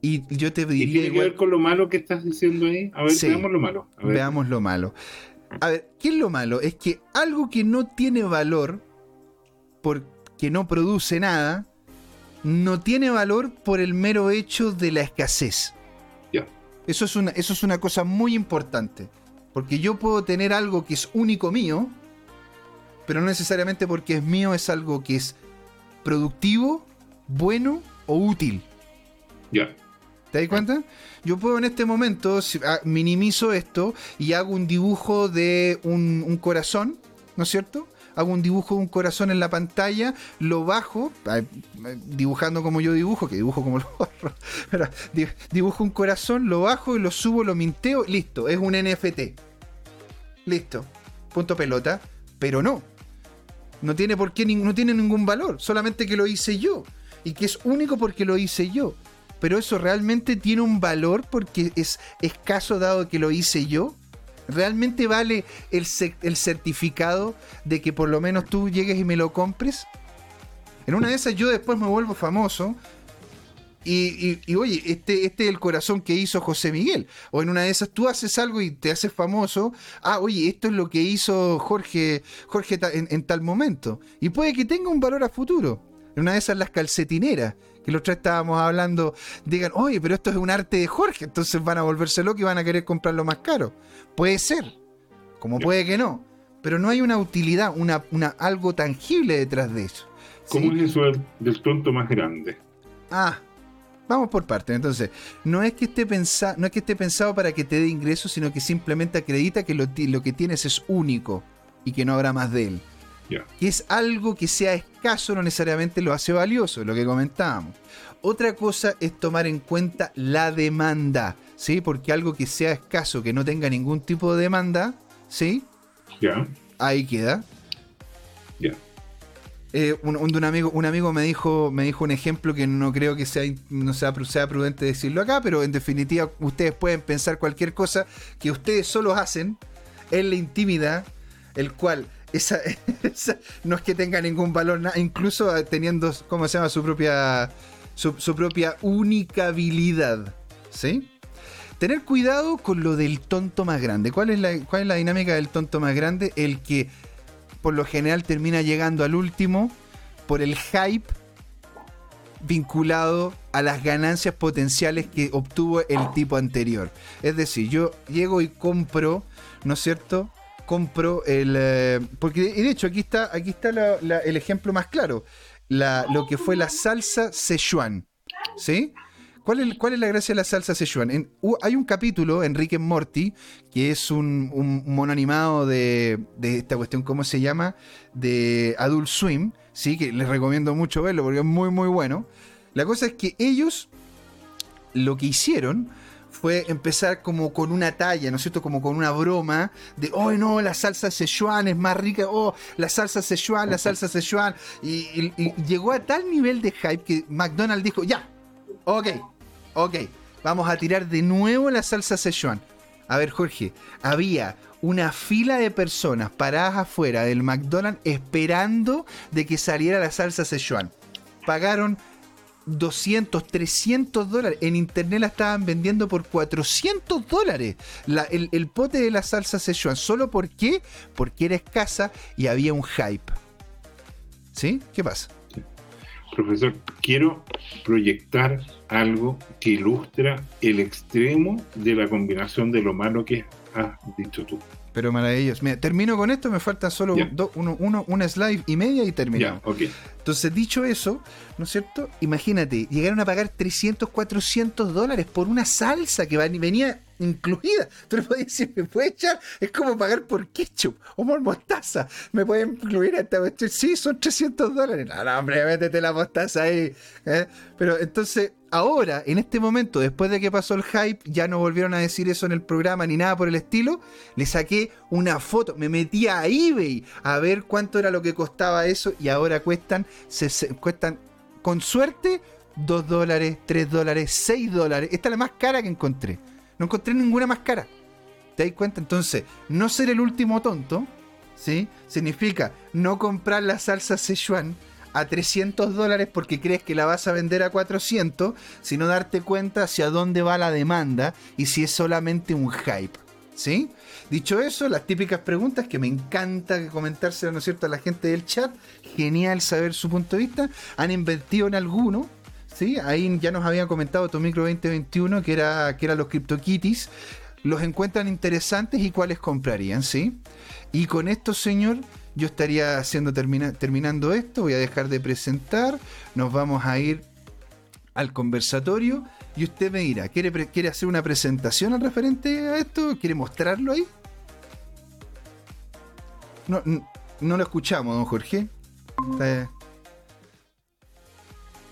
Y yo te diría. ¿Y tiene que ver con lo malo que estás diciendo ahí? A ver, veamos lo malo. Veamos lo malo. A ver, ¿qué es lo malo? Es que algo que no tiene valor, porque no produce nada, no tiene valor por el mero hecho de la escasez. Ya. Eso, es una, eso es una cosa muy importante. Porque yo puedo tener algo que es único mío, pero no necesariamente porque es mío es algo que es productivo, bueno o útil. Ya. ¿Te das cuenta? Yo puedo en este momento, ah, minimizo esto y hago un dibujo de un, corazón, ¿no es cierto? Hago un dibujo de un corazón en la pantalla, lo bajo, dibujando como yo dibujo, que dibujo como lo borro, dibujo un corazón, lo bajo y lo subo, lo minteo, listo, es un NFT. Listo, punto pelota, pero no. No tiene por qué, no tiene ningún valor, solamente que lo hice yo y que es único porque lo hice yo pero eso realmente tiene un valor porque es escaso dado que lo hice yo. ¿Realmente vale el, certificado de que por lo menos tú llegues y me lo compres? En una de esas yo después me vuelvo famoso y, oye, este, este es el corazón que hizo José Miguel. O en una de esas tú haces algo y te haces famoso. Ah, oye, esto es lo que hizo Jorge, Jorge en, tal momento. Y puede que tenga un valor a futuro. En una de esas las calcetineras que los tres estábamos hablando, digan, oye, pero esto es un arte de Jorge, entonces van a volverse locos y van a querer comprarlo más caro. Puede ser, como puede que no, pero no hay una utilidad, una, una algo tangible detrás de eso. ¿Cómo es eso del, tonto más grande? Ah, vamos por partes. Entonces, no es que esté pensado, no es que esté pensado para que te dé ingresos, sino que simplemente acredita que lo, lo que tienes es único y que no habrá más de él. Que es algo que sea escaso no necesariamente lo hace valioso, lo que comentábamos. Otra cosa es tomar en cuenta la demanda, ¿sí? Porque algo que sea escaso, que no tenga ningún tipo de demanda, ¿sí? Ahí queda. Ya. Eh, un, amigo, un amigo me dijo, me dijo un ejemplo que no creo que sea, no sea, sea prudente decirlo acá, pero en definitiva ustedes pueden pensar cualquier cosa que ustedes solo hacen en la intimidad, el cual no es que tenga ningún valor, incluso teniendo, ¿cómo se llama? Su propia, su, propia única habilidad. ¿Sí? Tener cuidado con lo del tonto más grande. ¿Cuál es, la, ¿Cuál es la dinámica del tonto más grande? El que por lo general termina llegando al último por el hype vinculado a las ganancias potenciales que obtuvo el tipo anterior. Es decir, yo llego y compro, ¿no es cierto? Compro el. Eh, porque de hecho, aquí está, aquí está el ejemplo más claro. lo que fue la salsa Szechuan. ¿Sí? ¿Cuál es, ¿Cuál es, la gracia de la salsa Szechuan? hay un capítulo en and Morty, que es un, mono animado de, de, esta cuestión, ¿cómo se llama? De Adult Swim, ¿sí? que les recomiendo mucho verlo porque es muy, muy bueno. La cosa es que ellos lo que hicieron fue empezar como con una talla, ¿no es cierto? Como con una broma de, oh no, la salsa Szechuan es más rica, oh, la salsa Szechuan, la salsa Szechuan. Y, llegó a tal nivel de hype que McDonald's dijo, ya, ok, ok, vamos a tirar de nuevo la salsa Szechuan. A ver, Jorge, había una fila de personas paradas afuera del McDonald's esperando de que saliera la salsa Szechuan. Pagaron 200, 300 dólares. En internet la estaban vendiendo por 400 dólares. el, pote de la salsa Szechuan. ¿Solo por qué? Porque era escasa y había un hype. ¿Sí? ¿Qué pasa? Profesor, quiero proyectar algo que ilustra el extremo de la combinación de lo malo que has dicho tú. Pero maravilloso. Mira, termino con esto, me falta solo uno, uno, una slide y media y terminamos. Entonces, dicho eso, ¿no es cierto? Imagínate, llegaron a pagar 300, 400 dólares por una salsa que venía incluida. Tú le podías decir, ¿me puede echar? Es como pagar por ketchup o por mostaza. ¿Me pueden incluir esta cuestión? Sí, son 300 dólares. No, no, hombre, métete la mostaza ahí. ¿eh? Pero entonces, ahora, en este momento, después de que pasó el hype, ya no volvieron a decir eso en el programa ni nada por el estilo. Le saqué una foto, me metí a eBay a ver cuánto era lo que costaba eso y ahora cuestan, se, cuestan con suerte 2 dólares, 3 dólares, 6 dólares. Esta es la más cara que encontré. No encontré ninguna más cara. ¿Te das cuenta? Entonces, no ser el último tonto, ¿sí? Significa no comprar la salsa Sichuan a 300 dólares porque crees que la vas a vender a 400, sino darte cuenta hacia dónde va la demanda y si es solamente un hype. ¿Sí? Dicho eso, las típicas preguntas que me encanta comentárselo, ¿no es cierto?, a la gente del chat. Genial saber su punto de vista. ¿Han invertido en alguno? ¿sí? Ahí ya nos habían comentado Tomicro 2021 que era, que eran los CryptoKitties. ¿Los encuentran interesantes y cuáles comprarían? ¿sí? Y con esto, señor, yo estaría haciendo terminando esto. Voy a dejar de presentar. Nos vamos a ir al conversatorio. Y usted me dirá, ¿quiere, quiere hacer una presentación al referente a esto? ¿Quiere mostrarlo ahí? No, no, lo escuchamos, don Jorge.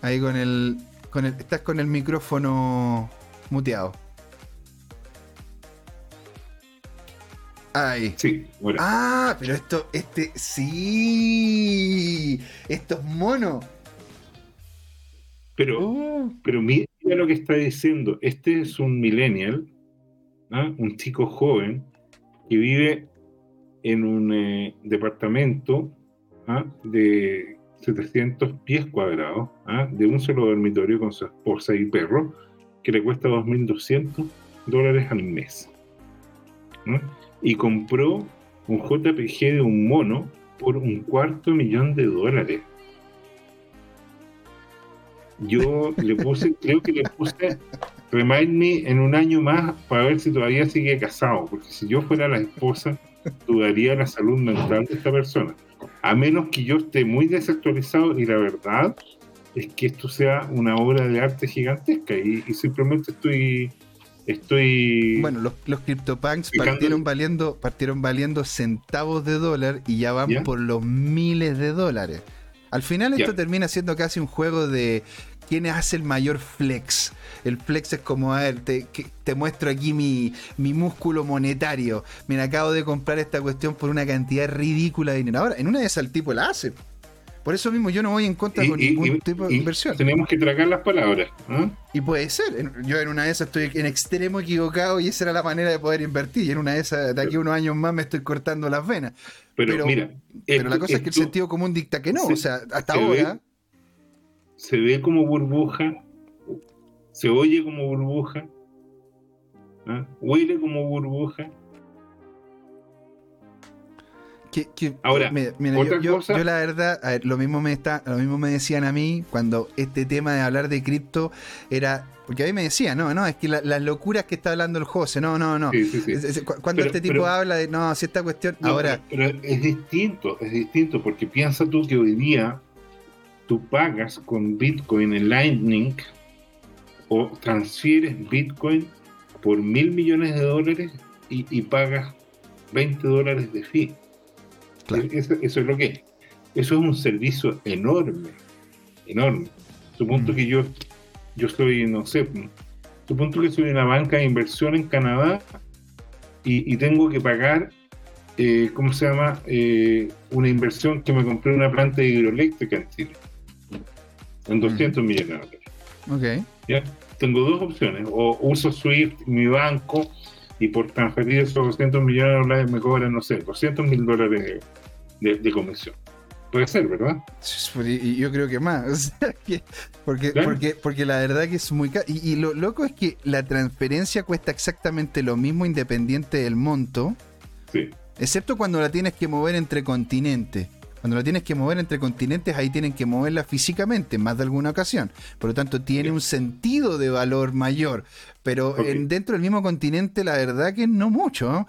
Ahí con el, con el. Estás con el micrófono muteado. Ahí. Sí, bueno. Ah, pero esto, este, sí. Esto es mono. Pero, oh. pero mira lo que está diciendo. Este es un millennial, ¿ah? un chico joven que vive en un eh, departamento ¿ah? de 700 pies cuadrados ¿ah? de un solo dormitorio con su esposa y perro que le cuesta 2.200 dólares al mes. Y compró un JPG de un mono por un cuarto millón de dólares. Yo le puse, creo que le puse Remind Me en un año más para ver si todavía sigue casado, porque si yo fuera la esposa, dudaría la salud mental de esta persona. A menos que yo esté muy desactualizado y la verdad es que esto sea una obra de arte gigantesca y, simplemente estoy estoy bueno los, los CryptoPunks partieron valiendo partieron valiendo centavos de dólar y ya van por los miles de dólares. Al final esto termina siendo casi un juego de quién hace el mayor flex. El flex es como, a ver, te, te muestro aquí mi, mi, músculo monetario. Me acabo de comprar esta cuestión por una cantidad ridícula de dinero. Ahora, en una de esas el tipo la hace. Por eso mismo yo no voy en contra con ningún tipo de inversión. Tenemos que tragar las palabras. Y puede ser. Yo en una de esas estoy en extremo equivocado y esa era la manera de poder invertir. Y en una de esas, de aquí a unos años más, me estoy cortando las venas. Pero, mira. Pero la cosa es que el sentido común dicta que no. o sea, hasta ahora se ve como burbuja, se oye como burbuja, ¿ah? huele como burbuja. Ahora, yo, la verdad, lo mismo me está, lo mismo me decían a mí cuando este tema de hablar de cripto era, porque a mí me decían, no, no, es que las locuras que está hablando el José, no, no, no. cuando este tipo habla de, no, si esta cuestión, ahora. pero es distinto, es distinto, porque piensa tú que hoy día tú pagas con Bitcoin en Lightning o transfieres Bitcoin por mil millones de dólares y, pagas 20 dólares de fee. Eso, es lo que es. Eso es un servicio enorme, enorme. Supongo mm. que yo, yo soy, no sé, supongo que soy una banca de inversión en Canadá y, tengo que pagar, eh, ¿cómo se llama? Eh, una inversión que me compré una planta hidroeléctrica en Chile en 200 millones de dólares. ¿Ya? Tengo dos opciones, o uso Swift, mi banco, y por transferir esos 200 millones de dólares me cobran, no sé, 200 mil dólares de, comisión. Puede ser, ¿verdad? Y yo creo que más. porque, porque, porque la verdad que es muy caro. Y, lo loco es que la transferencia cuesta exactamente lo mismo independiente del monto. Sí. Excepto cuando la tienes que mover entre continentes. Cuando la tienes que mover entre continentes, ahí tienen que moverla físicamente, en más de alguna ocasión. Por lo tanto, tiene un sentido de valor mayor. Pero en, dentro del mismo continente, la verdad que no mucho.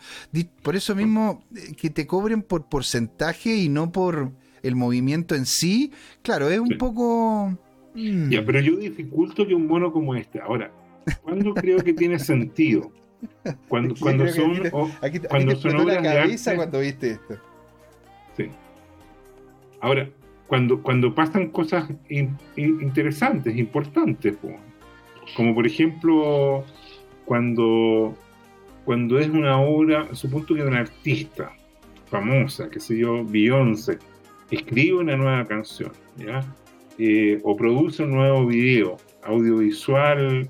Por eso mismo, eh, que te cobren por porcentaje y no por el movimiento en sí, claro, es un poco... Mm. Ya, pero yo dificulto que un mono como este. Ahora, ¿cuándo creo que tiene sentido? Cuando, cuando son, aquí cuando son la cabeza cuando viste esto. Ahora, cuando, cuando pasan cosas interesantes, importantes, como por ejemplo cuando, cuando es una obra, supongo que una artista famosa, que sé yo, Beyoncé, escribe una nueva canción. Eh, o produce un nuevo video audiovisual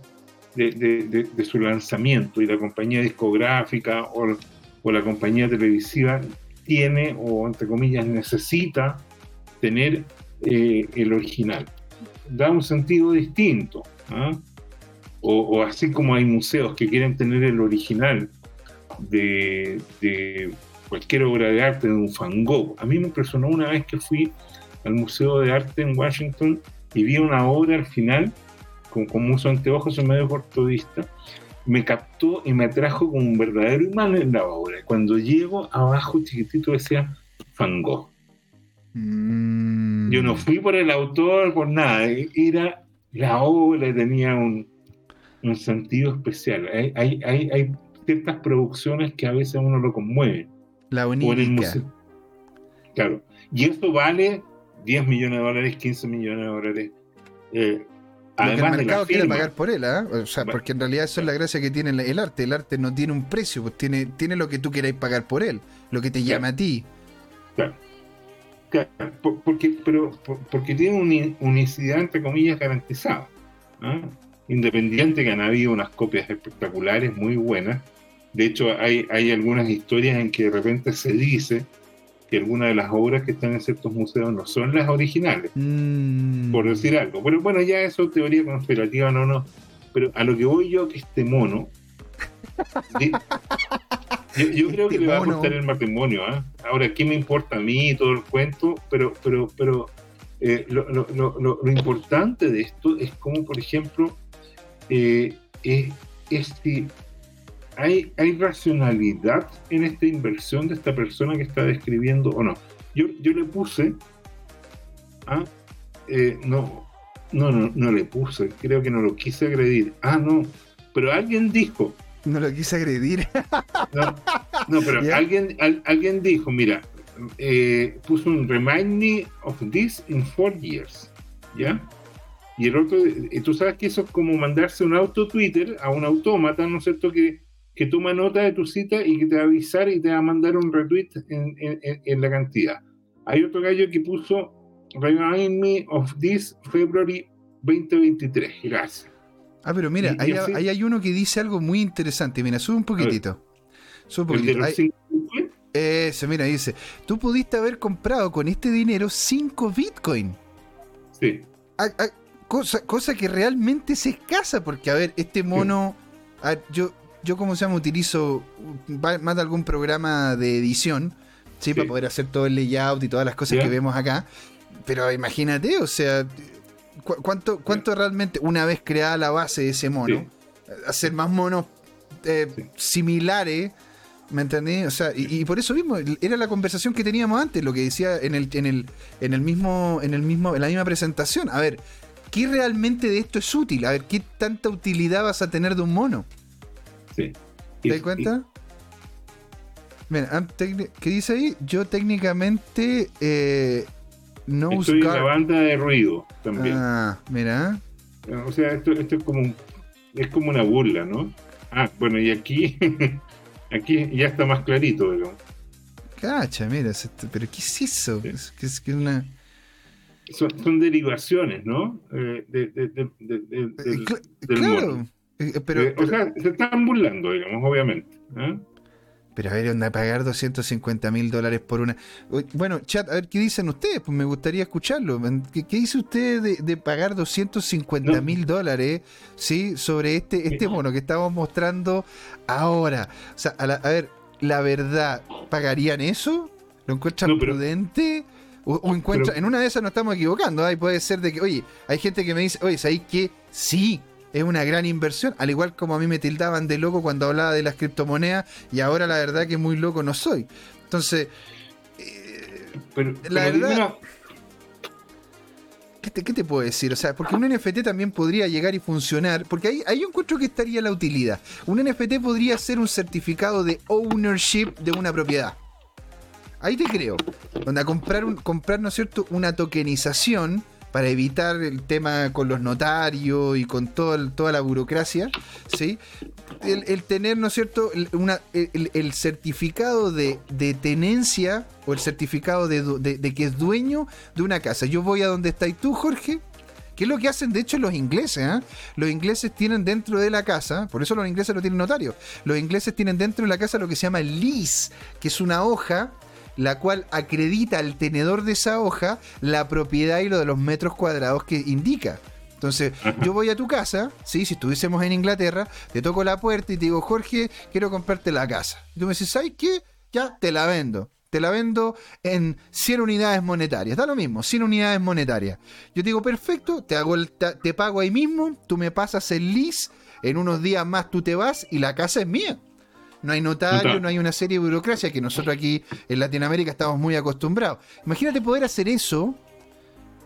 de, su lanzamiento y la compañía discográfica o, la compañía televisiva tiene o entre comillas necesita tener eh, el original. Da un sentido distinto. ¿ah? O, así como hay museos que quieren tener el original de, cualquier obra de arte de un Van Gogh. A mí me impresionó una vez que fui al Museo de Arte en Washington y vi una obra al final con, con uso anteojos en medio cortodista, me captó y me atrajo como un verdadero imán en la obra. Cuando llego abajo, chiquitito, decía Van Gogh. Mm. Yo no fui por el autor, por nada. Era la obra, tenía un, un sentido especial. Hay, hay, hay, hay, ciertas producciones que a veces uno lo conmueve. La única. Claro. Y eso vale 10 millones de dólares, 15 millones de dólares. Eh, Además el mercado quiere pagar por él, ¿ah? o sea, porque en realidad eso es la gracia que tiene el arte. El arte no tiene un precio, pues tiene, tiene lo que tú queráis pagar por él, lo que te llama a ti. Claro. Porque, pero, porque tiene una unicidad, entre comillas, garantizada. ¿ah? Independiente que han habido unas copias espectaculares, muy buenas. De hecho, hay, hay algunas historias en que de repente se dice que algunas de las obras que están en ciertos museos no son las originales, mm. por decir algo. Pero bueno, ya eso teoría conspirativa, no, no. Pero a lo que voy yo, que este mono, yo, creo que le va a costar el matrimonio. ¿ah? Ahora, ¿qué me importa a mí todo el cuento? Pero, pero, pero eh, lo, lo, lo, lo, importante de esto es como, por ejemplo, eh, es, es que ¿hay, racionalidad en esta inversión de esta persona que está describiendo o no? Yo, yo le puse, ah, eh, no, no, no, no le puse, creo que no lo quise agredir. Ah, no, pero alguien dijo. No lo quise agredir. No, pero alguien, alguien dijo, mira, eh, puso un remind me of this in four years, ¿ya? Y el otro, eh, tú sabes que eso es como mandarse un auto Twitter a un autómata, ¿no es cierto? Que que toma nota de tu cita y que te va a avisar y te va a mandar un retweet en, la cantidad. Hay otro gallo que puso Remind me of this February 2023. Gracias. Ah, pero mira, ahí, hay uno que dice algo muy interesante. Mira, sube un poquitito. Sube un poquitito. Eso, mira, dice, tú pudiste haber comprado con este dinero 5 Bitcoin. Sí. Ah, ah, cosa, cosa que realmente es escasa, porque, a ver, este mono, yo, yo como se llama utilizo más de algún programa de edición, ¿sí? Para poder hacer todo el layout y todas las cosas que vemos acá. Pero imagínate, o sea, ¿cuánto, cuánto realmente, una vez creada la base de ese mono, hacer más monos eh, similares? ¿Me entendí? O sea, y, por eso mismo, era la conversación que teníamos antes, lo que decía en el, en el, en el mismo, en el mismo, en la misma presentación. A ver, ¿qué realmente de esto es útil? A ver, ¿qué tanta utilidad vas a tener de un mono? ¿Te das cuenta? Mira, ¿qué dice ahí? Yo técnicamente eh, no Estoy en la banda de ruido también. Ah, mira. O sea, esto, esto es como es como una burla, ¿no? Ah, bueno, y aquí aquí ya está más clarito, digamos. Cacha, mira, pero ¿qué es eso? Es, que es una... Son, derivaciones, ¿no? Eh, de, de, de, del, claro. Eh, eh, pero, o sea, se están burlando, digamos, obviamente. ¿eh? Pero a ver, onda, pagar 250 mil dólares por una. Bueno, chat, a ver qué dicen ustedes, pues me gustaría escucharlo. ¿Qué, dice usted de, pagar 250 mil dólares ¿sí? sobre este, este mono que estamos mostrando ahora? O sea, a, ver, la verdad, ¿pagarían eso? ¿Lo encuentran prudente? O, encuentra, en una de esas nos estamos equivocando. Ahí puede ser de que, oye, hay gente que me dice, oye, ¿sabéis que sí? Es una gran inversión, al igual como a mí me tildaban de loco cuando hablaba de las criptomonedas y ahora la verdad que muy loco no soy. Entonces, eh, pero, la verdad... ¿Qué te, puedo decir? O sea, porque un NFT también podría llegar y funcionar, porque ahí, ahí yo encuentro que estaría la utilidad. Un NFT podría ser un certificado de ownership de una propiedad. Ahí te creo. Donde a comprar, un, comprar, ¿no es cierto?, una tokenización para evitar el tema con los notarios y con todo toda la burocracia, ¿sí? El, tener, ¿no es cierto?, el, certificado de, tenencia o el certificado de, que es dueño de una casa. Yo voy a donde estás tú, Jorge, que es lo que hacen de hecho los ingleses. ¿eh? Los ingleses tienen dentro de la casa, por eso los ingleses lo tienen notario, los ingleses tienen dentro de la casa lo que se llama lease, que es una hoja la cual acredita al tenedor de esa hoja la propiedad y lo de los metros cuadrados que indica. Entonces, yo voy a tu casa, ¿sí? si estuviésemos en Inglaterra, te toco la puerta y te digo, Jorge, quiero comprarte la casa. Y tú me dices, ¿sabes qué? Ya te la vendo. Te la vendo en 100 unidades monetarias. Da lo mismo, 100 unidades monetarias. Yo te digo, perfecto, te, hago el, te pago ahí mismo, tú me pasas el lease, en unos días más tú te vas y la casa es mía no hay notario, no hay una serie de burocracia que nosotros aquí en Latinoamérica estamos muy acostumbrados. Imagínate poder hacer eso,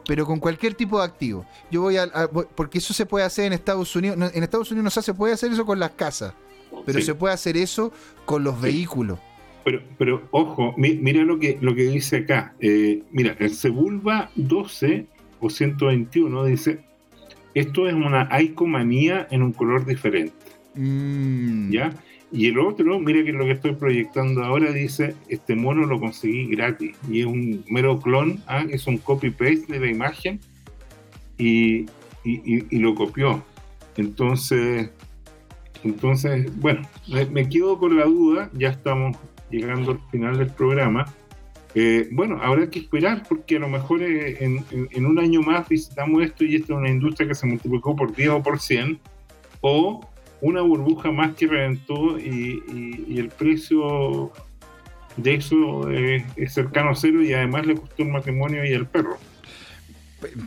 pero con cualquier tipo de activo. Yo voy a, porque eso se puede hacer en Estados Unidos. en Estados Unidos no se puede hacer eso con las casas, pero se puede hacer eso con los vehículos. Pero, pero ojo, mira lo que, lo que dice acá. Eh, mira, el Sebulba 12 o 121 dice, esto es una icomanía en un color diferente. Mm. ¿Ya? Y el otro, mire que lo que estoy proyectando ahora dice, este mono lo conseguí gratis. Y es un mero clon, ¿ah? es un copy-paste de la imagen y, lo copió. Entonces, entonces bueno, me, quedo con la duda, ya estamos llegando al final del programa. Eh, bueno, habrá que esperar porque a lo mejor eh, en, en, un año más visitamos esto y esta es una industria que se multiplicó por 10 o por 100, o una burbuja más que reventó y, el precio de eso es, cercano a cero y además le costó un matrimonio y el perro.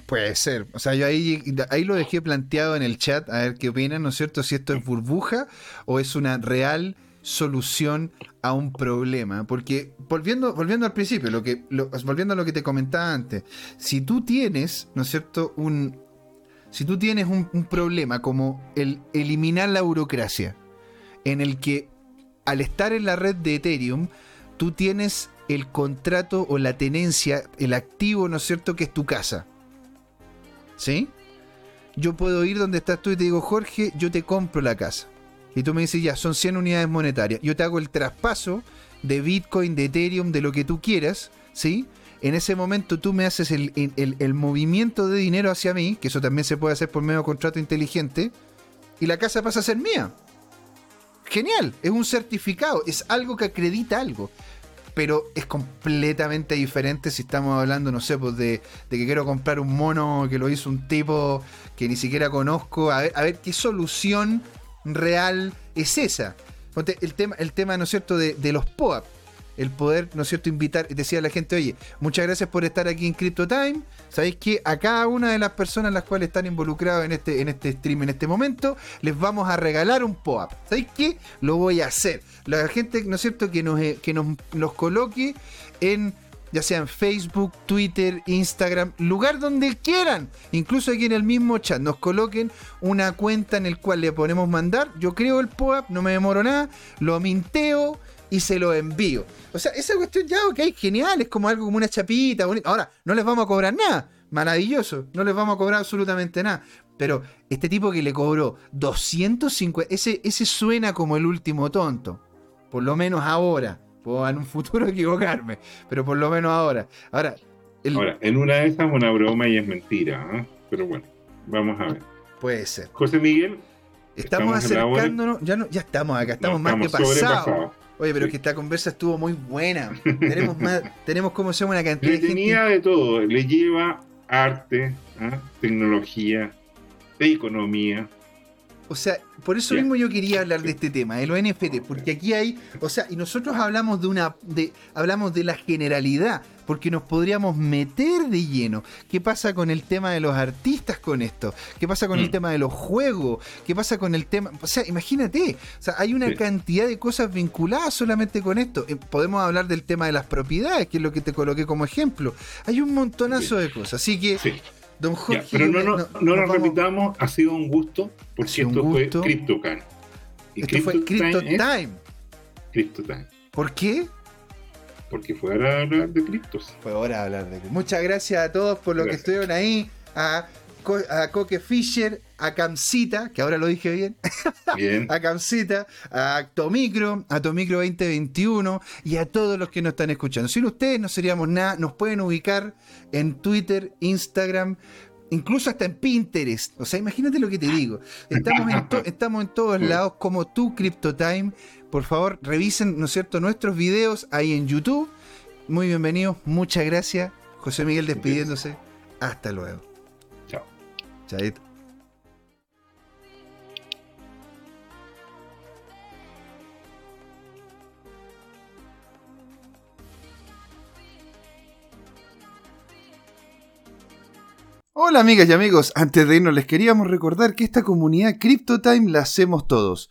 puede ser. O sea, yo ahí, ahí lo dejé planteado en el chat, a ver qué opinan, ¿no es cierto? Si esto es burbuja o es una real solución a un problema. Porque volviendo, volviendo al principio, lo que, volviendo a lo que te comentaba antes, si tú tienes, ¿no es cierto?, un, si tú tienes un, problema como el eliminar la burocracia, en el que al estar en la red de Ethereum, tú tienes el contrato o la tenencia, el activo, ¿no es cierto?, que es tu casa. ¿Sí? Yo puedo ir donde estás tú y te digo, Jorge, yo te compro la casa. Y tú me dices, ya, son 100 unidades monetarias. Yo te hago el traspaso de Bitcoin, de Ethereum, de lo que tú quieras, ¿sí? En ese momento tú me haces el, movimiento de dinero hacia mí, que eso también se puede hacer por medio de contrato inteligente, y la casa pasa a ser mía. Genial, es un certificado, es algo que acredita algo. Pero es completamente diferente si estamos hablando, no sé, pues de, que quiero comprar un mono que lo hizo un tipo que ni siquiera conozco. A ver, a ver qué solución real es esa. El tema, el tema ¿no es cierto?, de, de los POAP el poder, ¿no es cierto?, invitar, decía a la gente, oye, muchas gracias por estar aquí en Crypto Time. Sabéis que a cada una de las personas las cuales están involucradas en este, en este stream en este momento, les vamos a regalar un POAP. ¿Sabéis qué? Lo voy a hacer. La gente, ¿no es cierto?, que nos, eh, que nos los coloque en ya sea en Facebook, Twitter, Instagram, lugar donde quieran, incluso aquí en el mismo chat, nos coloquen una cuenta en el cual le ponemos mandar, yo creo el POAP, no me demoro nada, lo minteo, y se lo envío. O sea, esa cuestión ya, ok, genial, es como algo como una chapita. Bonita. Ahora, no les vamos a cobrar nada. Maravilloso, no les vamos a cobrar absolutamente nada. Pero este tipo que le cobró 250, ese, ese suena como el último tonto. Por lo menos ahora. Puedo en un futuro equivocarme, pero por lo menos ahora. Ahora, ahora en una de esas es una broma y es mentira. ¿eh? Pero bueno, vamos a ver. Puede ser. José Miguel. Estamos, acercándonos, ya, no, ya estamos acá, estamos más que pasados. Oye, pero que esta conversa estuvo muy buena. tenemos más, tenemos como se llama una cantidad de tenía de todo, le lleva arte, ¿ah? tecnología, economía. O sea, por eso mismo yo quería hablar de este tema, de los NFT, porque aquí hay, o sea, y nosotros hablamos de una, de, hablamos de la generalidad, porque nos podríamos meter de lleno. ¿Qué pasa con el tema de los artistas con esto? ¿Qué pasa con el Mm. tema de los juegos? ¿Qué pasa con el tema? O sea, imagínate, o sea, hay una Sí. cantidad de cosas vinculadas solamente con esto. Eh, Podemos hablar del tema de las propiedades, que es lo que te coloqué como ejemplo. Hay un montonazo de cosas. Así que, Sí. don Ya, Jorge. pero no, no, no- vamos- repitamos, ha sido un gusto, porque un esto gusto. fue CryptoCan. Y Esto fue Crypto es Time. CryptoTime, ¿Por qué? Porque fue ahora hablar de criptos. Fue hora de hablar de Muchas gracias a todos por lo que estuvieron ahí. A, Co- a Coque Fisher, a Camcita, que ahora lo dije bien, Bien, a Camcita, a Tomicro, a Tomicro 2021 y a todos los que nos están escuchando. Sin ustedes no seríamos nada. Nos pueden ubicar en Twitter, Instagram, incluso hasta en Pinterest. O sea, imagínate lo que te digo. Estamos en, to- estamos en todos lados como tu CryptoTime. Por favor, revisen, ¿no es cierto?, nuestros videos ahí en YouTube. Muy bienvenidos, muchas gracias. José Miguel despidiéndose. Hasta luego. chao. Chaito. Hola amigas y amigos, antes de irnos les queríamos recordar que esta comunidad CryptoTime la hacemos todos,